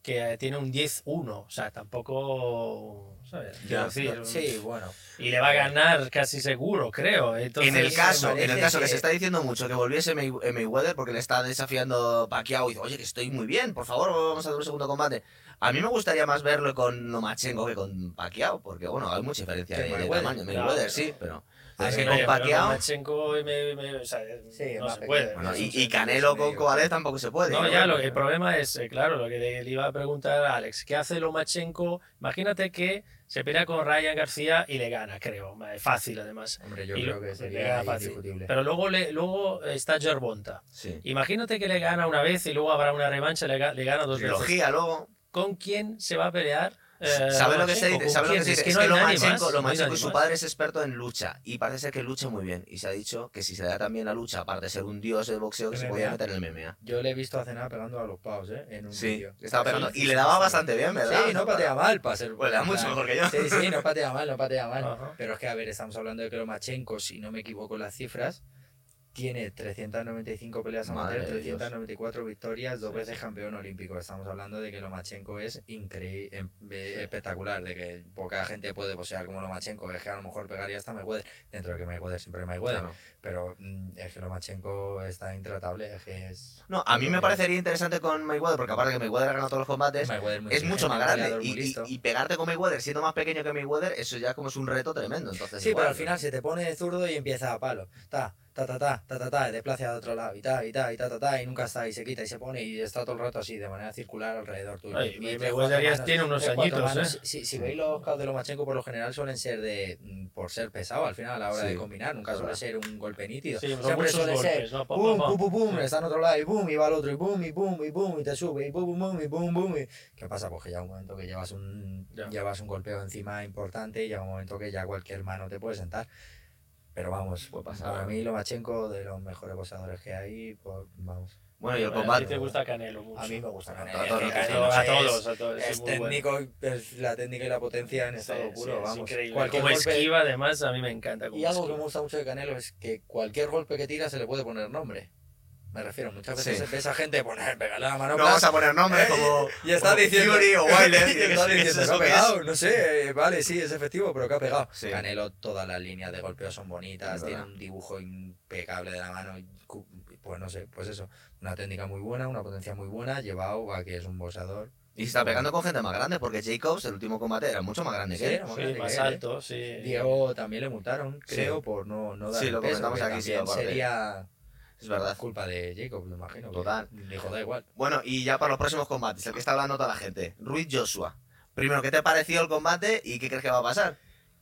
que eh, tiene un 10-1, o sea, tampoco, ¿sabes? Ya, decir, sí bueno y le va a ganar casi seguro, creo. Entonces, En el me caso, en el caso que... que- se está diciendo mucho que volviese May- eh, Mayweather porque le está desafiando Pacquiao y dice, oye, que estoy muy bien, por favor, vamos a dar un segundo combate. A mí me gustaría más verlo con Lomachenko que con Pacquiao, porque bueno, hay mucha diferencia de, Mayweather, tamaño. claro. Mayweather sí, pero Pero, con pero Pacquiao- Lomachenko y me- me- o sea, Sí, no se puede. Y, Canelo con. Kovalev tampoco se puede. No, ya, lo, el problema es, eh, claro, lo que le, le iba a preguntar a Alex, ¿qué hace Lomachenko? Imagínate que se pelea con Ryan García y le gana, creo. Fácil, además. Hombre, yo Y creo lo- que le sería gana fácil. Pero luego, le, luego está Gervonta. Sí. Imagínate que le gana una vez y luego habrá una revancha, le, le gana dos veces. Trilogía luego. ¿Con quién se va a pelear? Eh, ¿Sabes lo que se dice? ¿Con ¿Sabes lo que se dice? Es que Es no que hay nadie Lomachenko, no su padre es experto en lucha y parece ser que lucha muy bien. Y se ha dicho que si se da también la lucha, aparte de ser un dios del boxeo, que se podía meter en el MMA. Yo le he visto a cenar pegando a los pavos, ¿eh? En un Sí, vídeo. estaba pegando. Sí, Y le daba sí. bastante bien, ¿verdad? Sí, no patea mal para ser. Pues le da mucho mejor que yo. Sí, sí, no patea mal, no patea mal. <laughs> Ajá. Pero es que, a ver, estamos hablando de que Lomachenko, si no me equivoco en las cifras, tiene 395 peleas amateur, de Dios. 394 victorias, dos veces campeón olímpico. Estamos hablando de que Lomachenko es increíble, espectacular, de que poca gente puede posear como Lomachenko. Es que a lo mejor pegaría hasta Mayweather, dentro de que Mayweather siempre es Mayweather. Claro. Pero mm, es que Lomachenko está intratable, es que es... No, a mí me parecería interesante con Mayweather, porque aparte que Mayweather ha ganado todos los combates, muy es mucho más grande. Y, y- y pegarte con Mayweather siendo más pequeño que Mayweather, eso ya como es un reto tremendo. Entonces, Sí, igual, pero al final se te pone de zurdo y empieza a palo. Ta, ta, ta, ta, ta, ta, ta, y desplaza a otro lado, y ta, y ta, y ta, ta, ta, y nunca está, y se quita, y se pone, y está todo el rato así, de manera circular alrededor tuyo. Ay, Y me- me manos, tiene unos cuatro añitos, manos. ¿eh? Si, si veis los caos de Lomachenko, por lo general suelen ser de, mm, por ser pesado al final a la hora Sí, de combinar, nunca suele ser un golpe nítido. Sí, Siempre suele golpes, ser ¿no? Pum, pum, pum, pum, Sí. está en otro lado, y pum, y va al otro, y pum, y pum, y pum, y te sube, y pum, pum, pum, y pum, pum, y... ¿Qué pasa? Pues que ya un momento que llevas un, Ya. llevas un golpeo encima importante y llega un momento que ya cualquier mano te puede sentar. Pero vamos, Puede pasar. para mí Lomachenko de los mejores boxeadores que hay, pues vamos. Bueno, y el A ti combate. te gusta Canelo mucho. A mí me gusta A Canelo. todos a es- todos, a todos. Es bueno. técnico, es la técnica y la potencia en estado sí, puro, vamos. increíble. Cualquier Como golpe- esquiva, además, a mí me encanta. Y algo que me gusta mucho de Canelo es que cualquier golpe que tira se le puede poner nombre. Me refiero, muchas veces Sí. ves a gente poner, pegarle la mano No vamos a poner nombres como, y está como diciendo Fury o Wilder. <laughs> y que está diciendo, "No ha que es". pegado, no sé, eh, vale, sí, es efectivo, pero que ha pegado. Sí. Canelo, todas las líneas de golpeo son bonitas, tiene un dibujo impecable de la mano, pues no sé, pues eso, una técnica muy buena, una potencia muy buena, llevado a que es un boxeador. Y se está pegando con gente más grande, porque Jacobs, el último combate, era mucho más grande Sí, que él. Sí, grande más que él, ¿eh? alto, sí. Diego también le multaron, Sí. creo, por no, no dar Sí, el lo peso, comentamos que aquí, sí, también aparte. sería Es verdad. culpa de Jacob, me imagino. Total. Dijo, da igual. Bueno, y ya para los próximos combates, el que está hablando toda la gente. Ruiz Joshua. Primero, ¿qué te pareció el combate y qué crees que va a pasar?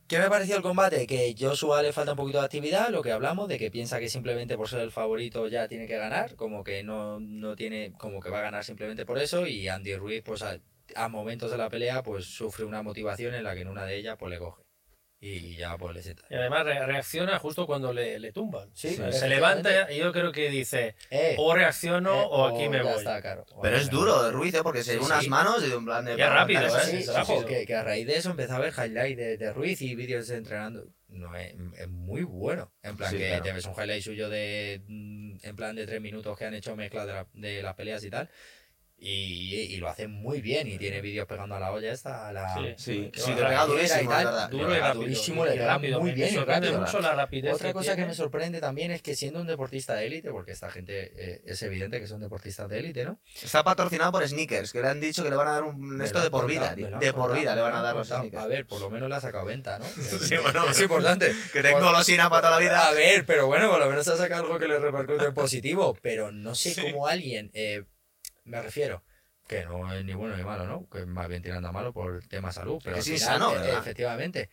¿Qué me pareció el combate? Que Joshua le falta un poquito de actividad, lo que hablamos, de que piensa que simplemente por ser el favorito ya tiene que ganar, como que no, no tiene, como que va a ganar simplemente por eso, y Andy Ruiz, pues a, a momentos de la pelea, pues sufre una motivación en la que en una de ellas, pues le coge. Y ya pues le sienta. Y además re- reacciona justo cuando le, le tumban. Sí, O sea, se levanta y yo creo que dice, Eh, o reacciono eh, o aquí me ya voy. está, claro. Pero es duro de Ruiz, ¿eh? Porque se Sí, dio unas sí. manos y de un plan de... Y es rápido, ¿eh? Sí, sí. sí, rápido. sí, que, que a raíz de eso empecé a ver highlights de, de Ruiz y vídeos de entrenando. No, es, es muy bueno. En plan, Sí, que claro. te ves un highlight suyo de mm, en plan de tres minutos que han hecho mezcla de, la- de las peleas y tal. Y, y lo hace muy bien. Y tiene vídeos pegando a la olla esta. A la, Sí. Sí, sí, pega durísimo, y tal. Duro Le y pega rápido. durísimo, le pega rápido. muy bien rápido. mucho la rapidez Otra que cosa que me sorprende también es que siendo un deportista de élite, porque esta gente eh, es evidente que son deportistas de élite, ¿no? Está patrocinado por Sneakers, que le han dicho que le van a dar un Me esto de por vida. De por vida le van a dar los. Sneakers. A ver, por lo menos le ha sacado venta, ¿no? <laughs> Sí, bueno, es importante. Que tengo golosina para toda la vida. A ver, pero bueno, por lo menos ha sacado algo que le repercute en positivo. Pero no sé cómo alguien, eh, me refiero, que no es ni bueno ni malo, ¿no? Que más bien tirando a malo por tema salud. Pero Es al insano, eh, ¿verdad? efectivamente.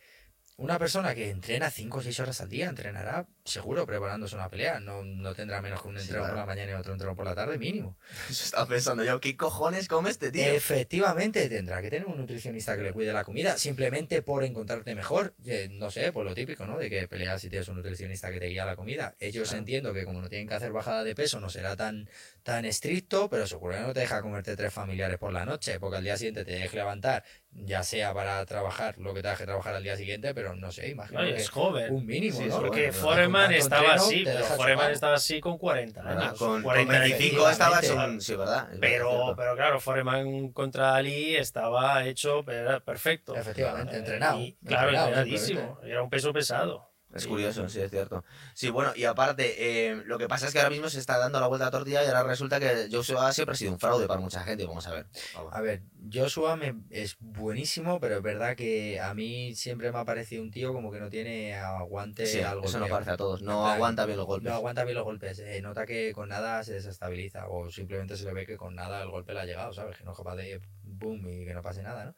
Una persona que entrena 5 o 6 horas al día entrenará seguro preparándose una pelea. No, no tendrá menos que un Sí, entreno por la mañana y otro entreno por la tarde, mínimo. <laughs> Eso estaba pensando yo, ¿qué cojones come este tío? Efectivamente, tendrá que tener un nutricionista que le cuide la comida, simplemente por encontrarte mejor. Eh, no sé, por lo típico, ¿no? De que peleas si tienes un nutricionista que te guía la comida. Ellos Claro. entiendo que como no tienen que hacer bajada de peso, no será tan, tan estricto, pero seguro que no te deja comerte tres familiares por la noche, porque al día siguiente te dejes levantar, ya sea para trabajar lo que te deje trabajar al día siguiente, pero no sé, imagino que es joven. un mínimo, Sí, ¿no? Porque bueno, Foreman estaba entreno, así, pero Foreman estaba así con 40 ¿Verdad? años. Con, con 45 25 estaba un... Sí, ¿verdad? Es Pero, pero claro, Foreman contra Ali estaba hecho era perfecto. Efectivamente, entrenado, y, claro, entrenadísimo. Era un peso pesado. Es curioso, sí, es cierto. Sí, bueno, y aparte, eh, lo que pasa es que ahora mismo se está dando la vuelta a la tortilla y ahora resulta que Joshua siempre ha sido un fraude para mucha gente. Vamos a ver. Vamos. A ver, Joshua me- es buenísimo, pero es verdad que a mí siempre me ha parecido un tío como que no tiene aguante Sí, al eso no golpeo. parece a todos. No plan, aguanta bien los golpes. No aguanta bien los golpes. eh, nota que con nada se desestabiliza o simplemente se le ve que con nada el golpe le ha llegado, ¿sabes? Que no es capaz de boom y que no pase nada, ¿no?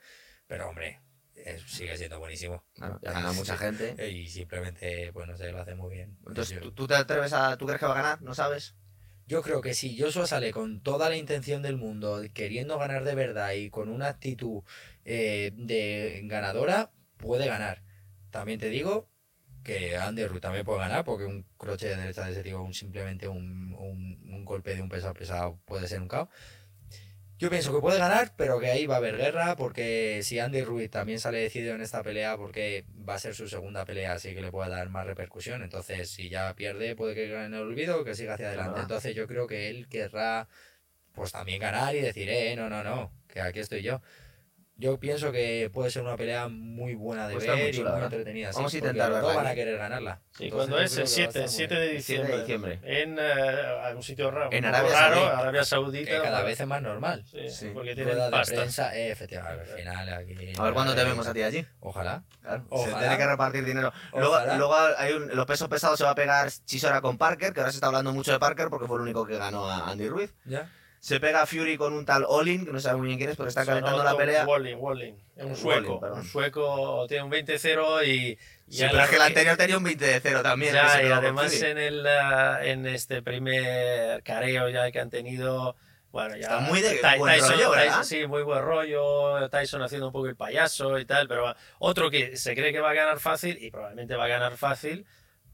Pero hombre, es- sigue siendo buenísimo. Claro, ya gana mucha gente. Eh, Y simplemente, pues no sé, lo hace muy bien. Entonces, Yo- ¿tú, tú te atreves a. ¿Tú crees que va a ganar? ¿No sabes? Yo creo que si Joshua sale con toda la intención del mundo, queriendo ganar de verdad y con una actitud eh, de ganadora, puede ganar. También te digo que Andy Ruiz también puede ganar, porque un croche de derecha de ese tío, un, simplemente un, un- un golpe de un pesado pesado puede ser un caos. Yo pienso que puede ganar, pero que ahí va a haber guerra, porque si Andy Ruiz también sale decidido en esta pelea, porque va a ser su segunda pelea, así que le puede dar más repercusión. Entonces, si ya pierde, puede que gane el olvido o que siga hacia adelante. Entonces, yo creo que él querrá, pues también ganar y decir, eh, no, no, no, que aquí estoy yo. Yo pienso que puede ser una pelea muy buena de Pues está muy ver chula, y muy entretenida. Vamos sí, a intentar los dos verla van a querer ganarla. Sí, Entonces, cuando es el que va a estar 7, muy 7 bien. de 7 de diciembre. diciembre. En eh, algún sitio raro. En un Arabia raro, Saudí. Arabia Saudita. Que cada vez es más normal. Sí, Sí. porque tienen Rueda de pasta. prensa, eh, efectivamente, al final aquí... A ver cuándo te vemos a ti allí. Ojalá. Claro, Ojalá. Se tiene que repartir dinero. Luego, luego hay un- los pesos pesados se va a pegar Chisora con Parker, que ahora se está hablando mucho de Parker porque fue el único que ganó a Andy Ruiz. ¿Ya? Se pega Fury con un tal Olin, que no sabe muy bien quién es, porque está calentando la pelea. Walling, Walling. Es un sueco. un sueco tiene un 20-0 y. y Sí, a pero es que el anterior tenía un 20 de 0 también. Ya, y además en, el, ah, en este primer careo ya que han tenido. Bueno, ya. Está muy de Ty- buen rollo, ¿verdad? Tyson- sí, muy buen rollo. Tyson haciendo un poco el payaso y tal. Pero otro que se cree que va a ganar fácil y probablemente va a ganar fácil.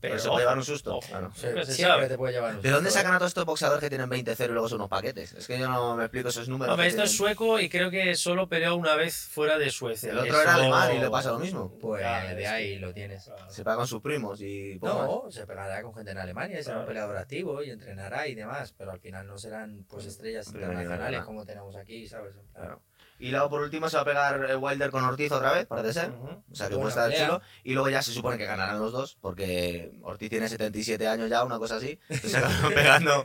Pero, se puede llevar un susto, ojo, claro. nunca se Siempre sabe. te puede llevar un ¿De dónde susto, sacan a todos estos boxeadores que tienen 20-0 y luego son unos paquetes? Es que yo no me explico esos números. Hombre, esto es tienen. sueco y creo que solo peleó una vez fuera de Suecia. El otro Eso- era alemán y le pasa lo mismo. Pues Ya, de es ahí que- lo tienes. Claro. Se paga con sus primos y poco más. No, se pegará con gente en Alemania y será un peleador activo y entrenará y demás, pero al final no serán pues estrellas internacionales como tenemos aquí, ¿sabes? Claro. Y luego por último se va a pegar eh, Wilder con Ortiz otra vez, parece ser. Ujú. O sea que puede estar chulo. Y luego ya se supone que ganarán los dos, porque Ortiz tiene 77 años ya, una cosa así. Entonces se acaban <laughs> pegando.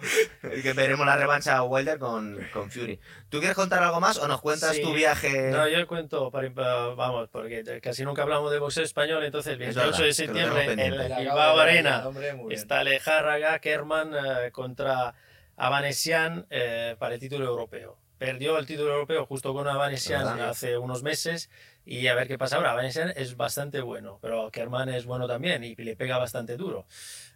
Y que veremos la revancha a Wilder con, con Fury. ¿Tú quieres contar algo más o nos cuentas Sí. tu viaje? No, yo cuento, para, vamos, porque casi nunca hablamos de boxeo español, entonces el Es 28 verdad, de septiembre en acabo Bilbao Arena está Lejárraga Kerman eh, contra Avanesian eh, para el título europeo. Perdió el título europeo justo con Avanesian hace unos meses y a ver qué pasa ahora. Avanesian es bastante bueno, pero Kerman es bueno también y le pega bastante duro.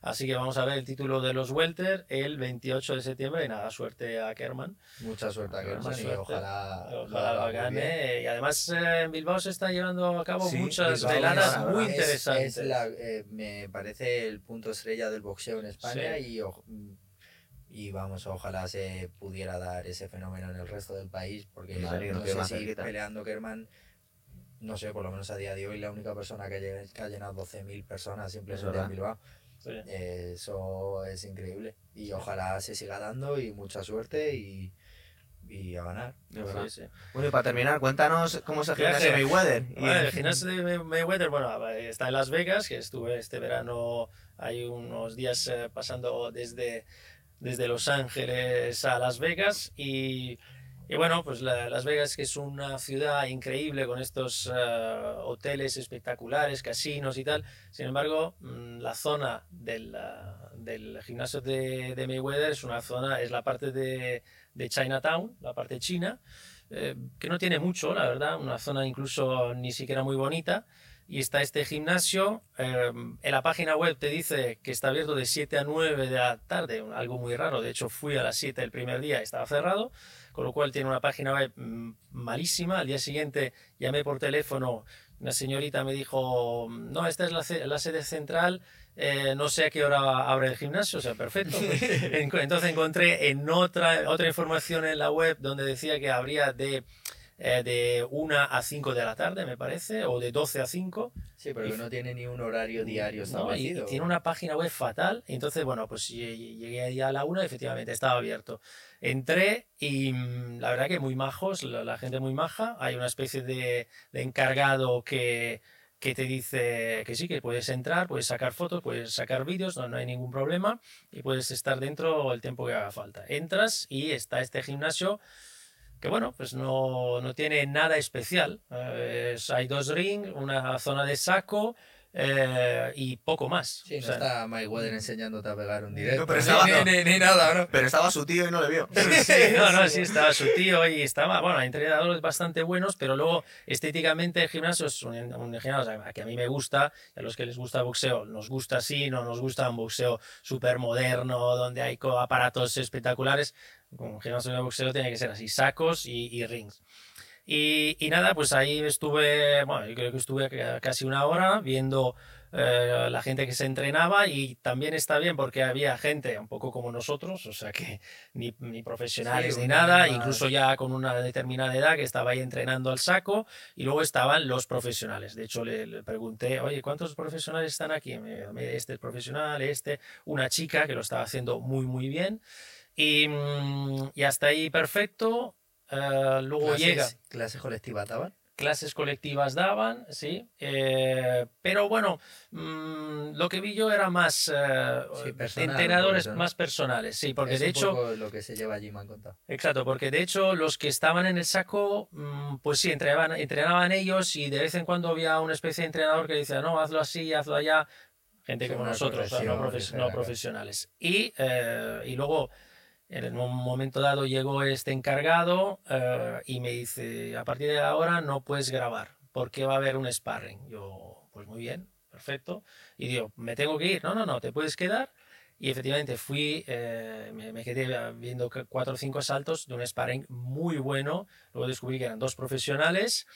Así que vamos a ver el título de los Welter el 28 de septiembre y nada, suerte a Kerman. Mucha suerte a Kerman y ojalá, Ojalá lo gane. Y además eh, en Bilbao se está llevando a cabo Sí, muchas Bilbao veladas es- muy es- interesantes. es la- eh, me parece el punto estrella del boxeo en España Sí. y, o- y vamos, ojalá se pudiera dar ese fenómeno en el resto del país, porque no sé si cerquita. peleando Kerman, no sé, por lo menos a día de hoy, la única persona que, lle- que ha llenado 12.000 personas simplemente en Bilbao. Sí. Eso es increíble. Y ojalá se siga dando y mucha suerte y, y a ganar. Sí, sí. Bueno, y para terminar, cuéntanos cómo es el gimnasio Mayweather. Y- Bueno, el gimnasio de May- Mayweather, bueno, está en Las Vegas, que estuve este verano, hay unos días eh, pasando desde, desde Los Ángeles a Las Vegas y, bueno, pues la- Las Vegas que es una ciudad increíble con estos eh, hoteles espectaculares, casinos y tal. Sin embargo, mm, la zona del, ah, del gimnasio de, Mayweather es una zona, es la parte de, de Chinatown, la parte china, eh, que no tiene mucho, la verdad, una zona incluso ni siquiera muy bonita. Y está este gimnasio, eh, en la página web te dice que está abierto de 7 a 9 de la tarde, algo muy raro, de hecho fui a las 7 el primer día y estaba cerrado, con lo cual tiene una página web mm, malísima. Al día siguiente llamé por teléfono, una señorita me dijo, no, esta es la, la sede central, eh, no sé a qué hora abre el gimnasio, o sea, perfecto. <laughs> En- Entonces encontré en otra, otra información en la web donde decía que habría de, eh, de 1 a 5 de la tarde, me parece, o de 12 a 5. Sí, pero que no tiene ni un horario diario No, y, y tiene una página web fatal. Entonces, bueno, pues lle- llegué ahí a la 1 y efectivamente estaba abierto. Entré y mm, la verdad que muy majos, la, la gente muy maja. Hay una especie de, de encargado que, que te dice que sí, que puedes entrar, puedes sacar fotos, puedes sacar vídeos, no, no hay ningún problema y puedes estar dentro el tiempo que haga falta. Entras y está este gimnasio que bueno, pues no, no tiene nada especial. Eh, es- hay dos rings, una zona de saco eh, y poco más. Sí, O no sea, está Mike Wader enseñándote a pegar un directo. pero estaba- ni, ni- ni nada, ¿no? Pero estaba su tío y no le vio. Sí, <laughs> no, no, sí, estaba su tío y estaba, bueno, hay entrenadores bastante buenos, pero luego estéticamente el gimnasio es un, un gimnasio que a mí me gusta, a los que les gusta el boxeo, nos gusta así, no nos gusta un boxeo súper moderno, donde hay aparatos espectaculares. Un gimnasio de boxeo tiene que ser así, sacos y, y rings. Y, y nada, pues ahí estuve, bueno, yo creo que estuve ca- casi una hora viendo eh, la gente que se entrenaba y también está bien porque había gente un poco como nosotros, o sea que <laughs> ni, ni profesionales Sí, ni nada, más- incluso ya con una determinada edad que estaba ahí entrenando al saco y luego estaban los profesionales. De hecho le, le pregunté, oye, ¿cuántos profesionales están aquí? Este es profesional, este, una chica que lo estaba haciendo muy, muy bien. Y, mm, y hasta ahí perfecto. Eh, luego Clases- llega ¿Clases colectivas daban? clases colectivas daban, sí, eh, pero bueno, mm, lo que vi yo era más eh, Sí, personal, entrenadores más personales, sí, porque Es de un hecho, poco lo que se lleva allí, me han contado. exacto, porque de hecho los que estaban en el saco, mm, pues sí, entrenaban, entrenaban ellos y de vez en cuando había una especie de entrenador que decía, no, hazlo así, hazlo allá, gente como nosotros, no, profes- profesionales. Y, eh, y luego, en un momento dado, llegó este encargado eh, y me dice, a partir de ahora no puedes grabar, porque va a haber un sparring. Yo, pues muy bien, perfecto. Y digo, ¿me tengo que ir? No, no, no, te puedes quedar. Y efectivamente fui, eh, me, quedé viendo cuatro o cinco saltos de un sparring muy bueno. Luego descubrí que eran dos profesionales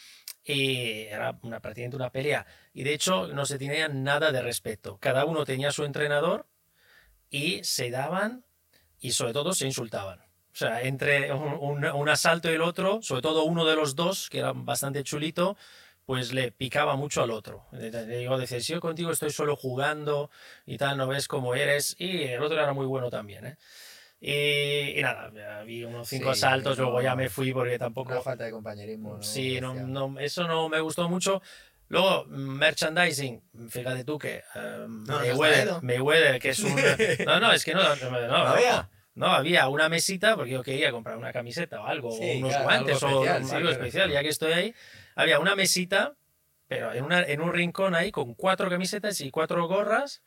y era una, prácticamente una pelea. Y de hecho no se tenía nada de respeto. Cada uno tenía su entrenador y se daban y sobre todo se insultaban. O sea, entre un, un- un asalto y el otro, sobre todo uno de los dos, que era bastante chulito, pues le picaba mucho al otro. Le digo, decía, si yo contigo estoy solo jugando y tal, no ves cómo eres. Y el otro era muy bueno también, ¿eh? Y, y nada, vi unos cinco Sí, asaltos, no- luego ya me fui porque tampoco... Una falta de compañerismo. ¿no? Sí, no, no, eso no me gustó mucho. Luego, merchandising, fíjate tú que eh, No, Mayweather. Mayweather, que es un... <laughs> No, no, es que no, no, no, ¿No había? no, había una mesita porque yo quería comprar una camiseta o algo, Sí, o unos claro, guantes algo o especial, algo sí, claro. especial, ya que estoy ahí. Había una mesita, pero en, una, en un rincón ahí con cuatro camisetas y cuatro gorras.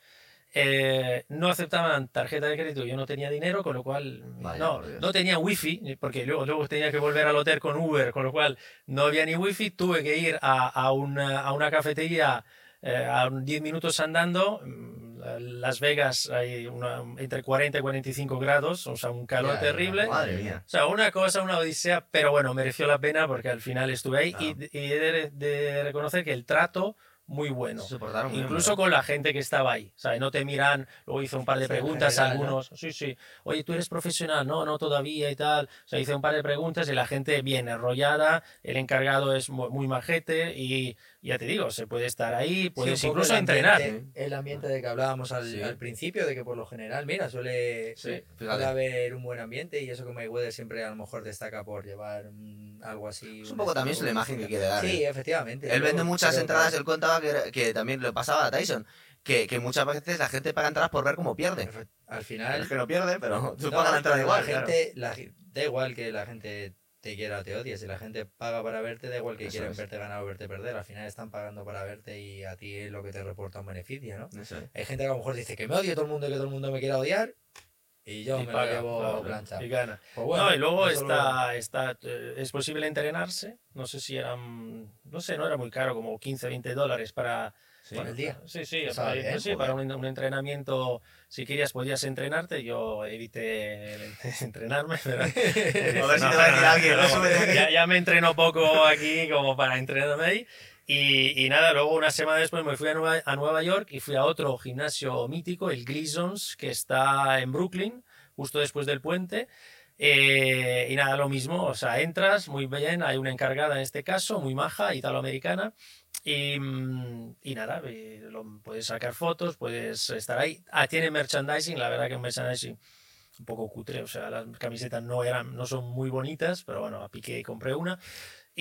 Eh, no aceptaban tarjeta de crédito, yo no tenía dinero, con lo cual Vaya, no, no tenía wifi, porque luego, luego tenía que volver al hotel con Uber, con lo cual no había ni wifi, tuve que ir a, a una, a una cafetería eh, a un 10 minutos andando. mm, Las Vegas hay una- entre 40 y 45 grados, o sea, un calor terrible. Madre mía. O sea, una cosa, una odisea, pero bueno, mereció la pena porque al final estuve ahí y, y he de, de reconocer que el trato muy bueno. Se soportaron muy Incluso bien, con la gente que estaba ahí. ¿sabes? No te miran, luego hice un par de Sí, preguntas ¿no? algunos. Sí, sí. Oye, ¿tú eres profesional? No, no todavía y tal. O sea, hice un par de preguntas y la gente bien enrollada. El encargado es mu- muy majete y ya te digo, se puede estar ahí, Sí, puedes un poco incluso el entrenar. ambiente- El ambiente de que hablábamos al, Sí. al principio, de que por lo general, mira, suele, Sí, suele haber un buen ambiente y eso que Mayweather siempre a lo mejor destaca por llevar mm, algo así. Es un poco también es la imagen que quiere dar. Sí, ¿eh? efectivamente. Él vende muchas entradas, él contaba que, era- que también le pasaba a Tyson, que, que muchas veces la gente paga entradas por ver cómo pierde. Al final. Es que no pierde, pero tú No, pagas la entrada igual. La claro. gente, la ge- da igual que la gente te quiera o te odie. Si la gente paga para verte, da igual que Eso quieren es. verte ganar o verte perder. Al final están pagando para verte y a ti es lo que te reporta un beneficio, ¿no? Eso es. Hay gente que a lo mejor dice que me odie todo el mundo y que todo el mundo me quiera odiar. Y yo Y me paga, lo llevo claro, plancha. y gana. Pues bueno, no, y luego está, está, eh, es posible entrenarse. No sé si eran, no sé, no era muy caro, como 15, 20 dólares para, Sí. Por el día. Sí, sí, Está para, bien, sí, para un, un entrenamiento, si querías podías entrenarte, yo evité el- <laughs> entrenarme, <laughs> pero... <laughs> No aquí. ya, ya me entreno poco aquí como para entrenarme ahí. Y, y nada, luego una semana después me fui a Nueva, York y fui a otro gimnasio mítico, el Gleason's, que está en Brooklyn, justo después del puente. Eh, y nada, lo mismo, o sea, entras muy bien, hay una encargada en este caso, muy maja, italoamericana, y, mm, y nada, y lo- puedes sacar fotos, puedes estar ahí. Ah, tiene merchandising, la verdad que un merchandising un poco cutre, o sea, las camisetas no, eran, no son muy bonitas, pero bueno, a piqué compré una.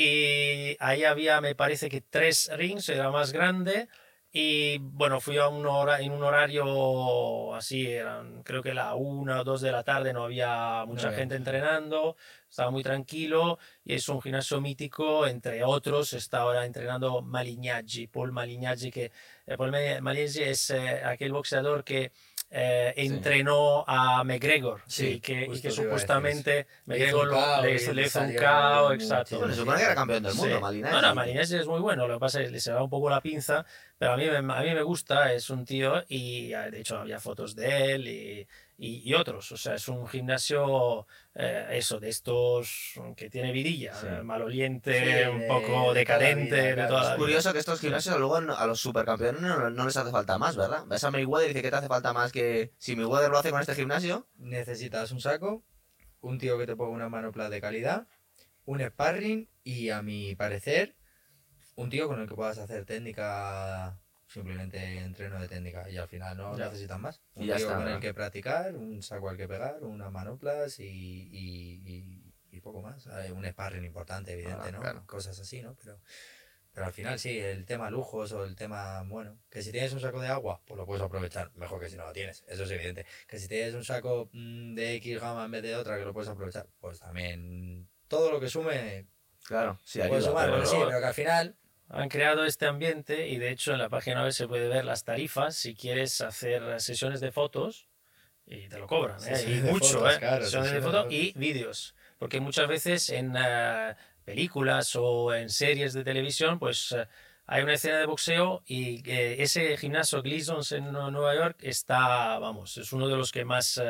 Y ahí había, me parece que tres rings, era más grande. Y bueno, fui a un hora, en un horario así, eran creo que la una o dos de la tarde, no había mucha había gente mucha. entrenando, estaba muy tranquilo y es un gimnasio mítico, entre otros, está ahora entrenando Malignaggi, Paul Malignaggi, que eh, Paul Ma- Malignaggi es eh, aquel boxeador que eh, entrenó a McGregor Sí, y que, y que supuestamente Le hizo McGregor un lo- KO le, hizo- le hizo un KO, exacto. chido. Bueno, se supone que era campeón del mundo, Sí. Malinesi. No, no, Malinesi es muy bueno, lo que pasa es que se va un poco la pinza, pero a mí, me- a mí me gusta, es un tío y de hecho había fotos de él y, y, y otros, o sea, es un gimnasio, eh, eso, de estos que tiene vidilla, Sí. maloliente, Sí, un poco de decadente, vida, de toda Es la Es vida. curioso que estos gimnasios luego a los supercampeones no, no les hace falta más, ¿verdad? Ves a Mayweather y dice que te hace falta más que si Mayweather lo hace con este gimnasio. Necesitas un saco, un tío que te ponga una manopla de calidad, un sparring y, a mi parecer, un tío con el que puedas hacer técnica, simplemente entreno de técnica. Y al final no Ya. necesitas más. Un Y ya está, con ¿no? el que practicar, un saco al que pegar, unas manoplas y, y, y- y poco más. Un sparring importante, evidente, Ah, ¿no? claro. Cosas así, ¿no? Pero, pero al final sí, el tema lujos o el tema, bueno, que si tienes un saco de agua, pues lo puedes aprovechar mejor que si no lo tienes, eso es evidente. Que si tienes un saco mm, de X gama en vez de otra que lo puedes aprovechar, pues también todo lo que sume Claro, sí, ayuda. sumar, pero- pero sí, pero que al final Han creado este ambiente y de hecho en la página web se puede ver las tarifas si quieres hacer sesiones de fotos y te lo cobran. ¿eh? Y mucho, fotos, ¿eh? claro, sesiones de fotos y vídeos. Porque muchas veces en eh, películas o en series de televisión, pues eh, hay una escena de boxeo y eh, ese gimnasio Gleason's en Nu- Nueva York está, vamos, es uno de los que más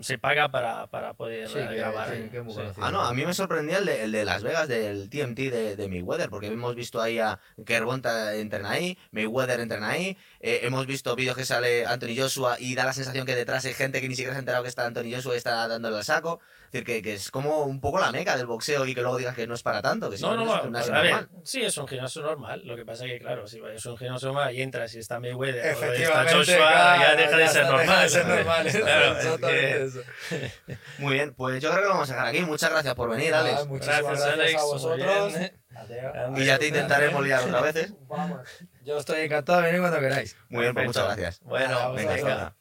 se paga para, para poder Sí, eh, que- grabar. sí, ahí. que es muy Sí. conocido. Ah, no, a mí me sorprendía el de, el de Las Vegas, del TMT de, de Mayweather, porque hemos visto ahí a Kerbonta entrena ahí, Mayweather entrena ahí, eh, hemos visto vídeos que sale Anthony Joshua y da la sensación que detrás hay gente que ni siquiera se ha enterado que está Anthony Joshua y está dándole el saco. Es decir, que, que es como un poco la meca del boxeo y que luego digas que no es para tanto, que No, no, es un gimnasio a ver, normal. sí, es un gimnasio normal. Lo que pasa es que, claro, si es un gimnasio normal y entras y está Mayweather o está Joshua, claro, ya deja de ser está, normal. deja de ser normal, <laughs> Claro, es que- eso. <laughs> Muy bien, pues yo creo que lo vamos a dejar aquí. Muchas gracias por venir, Alex. muchísimas Gracias, gracias, Alex, a vosotros. Adiós. Y ya te intentaremos liar otra vez. ¿eh? Yo estoy encantado de venir cuando queráis. Muy bien, pues muchas gracias. Bueno, Venga.